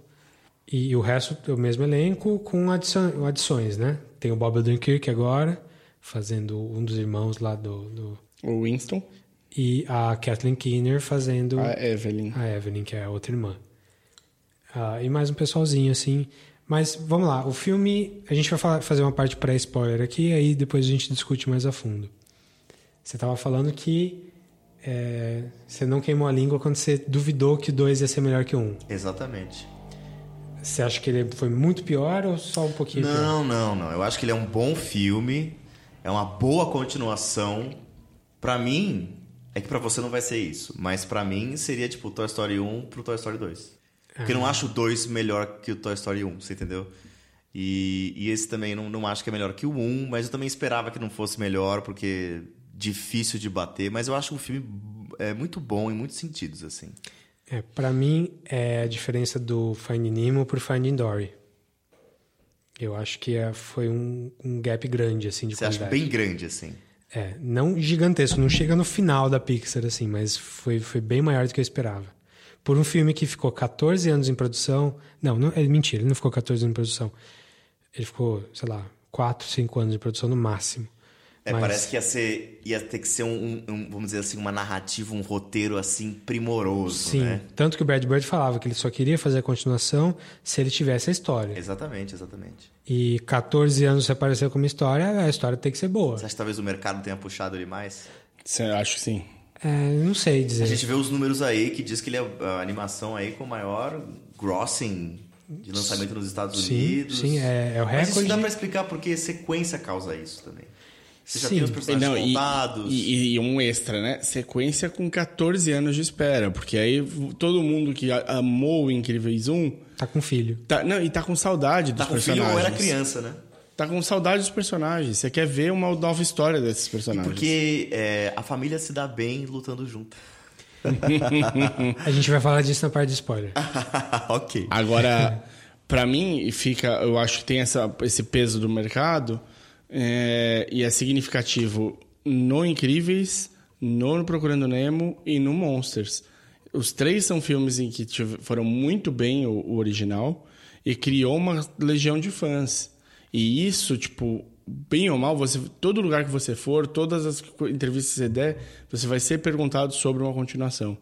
E o resto é o mesmo elenco com adição, adições, né? Tem o Bob Odenkirk agora, fazendo um dos irmãos lá do... do o Winston. E a Kathleen Keener fazendo... A Evelyn. A Evelyn, que é a outra irmã. Ah, e mais um pessoalzinho, assim. Mas vamos lá, o filme. A gente vai falar- fazer uma parte pré-spoiler aqui, aí depois a gente discute mais a fundo. Você estava falando que é, você não queimou a língua quando você duvidou que 2 ia ser melhor que o 1. Um. Exatamente. Você acha que ele foi muito pior ou só um pouquinho pior? Não, não, não. Eu acho que ele é um bom filme. É uma boa continuação. Pra mim, é que pra você não vai ser isso. Mas pra mim seria tipo Toy Story 1 pro Toy Story 2. Porque eu não acho o 2 melhor que o Toy Story 1, você entendeu? E, e esse também não, não acho que é melhor que o 1, mas eu também esperava que não fosse melhor, porque difícil de bater, mas eu acho um filme é, muito bom em muitos sentidos, assim. É, para mim, é a diferença do Finding Nemo pro Finding Dory. Eu acho que é, foi um, um gap grande, assim, de Você acha qualidade. bem grande, assim. É, não gigantesco, não chega no final da Pixar, assim, mas foi, foi bem maior do que eu esperava. Por um filme que ficou 14 anos em produção. Não, não é mentira, ele não ficou 14 anos em produção. Ele ficou, sei lá, 4, 5 anos de produção no máximo. É, Mas- parece que ia, ser, ia ter que ser um, um- vamos dizer assim, uma narrativa, um roteiro assim primoroso, Sim, né? tanto que o Brad Bird falava que ele só queria fazer a continuação se ele tivesse a história. Exatamente, exatamente. E 14 anos se apareceu como história, a história tem que ser boa. Você acha que talvez o mercado tenha puxado ele mais? Acho que sim. É, não sei dizer. A gente vê os números aí que diz que ele é a animação aí com o maior grossing de lançamento nos Estados Sim, Unidos. sim, é- é o Mas isso recorde. dá pra explicar porque sequência causa isso também. Você já Sim. tem os personagens Não, e- contados. E, e um extra, né? Sequência com 14 anos de espera. Porque aí todo mundo que amou o Incríveis 1. Tá com filho. Tá, não, e tá com saudade dos Tá com filho personagens. ou era criança, né? Tá com saudade dos personagens. Você quer ver uma nova história desses personagens. Porque é, a família se dá bem lutando junto. A gente vai falar disso na parte de spoiler. ok. Agora, pra mim, fica. Eu acho que tem essa, esse peso do mercado é, e é significativo no Incríveis, no Procurando Nemo e no Monsters. Os três são filmes em que foram muito bem o, o original e criou uma legião de fãs. E isso, tipo, bem ou mal, você, todo lugar que você for, todas as entrevistas que você der, você vai ser perguntado sobre uma continuação.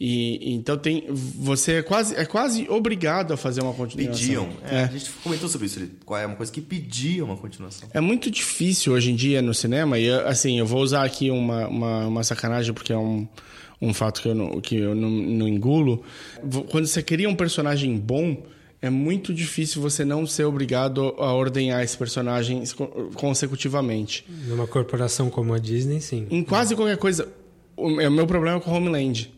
E então tem, você é quase, é quase obrigado a fazer uma continuação. Pediam. É, É. A gente comentou sobre isso. É uma coisa que pedia uma continuação. É muito difícil hoje em dia no cinema, e assim, eu vou usar aqui uma, uma, uma sacanagem, porque é um, um fato que eu, não, que eu não, não engulo. Quando você cria um personagem bom, é muito difícil você não ser obrigado a ordenhar esse personagem co- consecutivamente. Numa corporação como a Disney, sim. Em quase qualquer coisa. O o meu problema é com Homeland.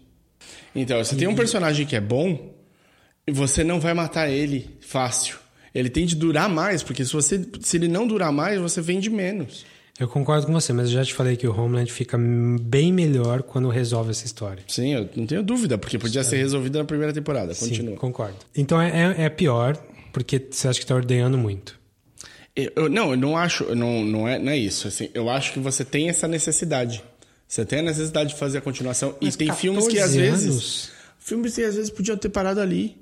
Então, você tem um personagem que é bom, e você não vai matar ele fácil. Ele tem de durar mais, porque se, você, se ele não durar mais, você vende menos. Eu concordo com você, mas eu já te falei que o Homeland fica bem melhor quando resolve essa história. Sim, eu não tenho dúvida, porque podia ser resolvido na primeira temporada. Continua. Sim, concordo. Então é, é, é pior, porque você acha que está ordenhando muito. Eu, eu- não, eu não acho, não, não, é, não é isso. Assim, eu acho que você tem essa necessidade. Você tem a necessidade de fazer a continuação. Mas e tem filmes que 14 às vezes. anos? Filmes que às vezes podiam ter parado ali.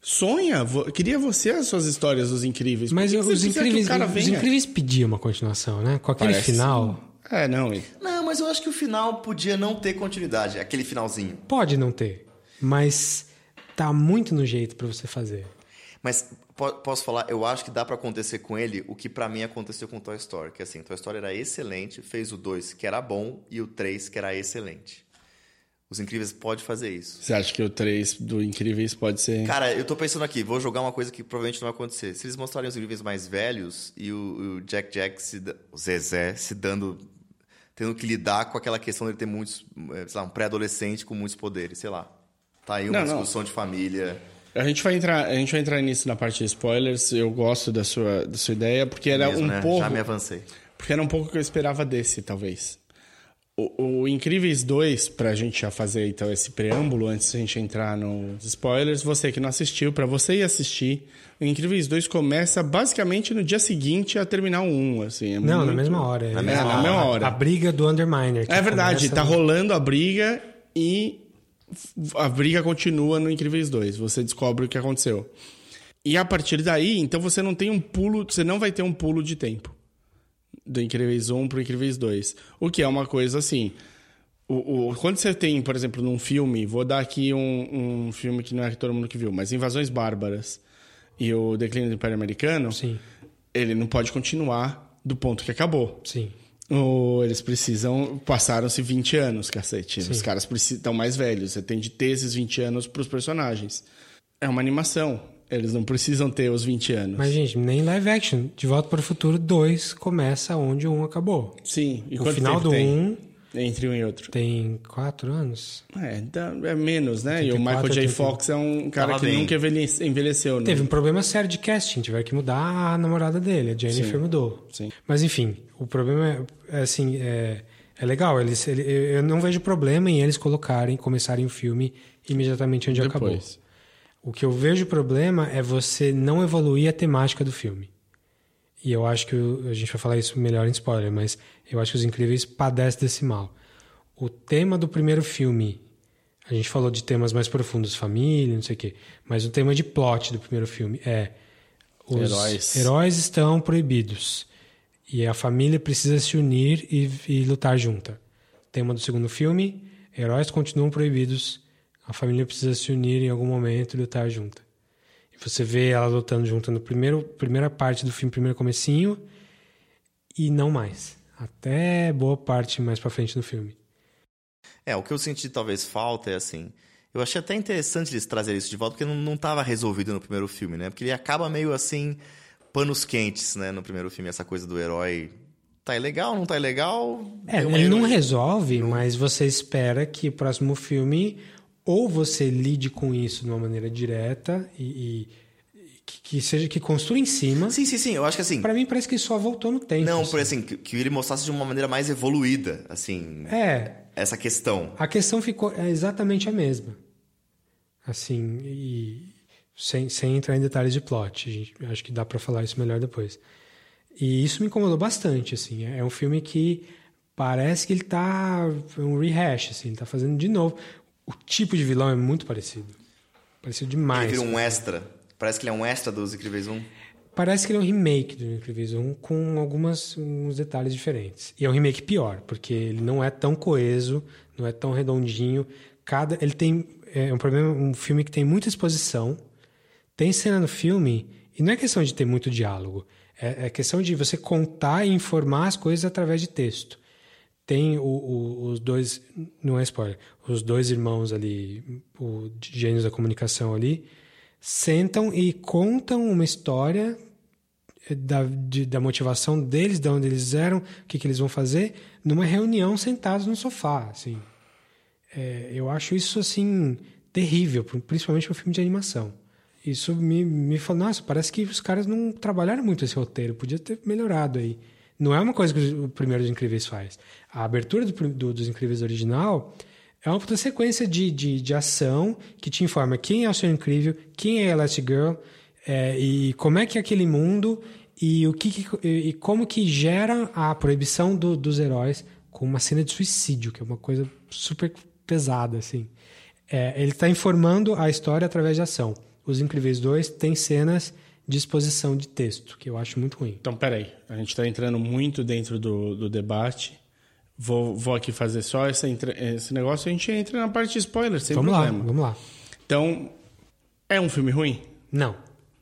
Sonha, vo- queria você as suas histórias dos incríveis. Mas que que os que incríveis, o cara os incríveis pediam uma continuação, né? Com aquele Parece- final. É, não. Não, mas eu acho que o final podia não ter continuidade. Aquele finalzinho. Pode não ter, mas tá muito no jeito pra você fazer. Mas po- posso falar, eu acho que dá pra acontecer com ele o que pra mim aconteceu com Toy Story, que assim, Toy Story era excelente, fez o 2 que era bom e o 3 que era excelente. Os Incríveis pode fazer isso. Você acha que o 3 do Incríveis pode ser. Cara, eu tô pensando aqui, vou jogar uma coisa que provavelmente não vai acontecer. Se eles mostrarem os Incríveis mais velhos e o, o Jack Jack, se, da- o Zezé, se dando. tendo que lidar com aquela questão de ele ter muitos. eh, sei lá, um pré-adolescente com muitos poderes, sei lá. Tá aí uma Não, não. discussão de família. A gente vai entrar, a gente vai entrar nisso na parte de spoilers. Eu gosto da sua, da sua ideia porque era Mesmo, um né? pouco. Já me avancei. Porque era um pouco o que eu esperava desse, talvez. O, o Incríveis 2, pra gente já fazer então esse preâmbulo antes da gente entrar nos spoilers, você que não assistiu, pra você ir assistir, o Incríveis 2 começa basicamente no dia seguinte a terminar o 1, assim. é Não, na muito- mesma hora. É, É, na a- mesma hora. A, briga do Underminer. É verdade, começa tá rolando a briga e a briga continua no Incríveis 2. Você descobre o que aconteceu. E a partir daí, então você não tem um pulo, você não vai ter um pulo de tempo do Incríveis 1 pro Incríveis 2. O que é uma coisa assim. O, o- quando você tem, por exemplo, num filme, vou dar aqui um, um filme que não é todo mundo que viu, mas Invasões Bárbaras e o Declínio do Império Americano, Sim. ele não pode continuar do ponto que acabou. Sim. Ou eles precisam. Passaram-se 20 anos, cacete. Sim. Os caras estão mais velhos. Você tem de ter esses 20 anos para os personagens. É uma animação. Eles não precisam ter os 20 anos. Mas, gente, nem live action. De Volta para o Futuro 2 começa onde o 1 acabou. Sim. E o final do tem 1 Entre um e outro. tem 4 anos. É, é menos, né? e o 84, Michael J. 81. Fox é um cara Tava que bem. nunca envelhece- envelheceu. né? Teve um problema sério de casting, tiveram que mudar a namorada dele, a Jennifer Sim. mudou. Sim. Mas enfim, o problema é, é assim, é, É legal, eles, ele- eu não vejo problema em eles colocarem, começarem o filme imediatamente onde acabou. O que eu vejo problema é você não evoluir a temática do filme. E eu acho que o- a gente vai falar isso melhor em spoiler, mas eu acho que Os Incríveis padecem desse mal. O tema do primeiro filme, a gente falou de temas mais profundos, família, não sei o quê, mas o tema de plot do primeiro filme é os Heróis. heróis estão proibidos e a família precisa se unir e, e lutar junta. Tema do segundo filme, heróis continuam proibidos, a família precisa se unir em algum momento e lutar junta. E você vê ela lutando junto no primeiro primeira parte do filme, primeiro comecinho e não mais. Até boa parte mais pra frente do filme. É, o que eu senti talvez falta é assim. Eu achei até interessante eles trazerem isso de volta, porque não, não tava resolvido no primeiro filme, né? Porque ele acaba meio assim, panos quentes, né? No primeiro filme, essa coisa do herói. Tá ilegal, não tá ilegal? É, ele não heroína. resolve, mas você espera que o próximo filme ou você lide com isso de uma maneira direta e, e que, que seja que construa em cima. Sim, sim, sim. Eu acho que assim. Para mim parece que só voltou no tempo. Não, assim. por assim, que, que ele mostrasse de uma maneira mais evoluída, assim. É, Essa questão. a questão ficou é exatamente a mesma. Assim, e sem, sem entrar em detalhes de plot, gente, acho que dá para falar isso melhor depois. E isso me incomodou bastante, assim. É um filme que parece que ele tá é um rehash, assim, ele tá fazendo de novo. O tipo de vilão é muito parecido. Parecido demais. Ele vira um extra. Parece que ele é um extra dos Incríveis 1. Parece que ele é um remake do Incríveis 1 com algumas uns detalhes diferentes. E é um remake pior, porque ele não é tão coeso, não é tão redondinho. Cada ele tem é um problema, um filme que tem muita exposição. Tem cena no filme e não é questão de ter muito diálogo, é, é questão de você contar e informar as coisas através de texto. Tem o- o- os dois, não é spoiler, os dois irmãos ali, o gênios da comunicação ali, sentam e contam uma história da, de- da motivação deles, de onde eles eram, o que, que eles vão fazer, numa reunião sentados no sofá, assim. É, eu acho isso, assim, terrível, principalmente para um filme de animação. Isso me, me falou, nossa, parece que os caras não trabalharam muito esse roteiro, podia ter melhorado aí. Não é uma coisa que o primeiro dos Incríveis faz. A abertura do, do- dos Incríveis original é uma puta sequência de, de, de ação que te informa quem é o Senhor Incrível, quem é a Elastigirl, é, e como é que é aquele mundo e o que, que- e como que gera a proibição do- dos heróis com uma cena de suicídio, que é uma coisa super pesada, assim. É, ele está informando a história através de ação. Os Incríveis 2 tem cenas de exposição de texto, que eu acho muito ruim. Então, peraí. A gente está entrando muito dentro do, do debate. Vou, vou aqui fazer só essa, esse negócio e a gente entra na parte de spoiler, sem vamos lá, problema. vamos lá. Então, é um filme ruim? Não.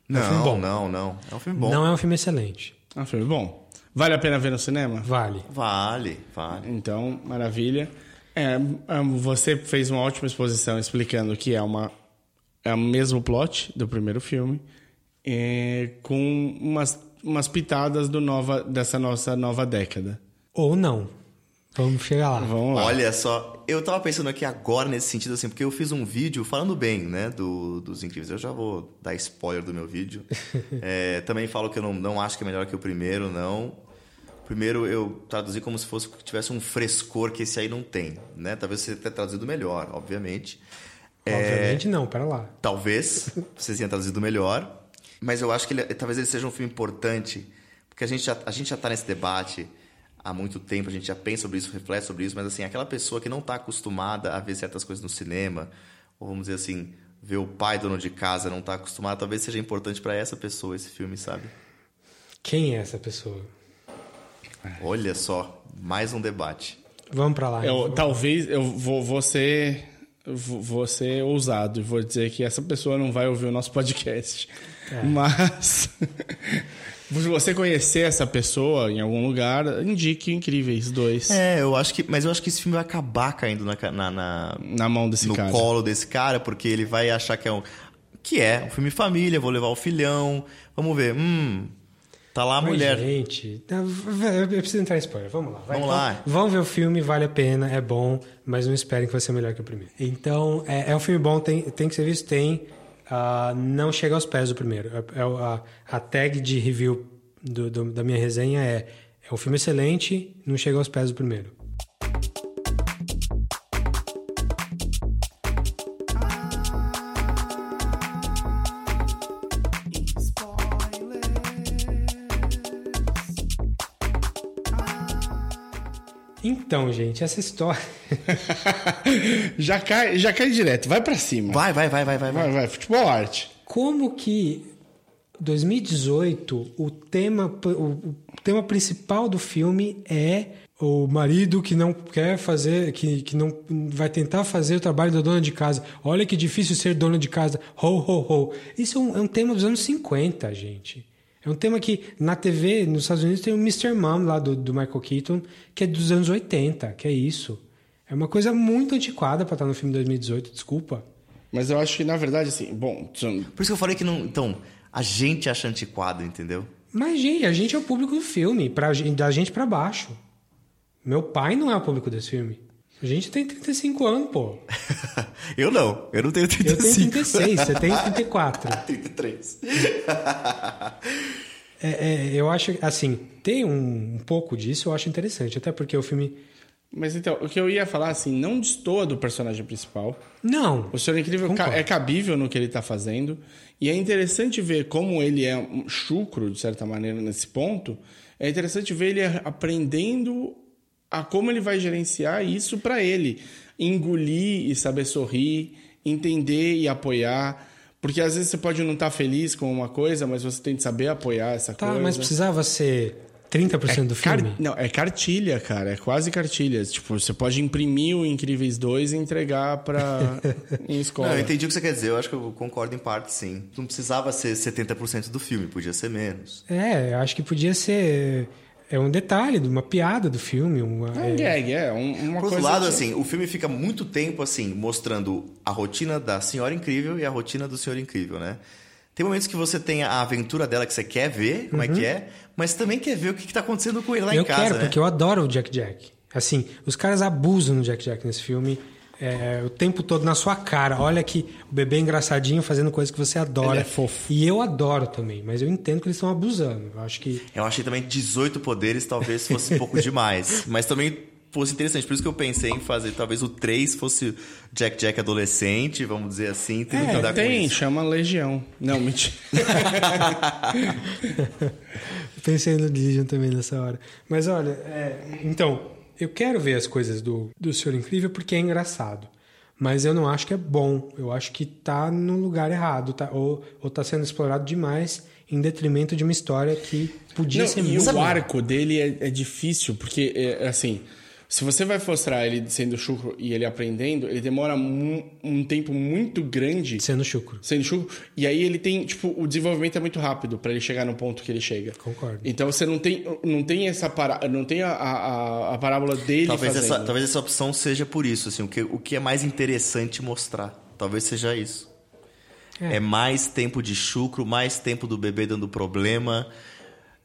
Não, é um filme bom. não, não. É um filme bom. Não é um filme excelente. É um filme bom. Vale a pena ver no cinema? Vale. Vale, vale. Então, maravilha. É, é, você fez uma ótima exposição explicando que é uma é o mesmo plot do primeiro filme, é, com umas, umas pitadas do nova, dessa nossa nova década. Ou não. Vamos chegar lá. Vamos lá. Olha só, eu tava pensando aqui agora nesse sentido, assim, porque eu fiz um vídeo falando bem, né, do, dos Incríveis. Eu já vou dar spoiler do meu vídeo. É, também falo que eu não, não acho que é melhor que o primeiro, não. O primeiro eu traduzi como se fosse que tivesse um frescor que esse aí não tem, né? Talvez você tenha traduzido melhor, obviamente. É, Obviamente não, pera lá. Talvez vocês tenham traduzido melhor, mas eu acho que ele- talvez ele seja um filme importante, porque a gente já, a gente já tá nesse debate há muito tempo, a gente já pensa sobre isso, reflete sobre isso, mas assim, aquela pessoa que não está acostumada a ver certas coisas no cinema, ou vamos dizer assim, ver o pai dono de casa não está acostumado, talvez seja importante para essa pessoa esse filme, sabe? Quem é essa pessoa? Olha só, mais um debate. Vamos pra lá. Eu, então. talvez eu vou, vou ser vou ser ousado e vou dizer que essa pessoa não vai ouvir o nosso podcast. É. Mas se você conhecer essa pessoa em algum lugar, indique Incríveis 2 É, eu acho que, mas eu acho que esse filme vai acabar caindo na, na, na, na mão desse no cara. colo desse cara, porque ele vai achar que é um. Que é um filme família, vou levar o filhão. Vamos ver. Hum. Tá lá a Mas, mulher. Gente, tá, eu preciso entrar em spoiler. Vamos lá. vai. Vamos Então, lá. Vão ver o filme, vale a pena, é bom, mas não esperem que vai ser melhor que o primeiro. Então, é, é um filme bom, tem, tem que ser visto, tem. Ah, não chega aos pés do primeiro. É, é o- a, a tag de review do- do- da minha resenha é: é um filme excelente, não chega aos pés do primeiro. Então, gente, essa história. já, cai, já cai direto, vai pra cima. Vai, vai, vai, vai, vai. Vai, vai. Futebol arte. Como que 2018 o tema, o, o tema principal do filme é o marido que não quer fazer, que, que não vai tentar fazer o trabalho da dona de casa. Olha que difícil ser dona de casa. Ho, ho, ho. Isso é um, é um tema dos anos 50, gente. É um tema que na TV, nos Estados Unidos, tem o Mr. Mom lá do, do Michael Keaton, que é dos anos 80, que é isso. É uma coisa muito antiquada para estar no filme de 2018, desculpa. Mas eu acho que, na verdade, assim, bom. Por isso que eu falei que não. Então, a gente acha antiquado, entendeu? Mas, gente, a gente é o público do filme, pra, da gente para baixo. Meu pai não é o público desse filme. A gente tem 35 anos, pô. eu não, eu não tenho 35. Eu tenho 36, você tem 34. 33. é, é, eu acho, assim, tem um, um, pouco disso, eu acho interessante. Até porque o filme. Mas então, o que eu ia falar, assim, não destoa do personagem principal. Não. O Senhor Incrível concordo. é cabível no que ele tá fazendo. E é interessante ver como ele é um chucro, de certa maneira, nesse ponto. É interessante ver ele aprendendo a como ele vai gerenciar isso para ele. Engolir e saber sorrir, entender e apoiar. Porque às vezes você pode não estar tá feliz com uma coisa, mas você tem que saber apoiar essa tá, coisa. Tá, mas precisava ser 30% é do filme? Car... Não, é cartilha, cara. É quase cartilha. Tipo, você pode imprimir o Incríveis 2 e entregar pra... em escola. Não, eu entendi o que você quer dizer. Eu acho que eu concordo em parte, sim. Não precisava ser 70% do filme, podia ser menos. É, eu acho que podia ser é um detalhe, uma piada do filme. Uma, é um é... gag, é um, uma Por outro lado, que... assim, o filme fica muito tempo assim, mostrando a rotina da Senhora Incrível e a rotina do Senhor Incrível, né? Tem momentos que você tem a aventura dela que você quer ver, como uhum. é que é, mas também quer ver o que está acontecendo com ele lá eu em casa. Eu quero, né? porque eu adoro o Jack Jack. Assim, os caras abusam no Jack Jack nesse filme é, o tempo todo na sua cara. Olha que o bebê é engraçadinho fazendo coisas que você adora. Ele é fofo. E eu adoro também, mas eu entendo que eles estão abusando. Eu acho que. Eu achei também 18 poderes talvez fosse um pouco demais. Mas também fosse interessante. Por isso que eu pensei em fazer talvez o 3 fosse Jack Jack adolescente, vamos dizer assim. Tendo é, tem, com isso. chama Legião. Não, mentira. pensei no Legion também nessa hora. Mas olha, é, então, eu quero ver as coisas do, do Senhor Incrível porque é engraçado. Mas eu não acho que é bom. Eu acho que tá no lugar errado. Tá, ou, ou tá sendo explorado demais em detrimento de uma história que podia não, ser e muito o arco dele é, é difícil, porque, é, assim, se você vai mostrar ele sendo chucro e ele aprendendo, ele demora um, um, tempo muito grande. Sendo chucro. Sendo chucro. E aí ele tem, tipo, o desenvolvimento é muito rápido para ele chegar no ponto que ele chega. Concordo. Então você não tem, não tem essa para, não tem a, a, a parábola dele talvez fazendo. essa Talvez essa opção seja por isso, assim, o que, o que é mais interessante mostrar. Talvez seja isso. É. é mais tempo de chucro, mais tempo do bebê dando problema.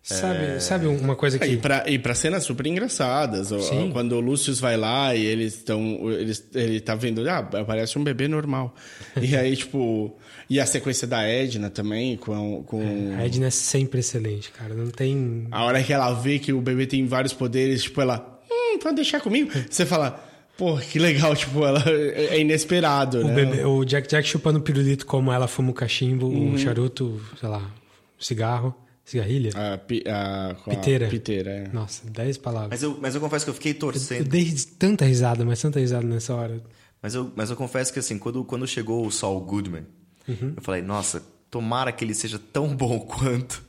Sabe, é... sabe uma coisa que. E pra, pra cenas super engraçadas. Sim. Quando o Lúcio vai lá e eles estão. Eles, ele tá vendo. Ah, parece um bebê normal. e aí, tipo. E a sequência da Edna também, com. com... É, a Edna é sempre excelente, cara. Não tem. A hora que ela vê que o bebê tem vários poderes, tipo, ela. Hum, pode deixar comigo? Você fala. Pô, que legal, tipo, ela é inesperado, o né? Bebê, o Jack Jack chupando pirulito como ela fuma o cachimbo, uhum. o charuto, sei lá, o cigarro. Cigarrilha? A, pi, a, piteira. A piteira, é. Nossa, 10 palavras. Mas eu, mas eu confesso que eu fiquei torcendo. Eu, eu dei tanta risada, mas tanta risada nessa hora. Mas eu, mas eu confesso que assim, quando, quando chegou o Saul Goodman, uhum. eu falei, nossa, tomara que ele seja tão bom quanto.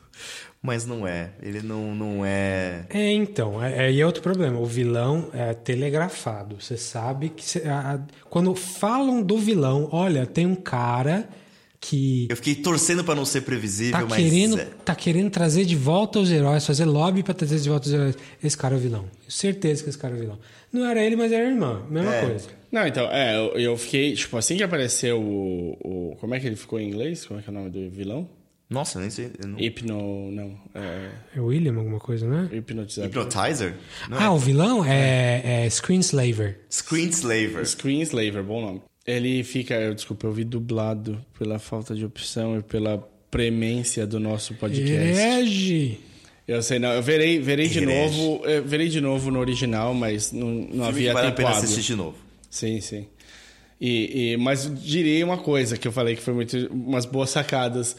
Mas não é. Ele não, não é. É, então. É, é, é outro problema. O vilão é telegrafado. Você sabe que. Você, a, quando falam do vilão, olha, tem um cara que. Eu fiquei torcendo para não ser previsível, tá mas. Querendo, é. Tá querendo trazer de volta os heróis, fazer lobby para trazer de volta os heróis. Esse cara é o vilão. Certeza que esse cara é o vilão. Não era ele, mas era a irmã. Mesma É. coisa. Não, então, é, eu, eu fiquei, tipo, assim que apareceu o, o. Como é que ele ficou em inglês? Como é que é o nome do vilão? Nossa, nem sei. não- Hipno. Não. É. É William, alguma coisa, né? Hipnotizador. Hypnotizer? Não Ah, é? o vilão é, é Screenslaver. Screenslaver. Screenslaver, bom nome. Ele fica. eu- Desculpa, eu vi dublado pela falta de opção e pela premência do nosso podcast. Herege! Eu sei, não. Eu verei, verei de novo. eu verei de novo no original, mas não, não havia que vale a tempo pena hábil. assistir de novo. Sim, sim. E, e- mas direi uma coisa que eu falei que foi muito umas boas sacadas.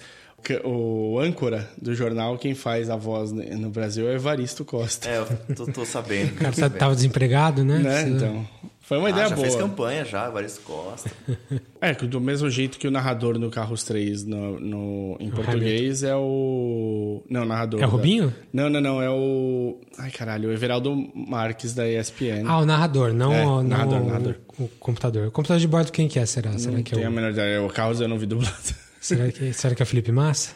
o âncora do jornal, quem faz a voz no Brasil é Evaristo Costa. É, eu tô, tô sabendo. O cara tá- tava desempregado, né? Né? Então, foi uma Ah, ideia já boa. fez campanha já, Evaristo Costa. É, que do mesmo jeito que o narrador no Carros 3 no, no- em O português é o. Não, narrador. É o da- Rubinho? Não, não, não. É o. Ai, caralho, o Everaldo Marques da ESPN. Ah, o narrador, não, É, o, não narrador, o, narrador. o computador. O computador de bordo quem que é, será? Será Não que é tenho a o, menor ideia. O Carros eu não vi dublado. será que, será que é Felipe Massa?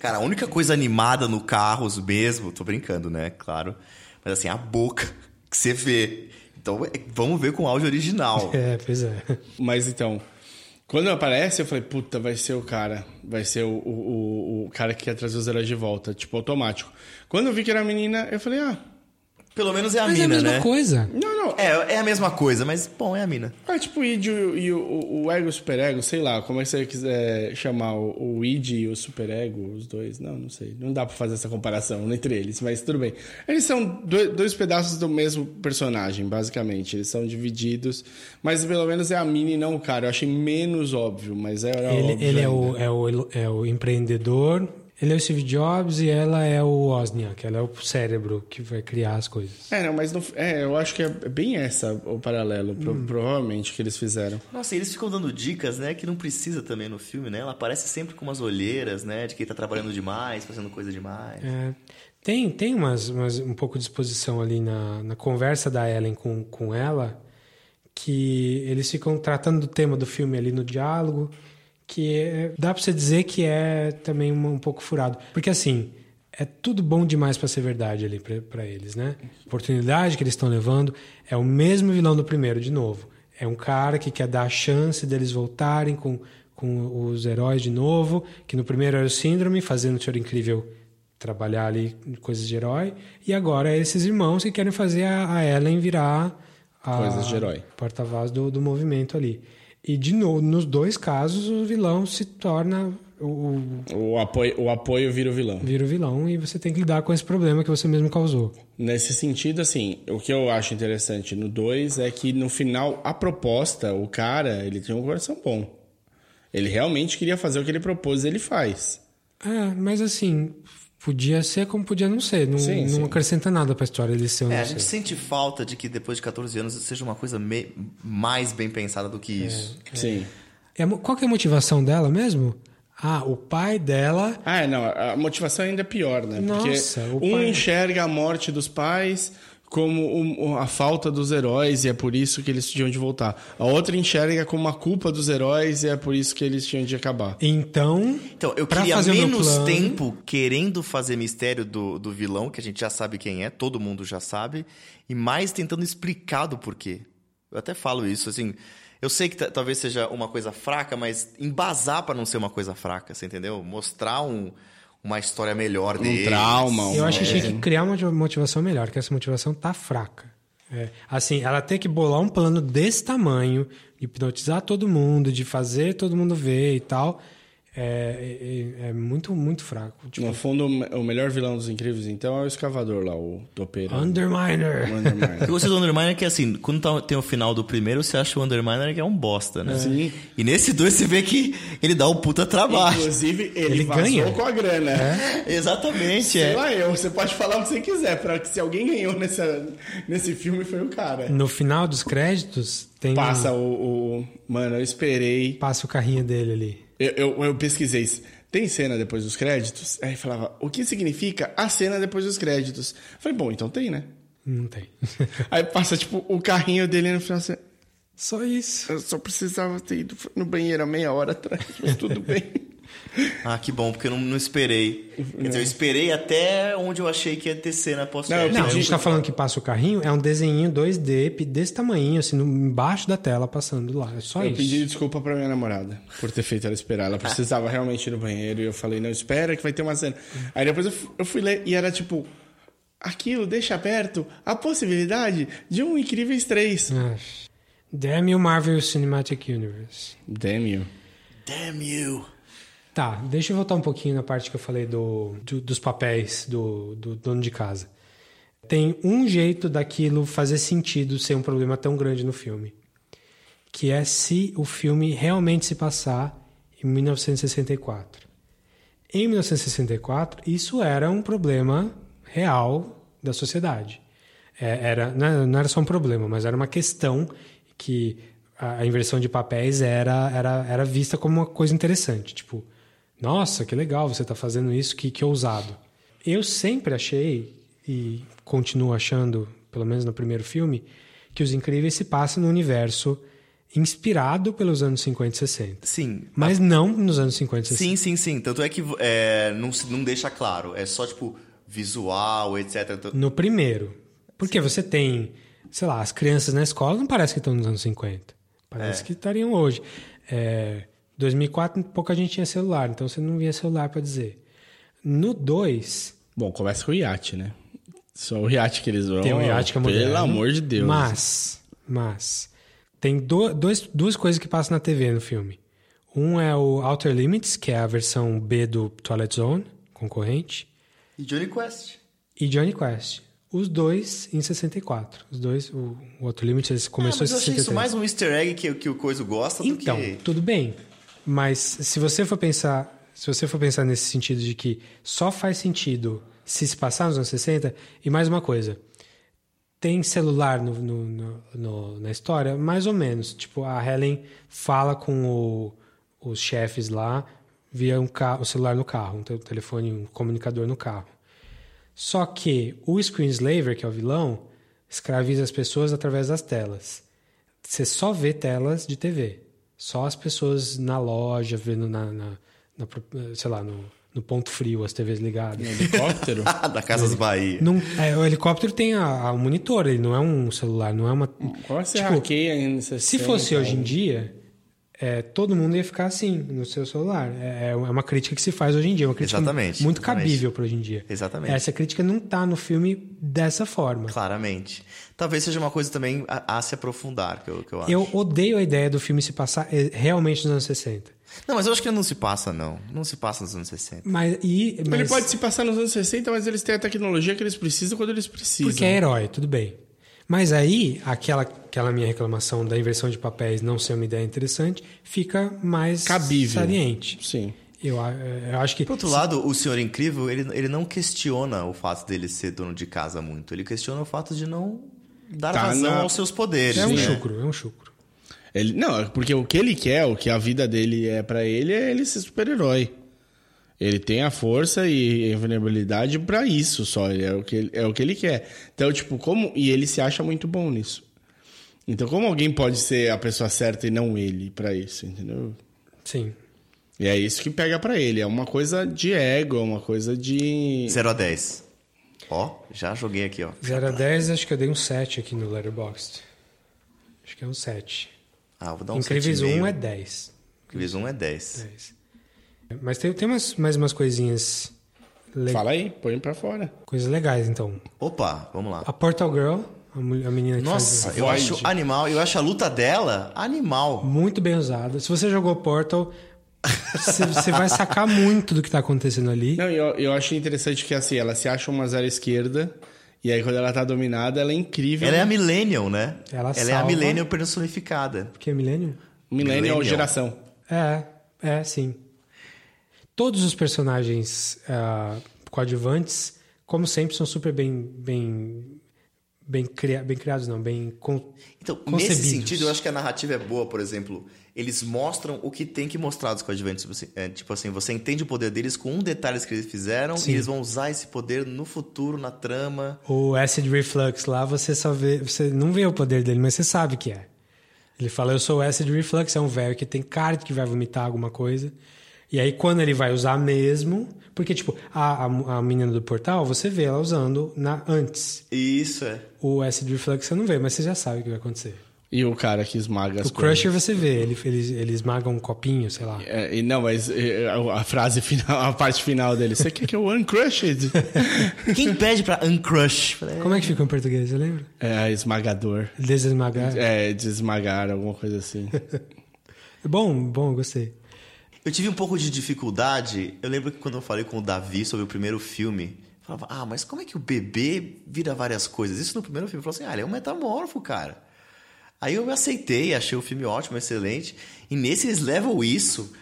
Cara, a única coisa animada no Carros mesmo, tô brincando, né? Claro. Mas assim, a boca que você vê. Então, é- vamos ver com o áudio original. É, pois é. Mas então, quando aparece, eu falei, puta, vai ser o cara. Vai ser o, o, o, o cara que quer trazer os heróis de volta, tipo, automático. Quando eu vi que era a menina, eu falei, ah. Pelo menos é a Mas é a mina, mesma né? coisa. Não, não. É, é a mesma coisa, mas, bom, é a mina. É tipo o id e, o, e o, o ego e o superego, sei lá, como é que você quiser chamar o, o id e o superego, os dois. Não, não sei. Não dá pra fazer essa comparação entre eles, mas tudo bem. Eles são dois, dois pedaços do mesmo personagem, basicamente. Eles são divididos, mas pelo menos é a mina e não o cara. Eu achei menos óbvio, mas é Ele, óbvio ele é, o, é, o, é o empreendedor, ele é o Steve Jobs e ela é o Wozniak, ela é o cérebro que vai criar as coisas. É, não, mas não, é, eu acho que é bem essa o paralelo, pro- Hum. provavelmente, que eles fizeram. Nossa, e eles ficam dando dicas, né? Que não precisa também no filme, né? Ela aparece sempre com umas olheiras, né? De quem tá trabalhando demais, fazendo coisa demais. É, tem tem umas, umas- um pouco de exposição ali na, na conversa da Ellen com, com ela, que eles ficam tratando do tema do filme ali no diálogo, que é- dá pra você dizer que é também um, um pouco furado. Porque assim, é tudo bom demais pra ser verdade ali pra eles, né? A oportunidade que eles estão levando é o mesmo vilão do primeiro, de novo. É um cara que quer dar a chance deles voltarem com, com os heróis de novo, que no primeiro era o Síndrome, fazendo o Senhor Incrível trabalhar ali coisas de herói, e agora é esses irmãos que querem fazer a, a Ellen virar a Coisas de herói. porta-voz do, do movimento ali. E de novo, nos dois casos, o vilão se torna o, o- apoio, o apoio vira o vilão. vira o vilão e você tem que lidar com esse problema que você mesmo causou. Nesse sentido, assim, o que eu acho interessante no 2 é que no final, a proposta, o cara, ele tinha um coração bom. Ele realmente queria fazer o que ele propôs, ele faz. É, mas assim, podia ser como podia não ser. Não, Sim, não sim. acrescenta nada pra história ele ser É, não a gente ser. sente falta de que depois de 14 anos seja uma coisa me- mais bem pensada do que isso. Sim. É, qual que é a motivação dela mesmo? Ah, o pai dela. Ah, é, não, a motivação ainda é pior, né? Nossa, Porque o um pai- enxerga a morte dos pais como a falta dos heróis e é por isso que eles tinham de voltar. A outra enxerga como a culpa dos heróis e é por isso que eles tinham de acabar. Então, Então, eu pra queria menos plano- tempo querendo fazer mistério do, do vilão, que a gente já sabe quem é, todo mundo já sabe, e mais tentando explicar do porquê. Eu até falo isso, assim. Eu sei que ta- talvez seja uma coisa fraca, mas embasar pra não ser uma coisa fraca, você entendeu? Mostrar um, uma história melhor deles. Eu acho que É. tinha que criar uma motivação melhor, que essa motivação tá fraca. É, assim, ela tem que bolar um plano desse tamanho, de hipnotizar todo mundo, de fazer todo mundo ver e tal. É, é- é muito, muito fraco. Tipo, No fundo, o melhor vilão dos Incríveis, então, é o escavador lá, o topeiro. Underminer. O Underminer. que eu gostei do Underminer é que, assim, quando tá- tem o final do primeiro, você acha o Underminer que é um bosta, né? Sim. E nesse dois você vê que ele dá um puta trabalho. Inclusive, ele, Ele ganha. com a grana. Exatamente, Sei é. lá eu, você pode falar o que você quiser, pra que se alguém ganhou nessa, nesse filme foi o cara. No final dos créditos, tem. Passa o, o- Mano, eu esperei. Passa o carrinho dele ali. Eu, eu, eu pesquisei isso. Tem cena depois dos créditos? Aí falava, o que significa a cena depois dos créditos? Eu falei, bom, então tem, né? Não tem. Aí passa, tipo, o carrinho dele no final. Assim, só isso. Eu só precisava ter ido no banheiro há meia hora atrás, mas tudo bem. Ah, que bom, porque eu não, não esperei. Quer dizer, eu esperei até onde eu achei que ia ter cena pós Não, a gente tá falando que passa o carrinho, é um desenho 2D desse tamanho, assim, no- embaixo da tela, passando lá. É só eu isso. pedi desculpa pra minha namorada por ter feito ela esperar. Ela precisava realmente ir no banheiro e eu falei, não, espera que vai ter uma cena. Aí depois eu eu fui ler e era tipo, aquilo deixa aberto a possibilidade de um Incríveis 3. Ah, Damn you, Marvel Cinematic Universe. Damn you. Damn you. Tá, deixa eu voltar um pouquinho na parte que eu falei do, do- dos papéis do, do dono de casa. Tem um jeito daquilo fazer sentido ser um problema tão grande no filme. Que é se o filme realmente se passar em 1964. Em 1964, isso era um problema real da sociedade. É, era, não não era só um problema, mas era uma questão que a inversão de papéis era, era, era vista como uma coisa interessante. Tipo, nossa, que legal você está fazendo isso, que, que ousado. Eu sempre achei, e continuo achando, pelo menos no primeiro filme, que Os Incríveis se passam no universo inspirado pelos anos 50 e 60. Sim. Mas não nos anos 50 e 60. Sim, sim, sim. Tanto é que é, não, não deixa claro. É só, tipo, visual, etc. No primeiro. Porque você tem, sei lá, as crianças na escola não parece que estão nos anos 50. Parece É. que estariam hoje. É, 2004, pouca gente tinha celular, então você não via celular para dizer. No 2, Bom, começa com o iate, né? Só o iate que eles vão. tem um iate que é moderno. Pelo amor de Deus. Mas, mas, tem do- dois, duas coisas que passam na TV no filme. Um é o Outer Limits, que é a versão B do Twilight Zone, concorrente. E Johnny Quest. e Johnny Quest. Os dois em 64. Os dois, o, o Outer Limits ele Ah, começou mas eu em achei 63. isso mais um easter egg que, que o Coiso gosta do Então, que... tudo bem. Mas se você for pensar, se você for pensar nesse sentido de que só faz sentido se se passar nos anos 60, e mais uma coisa, tem celular no, no- no- na história? Mais ou menos. Tipo, a Helen fala com o- os chefes lá via um carro, o celular no carro, um te- telefone, um comunicador no carro. Só que o Screenslaver, que é o vilão, escraviza as pessoas através das telas. Você só vê telas de TV. Só as pessoas na loja, vendo na, na- na sei lá, no, no ponto frio, as TVs ligadas. No helicóptero? da Casas Bahia. Não, é, o helicóptero tem a, a- o monitor, ele não é um celular, não é uma. Como é que você Tipo, hackeia em 60? Se fosse hoje em dia, é, todo mundo ia ficar assim no seu celular. É, é uma crítica que se faz hoje em dia, é uma crítica Exatamente, muito exatamente. cabível para hoje em dia. Exatamente. Essa crítica não tá no filme dessa forma. Claramente. Talvez seja uma coisa também a, a se aprofundar, que eu, que eu acho. Eu odeio a ideia do filme se passar eh, realmente nos anos 60. Não, mas eu acho que ele não se passa, não. Não se passa nos anos 60. Mas, e, mas, Ele pode se passar nos anos 60, mas eles têm a tecnologia que eles precisam quando eles precisam. Porque é herói, tudo bem. Mas aí, aquela, aquela minha reclamação da inversão de papéis não ser uma ideia interessante, fica mais Cabível. saliente. Sim. Eu, a- eu acho que. Por outro lado, o Senhor Incrível, ele, ele não questiona o fato dele ser dono de casa muito. Ele questiona o fato de não dar Tá razão na- aos seus poderes. É um né? chucro, é um chucro. Ele, não, é porque o que ele quer, o que a vida dele é pra ele, é ele ser super-herói. Ele tem a força e a invulnerabilidade pra isso só. Ele é, o que ele, é o que ele quer. Então, tipo, como. E ele se acha muito bom nisso. Então, como alguém pode ser a pessoa certa e não ele pra isso, entendeu? Sim. E é isso que pega pra ele. É uma coisa de ego, é uma coisa de. 0 a 10. Ó, já joguei aqui, ó. 0 a 10, acho que eu dei um 7 aqui no Letterboxd. Acho que é um 7. Ah, eu vou dar um Incríveis 7,5. 1 é 10. Incríveis 1 é 10. 10. Mas tem, tem umas, mais umas coisinhas. le- Fala aí, põe pra fora. Coisas legais, então. Opa, vamos lá. A Portal Girl, a, a menina que Nossa, faz. eu acho animal. Eu acho a luta dela animal. Muito bem usada. Se você jogou Portal, você, você vai sacar muito do que tá acontecendo ali. Não, eu, eu achei interessante que assim, ela se acha uma zero esquerda. E aí, quando ela tá dominada, ela é incrível. Ela é a Millennial, né? Ela é a salva. Millennial personificada. Porque é Millennium? Millennial, Millennial. geração. É, é, sim. Todos os personagens ah, coadjuvantes, como sempre, são super bem, bem, bem, cria, bem criados, não, bem con, Então, concebidos. nesse sentido, eu acho que a narrativa é boa, por exemplo. Eles mostram o que tem que mostrar dos coadjuvantes. Tipo assim, é, tipo assim, você entende o poder deles com um detalhe que eles fizeram Sim. e eles vão usar esse poder no futuro, na trama. O Acid Reflux lá, você só vê, você não vê o poder dele, mas você sabe que é. Ele fala, eu sou o Acid Reflux, é um velho que tem cara de que vai vomitar alguma coisa. E aí, quando ele vai usar mesmo... Porque, tipo, a, a, a menina do portal, você vê ela usando na, antes. Isso, é. O Acid Reflux você não vê, mas você já sabe o que vai acontecer. E o cara que esmaga as O Crusher você vê, ele, ele, ele esmaga um copinho, sei lá. É, e não, mas é, a, a frase final, a parte final dele. Você quer que eu uncrushed? Quem pede pra uncrush? Como é que fica em português, você lembra? É, esmagador. Desesmagar. É, desesmagar, alguma coisa assim. Bom, bom, gostei. Eu tive um pouco de dificuldade. Eu lembro que quando eu falei com o Davi sobre o primeiro filme, eu falava, ah, mas como é que o bebê vira várias coisas? Isso no primeiro filme. Eu falei assim, ah, ele é um metamorfo, cara. Aí eu aceitei, achei o filme ótimo, excelente. E nesse eles levam isso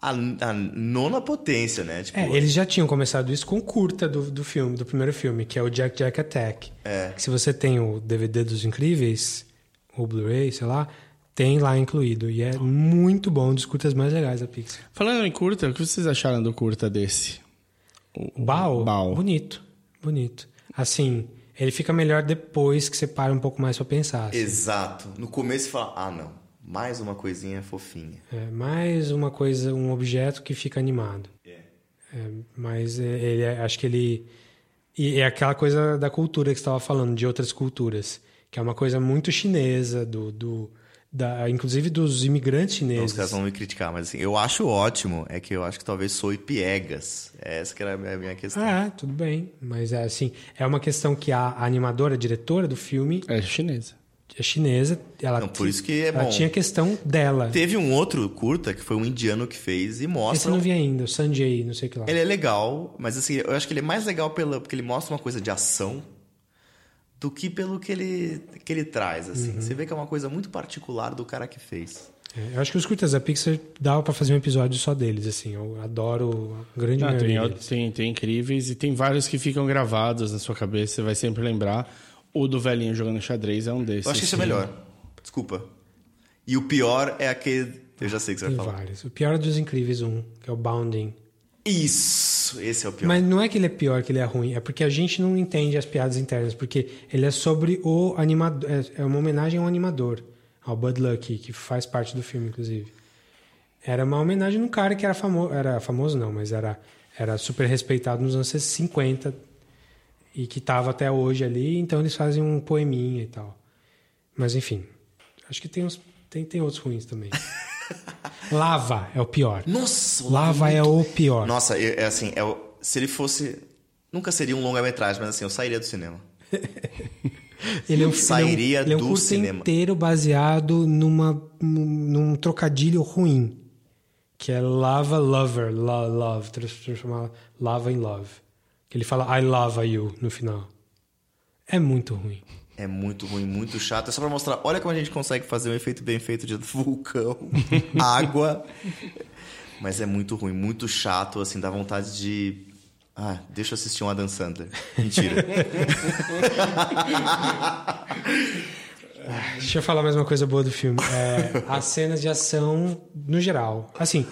a, a nona potência, né? Tipo, É, eles já tinham começado isso com o curta do, do filme, do primeiro filme, que é o Jack Jack Attack. É. Se você tem o DVD dos Incríveis, o Blu-ray, sei lá, tem lá incluído. E é muito bom, um dos curtas mais legais da Pixar. Falando em curta, o que vocês acharam do curta desse? O Bao, Bao. bonito, bonito. Assim, ele fica melhor depois que você para um pouco mais pra pensar. assim. Exato. No começo você fala, ah, não, mais uma coisinha fofinha. É mais uma coisa, um objeto que fica animado. É, mas é- ele, é- acho que ele e é aquela coisa da cultura que você estava falando, de outras culturas, que é uma coisa muito chinesa, do, do da, inclusive dos imigrantes Então, os chineses. caras vão me criticar, mas assim, eu acho ótimo, é que eu acho que talvez soe piegas. Essa que era a minha- a minha questão. Ah, tudo bem, mas é assim, é uma questão que a, animadora, a diretora do filme é chinesa. É chinesa, ela Não, por isso que é ela bom. tinha questão dela. Teve um outro curta que foi um indiano que fez e Esse mostra. eu não vi ainda, o Sanjay, não sei o que lá. Ele é legal, mas assim, eu acho que ele é mais legal pela, porque ele mostra uma coisa de ação do que pelo que ele, que ele traz, assim. Uhum. Você vê que é uma coisa muito particular do cara que fez. É, eu acho que os curtas da Pixar dava pra fazer um episódio só deles, assim. Eu adoro a grande Não, tem, maioria outros- tem, tem incríveis e tem vários que ficam gravados na sua cabeça, você vai sempre lembrar. O do velhinho jogando xadrez é um desses. Eu acho que isso é melhor. Desculpa. E o pior é aquele. Eu já sei o que você Tem vai falar. vários. O pior é dos Incríveis um, que é o Bounding. Isso! Esse é o pior. Mas não é que ele é pior, que ele é ruim, é porque a gente não entende as piadas internas, porque ele é sobre o animador, é- é uma homenagem ao animador, ao Bud Luck, que faz parte do filme, inclusive. Era uma homenagem num cara que era famoso, era famoso não, mas era, era super respeitado nos anos 50 e que estava até hoje ali, então eles fazem um poeminha e tal. Mas enfim, acho que tem, uns, tem, tem outros ruins também. Lava é o pior. Nossa, o Lava é o pior. Nossa, é é assim, é o- se ele fosse. Nunca seria um longa-metragem, mas assim, eu sairia do cinema. Ele é um, Sairia ele é um, ele é um do curto cinema. inteiro baseado numa, num, num trocadilho ruim. Que é Lava Lover, lo, Love, trans- transformar Lava em Love. Que ele fala I love you no final. É muito ruim. É muito ruim, muito chato. É só pra mostrar, olha como a gente consegue fazer um efeito bem feito de vulcão, água. Mas é muito ruim, muito chato, assim, dá vontade de. Ah, deixa eu assistir um Adam Sandler. Mentira. Deixa eu falar mais uma coisa boa do filme. É, as cenas de ação no geral. Assim,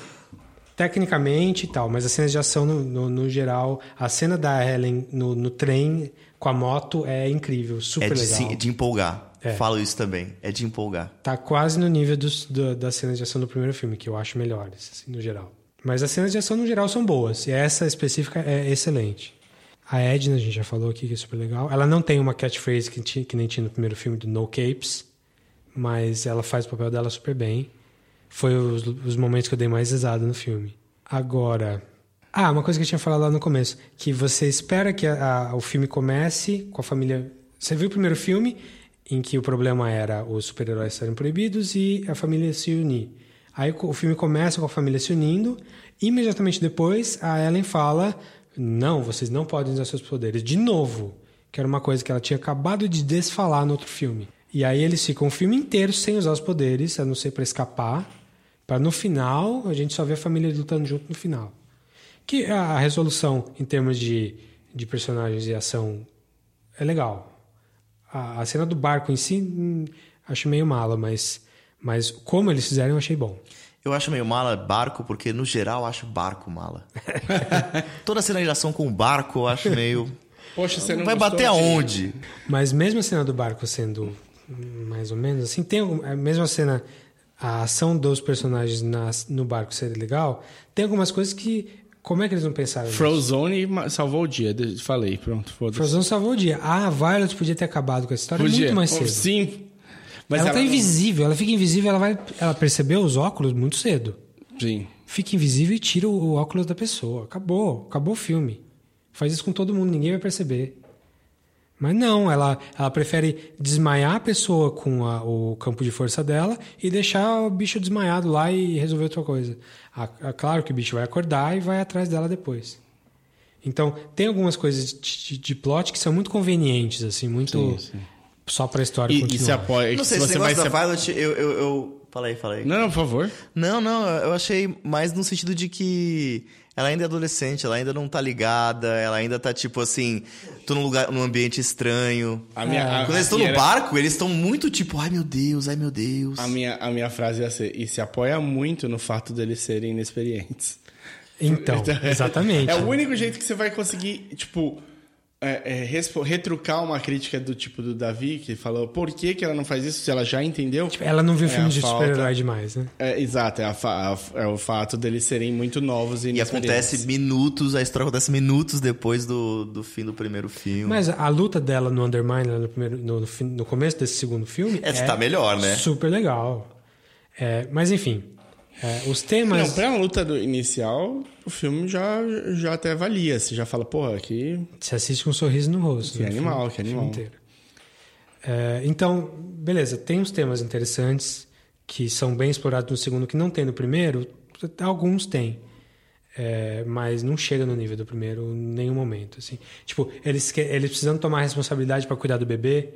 tecnicamente e tal, mas as cenas de ação no, no, no geral. A cena da Helen no, no trem com a moto é incrível, super é de, legal. sim, de empolgar. É. Falo isso também. É de empolgar. Tá quase no nível dos, do- das cenas de ação do primeiro filme, que eu acho melhores, assim, no geral. Mas as cenas de ação no geral são boas, e essa específica é excelente. A Edna, a gente já falou aqui, que é super legal. Ela não tem uma catchphrase que, ti- que nem tinha no primeiro filme do No Capes, mas ela faz o papel dela super bem. Foi os, os momentos que eu dei mais risada no filme. Agora. Ah, uma coisa que eu tinha falado lá no começo, que você espera que a- a- o filme comece com a família. Você viu o primeiro filme em que o problema era os super-heróis serem proibidos e a família se unir. Aí o filme começa com a família se unindo, imediatamente depois a Ellen fala: "Não, vocês não podem usar seus poderes de novo", que era uma coisa que ela tinha acabado de desfalar no outro filme. E aí eles ficam o filme inteiro sem usar os poderes, a não ser para escapar, para no final a gente só ver a família lutando junto no final. Que a resolução em termos de, de personagens e ação é legal. A, a cena do barco em si, hum, acho meio mala, mas, mas como eles fizeram, eu achei bom. Eu acho meio mala barco, porque no geral eu acho barco mala. Toda cena de ação com barco eu acho meio. Poxa, você não Vai bater de- aonde? Mas mesmo a cena do barco sendo mais ou menos assim, tem algum- a mesma cena, a ação dos personagens nas- no barco ser legal, tem algumas coisas que. Como é que eles não pensaram nisso? Frozone salvou o dia. Falei, pronto, foda-se. Frozen salvou o dia. Ah, a Violet podia ter acabado com essa história Podia. muito mais Oh, cedo. Sim. Mas ela, ela tá invisível, ela fica invisível, ela vai. Ela percebeu os óculos muito cedo. Sim. Fica invisível e tira o, o óculos da pessoa. Acabou, acabou o filme. Faz isso com todo mundo, ninguém vai perceber. Mas não, ela, ela prefere desmaiar a pessoa com a- o campo de força dela e deixar o bicho desmaiado lá e resolver outra coisa. Ah, ah, claro que o bicho vai acordar e vai atrás dela depois. Então, tem algumas coisas de, de- de plot que são muito convenientes, assim, muito Sim, sim. só pra história E, e continuar. se apoia. Não se sei, esse você vai negócio se da Violet, eu, eu, eu Fala aí, fala aí. Não, não, por favor. Não, não, eu achei mais no sentido de que ela ainda é adolescente, ela ainda não tá ligada, ela ainda tá tipo assim, tô num lugar, num ambiente estranho. A minha- a- Quando eles estão no era- barco, eles estão muito tipo, ai meu Deus, ai meu Deus. A minha, a minha frase ia ser: e se apoia muito no fato deles serem inexperientes. Então, exatamente. É o único jeito que você vai conseguir, tipo, é, é, retrucar uma crítica do tipo do Davi, que falou por que, que ela não faz isso se ela já entendeu. Tipo, Ela não viu É filme a de super-herói demais, né? É, exato, é, a fa- a- é o fato deles serem muito novos e E acontece minutos, a história acontece minutos depois do, do fim do primeiro filme. Mas a luta dela no Undermine, no, primeiro, no, no no começo desse segundo filme. Essa tá melhor, né? Super legal. É, mas enfim, é, os temas. Não, pra luta do inicial, o filme já, já até valia. Você já fala, porra, aqui. Você assiste com um sorriso no rosto. Que né? animal, O que filme animal. inteiro. É, então, beleza, tem uns temas interessantes que são bem explorados no segundo que não tem no primeiro. Alguns tem. É, mas não chega no nível do primeiro em nenhum momento. Assim. Tipo, eles, eles precisando tomar responsabilidade para cuidar do bebê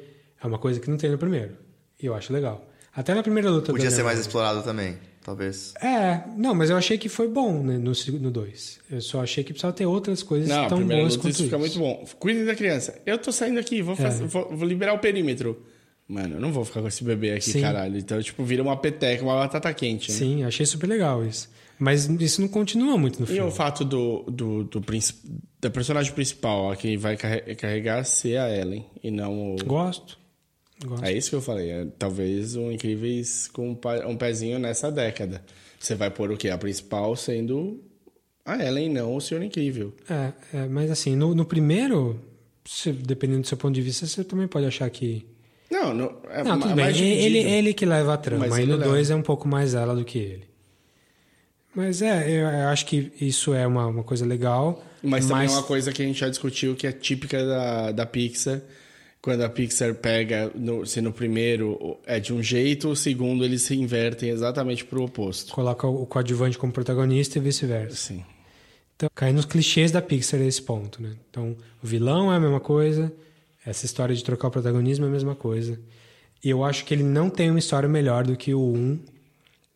é uma coisa que não tem no primeiro. E eu acho legal. Até na primeira luta Podia ser mais explorado também, talvez. É, não, mas eu achei que foi bom né, no 2. Eu só achei que precisava ter outras coisas Não, tão primeira boas quanto isso fica isso. muito bom. Cuidem da criança. Eu tô saindo aqui, vou, É. vou, vou liberar o perímetro. Mano, eu não vou ficar com esse bebê aqui, Sim. caralho. Então, tipo, vira uma peteca, uma batata quente. Né? Sim, achei super legal isso. Mas isso não continua muito no E filme. o fato do, do, do da personagem principal, a que vai carre- carregar, ser a Ellen e não o. Gosto. Gosto. É isso que eu falei. É, talvez o Incríveis com um, um pezinho nessa década. Você vai pôr o quê? A principal sendo a Ellen, não o Senhor Incrível. É, é, mas assim, no, no primeiro, se- dependendo do seu ponto de vista, você também pode achar que. Não, não, é não, tudo bem. mais Ele, dividido. ele que leva a trama. Mas Aí ele no leva. 2 é um pouco mais ela do que ele. Mas é, eu, eu acho que isso é uma, uma coisa legal. Mas também é uma coisa que a gente já discutiu que é típica da, da Pixar. Quando a Pixar pega, no, se no primeiro é de um jeito, o segundo eles se invertem exatamente pro oposto. Coloca o coadjuvante como protagonista e vice-versa. Sim. Então, cai nos clichês da Pixar esse ponto, né? Então, o vilão é a mesma coisa, essa história de trocar o protagonismo é a mesma coisa. E eu acho que ele não tem uma história melhor do que o 1,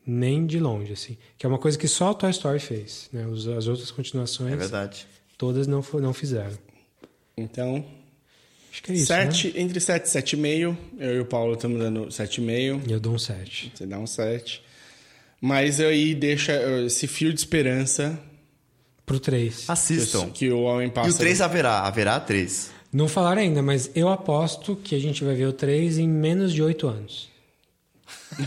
nem de longe, assim. Que é uma coisa que só o Toy Story fez, né? As outras continuações... É verdade. Todas não, não fizeram. Então, Acho que é isso, sete, né? entre 7 e 7,5. Eu e o Paulo estamos dando 7,5. E eu dou um 7. Você dá um 7. Mas aí deixa eh, esse fio de esperança Pro 3. Assistam. que o Homem E Pássaro... o 3 haverá, haverá 3. Não falaram ainda, mas eu aposto que a gente vai ver o 3 em menos de 8 anos.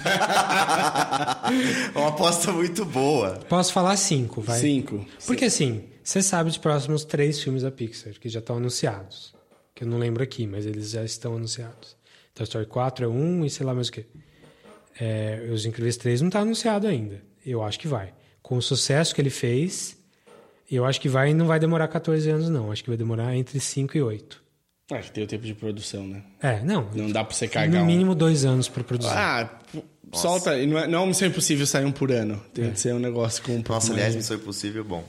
uma aposta muito boa. Posso falar 5, vai? 5. Porque assim, você sabe os próximos três filmes da Pixar, que já estão anunciados. Que eu não lembro aqui, mas eles já estão anunciados. Toy Story 4 é um e sei lá mais o quê. É, Os Incríveis 3 não está anunciado ainda. Eu acho que vai. Com o sucesso que ele fez, eu acho que vai e não vai demorar 14 anos, não. Acho que vai demorar entre 5 e 8. Ah, que tem o tempo de produção, né? É, não. Não dá pra você cagar No um- mínimo dois anos para produzir. Ah, p- solta. e Não é, não é uma missão impossível sair um por ano. Tem que ser um negócio com um Nossa, aliás, Missão Impossível, bom.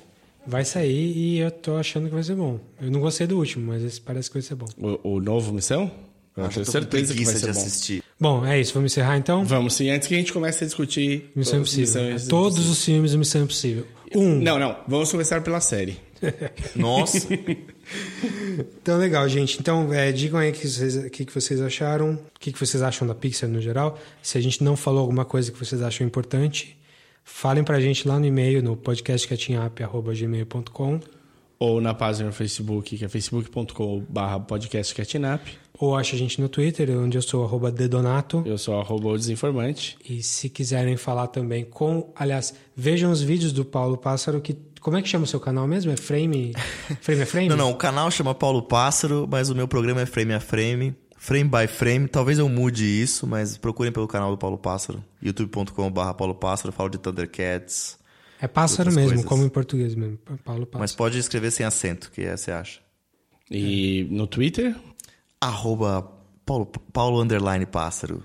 Vai sair e eu tô achando que vai ser bom. Eu não gostei do último, mas esse parece que vai ser bom. O, o novo Missão? Eu Acho tenho certeza que vai ser de bom. assistir. Bom, é isso. Vamos encerrar então? Vamos sim, antes que a gente comece a discutir Missão os Impossível. Missões Todos Impossíveis. os filmes do Missão Impossível. Um. Não, não. Vamos começar pela série. Nossa. Então, legal, gente. Então, é, digam aí o que vocês, o que, que vocês acharam, o que, que vocês acham da Pixar no geral. Se a gente não falou alguma coisa que vocês acham importante, falem pra gente lá no e-mail, no podcastcatinhap.gmail.com Ou na página no Facebook, que é facebook.com.br podcastcatnap. ou acha a gente no Twitter, onde eu sou arroba dedonato. Eu sou arroba o desinformante. E se quiserem falar também com... Aliás, vejam os vídeos do Paulo Pássaro, que... Como é que chama o seu canal mesmo? É Frame... Frame a Frame? Não, não, o canal chama Paulo Pássaro, mas o meu programa é Frame a Frame. Frame by Frame, talvez eu mude isso, mas procurem pelo canal do Paulo Pássaro. youtube.com.br Paulo Pássaro, falo de Thundercats. É pássaro mesmo, coisas. como em português mesmo. Paulo Pássaro. Mas pode escrever sem acento, que é, você acha. E no Twitter? Arroba Paulo, Paulo Underline Pássaro.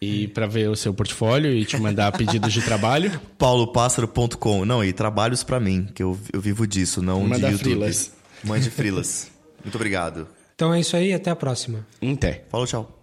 E pra ver o seu portfólio e te mandar pedidos de trabalho? paulopássaro.com. Não, e trabalhos pra mim, que eu, eu vivo disso, não Manda de YouTube. frilas. Mande frilas. Muito obrigado. Então é isso aí, até a próxima. Até. Falou, tchau.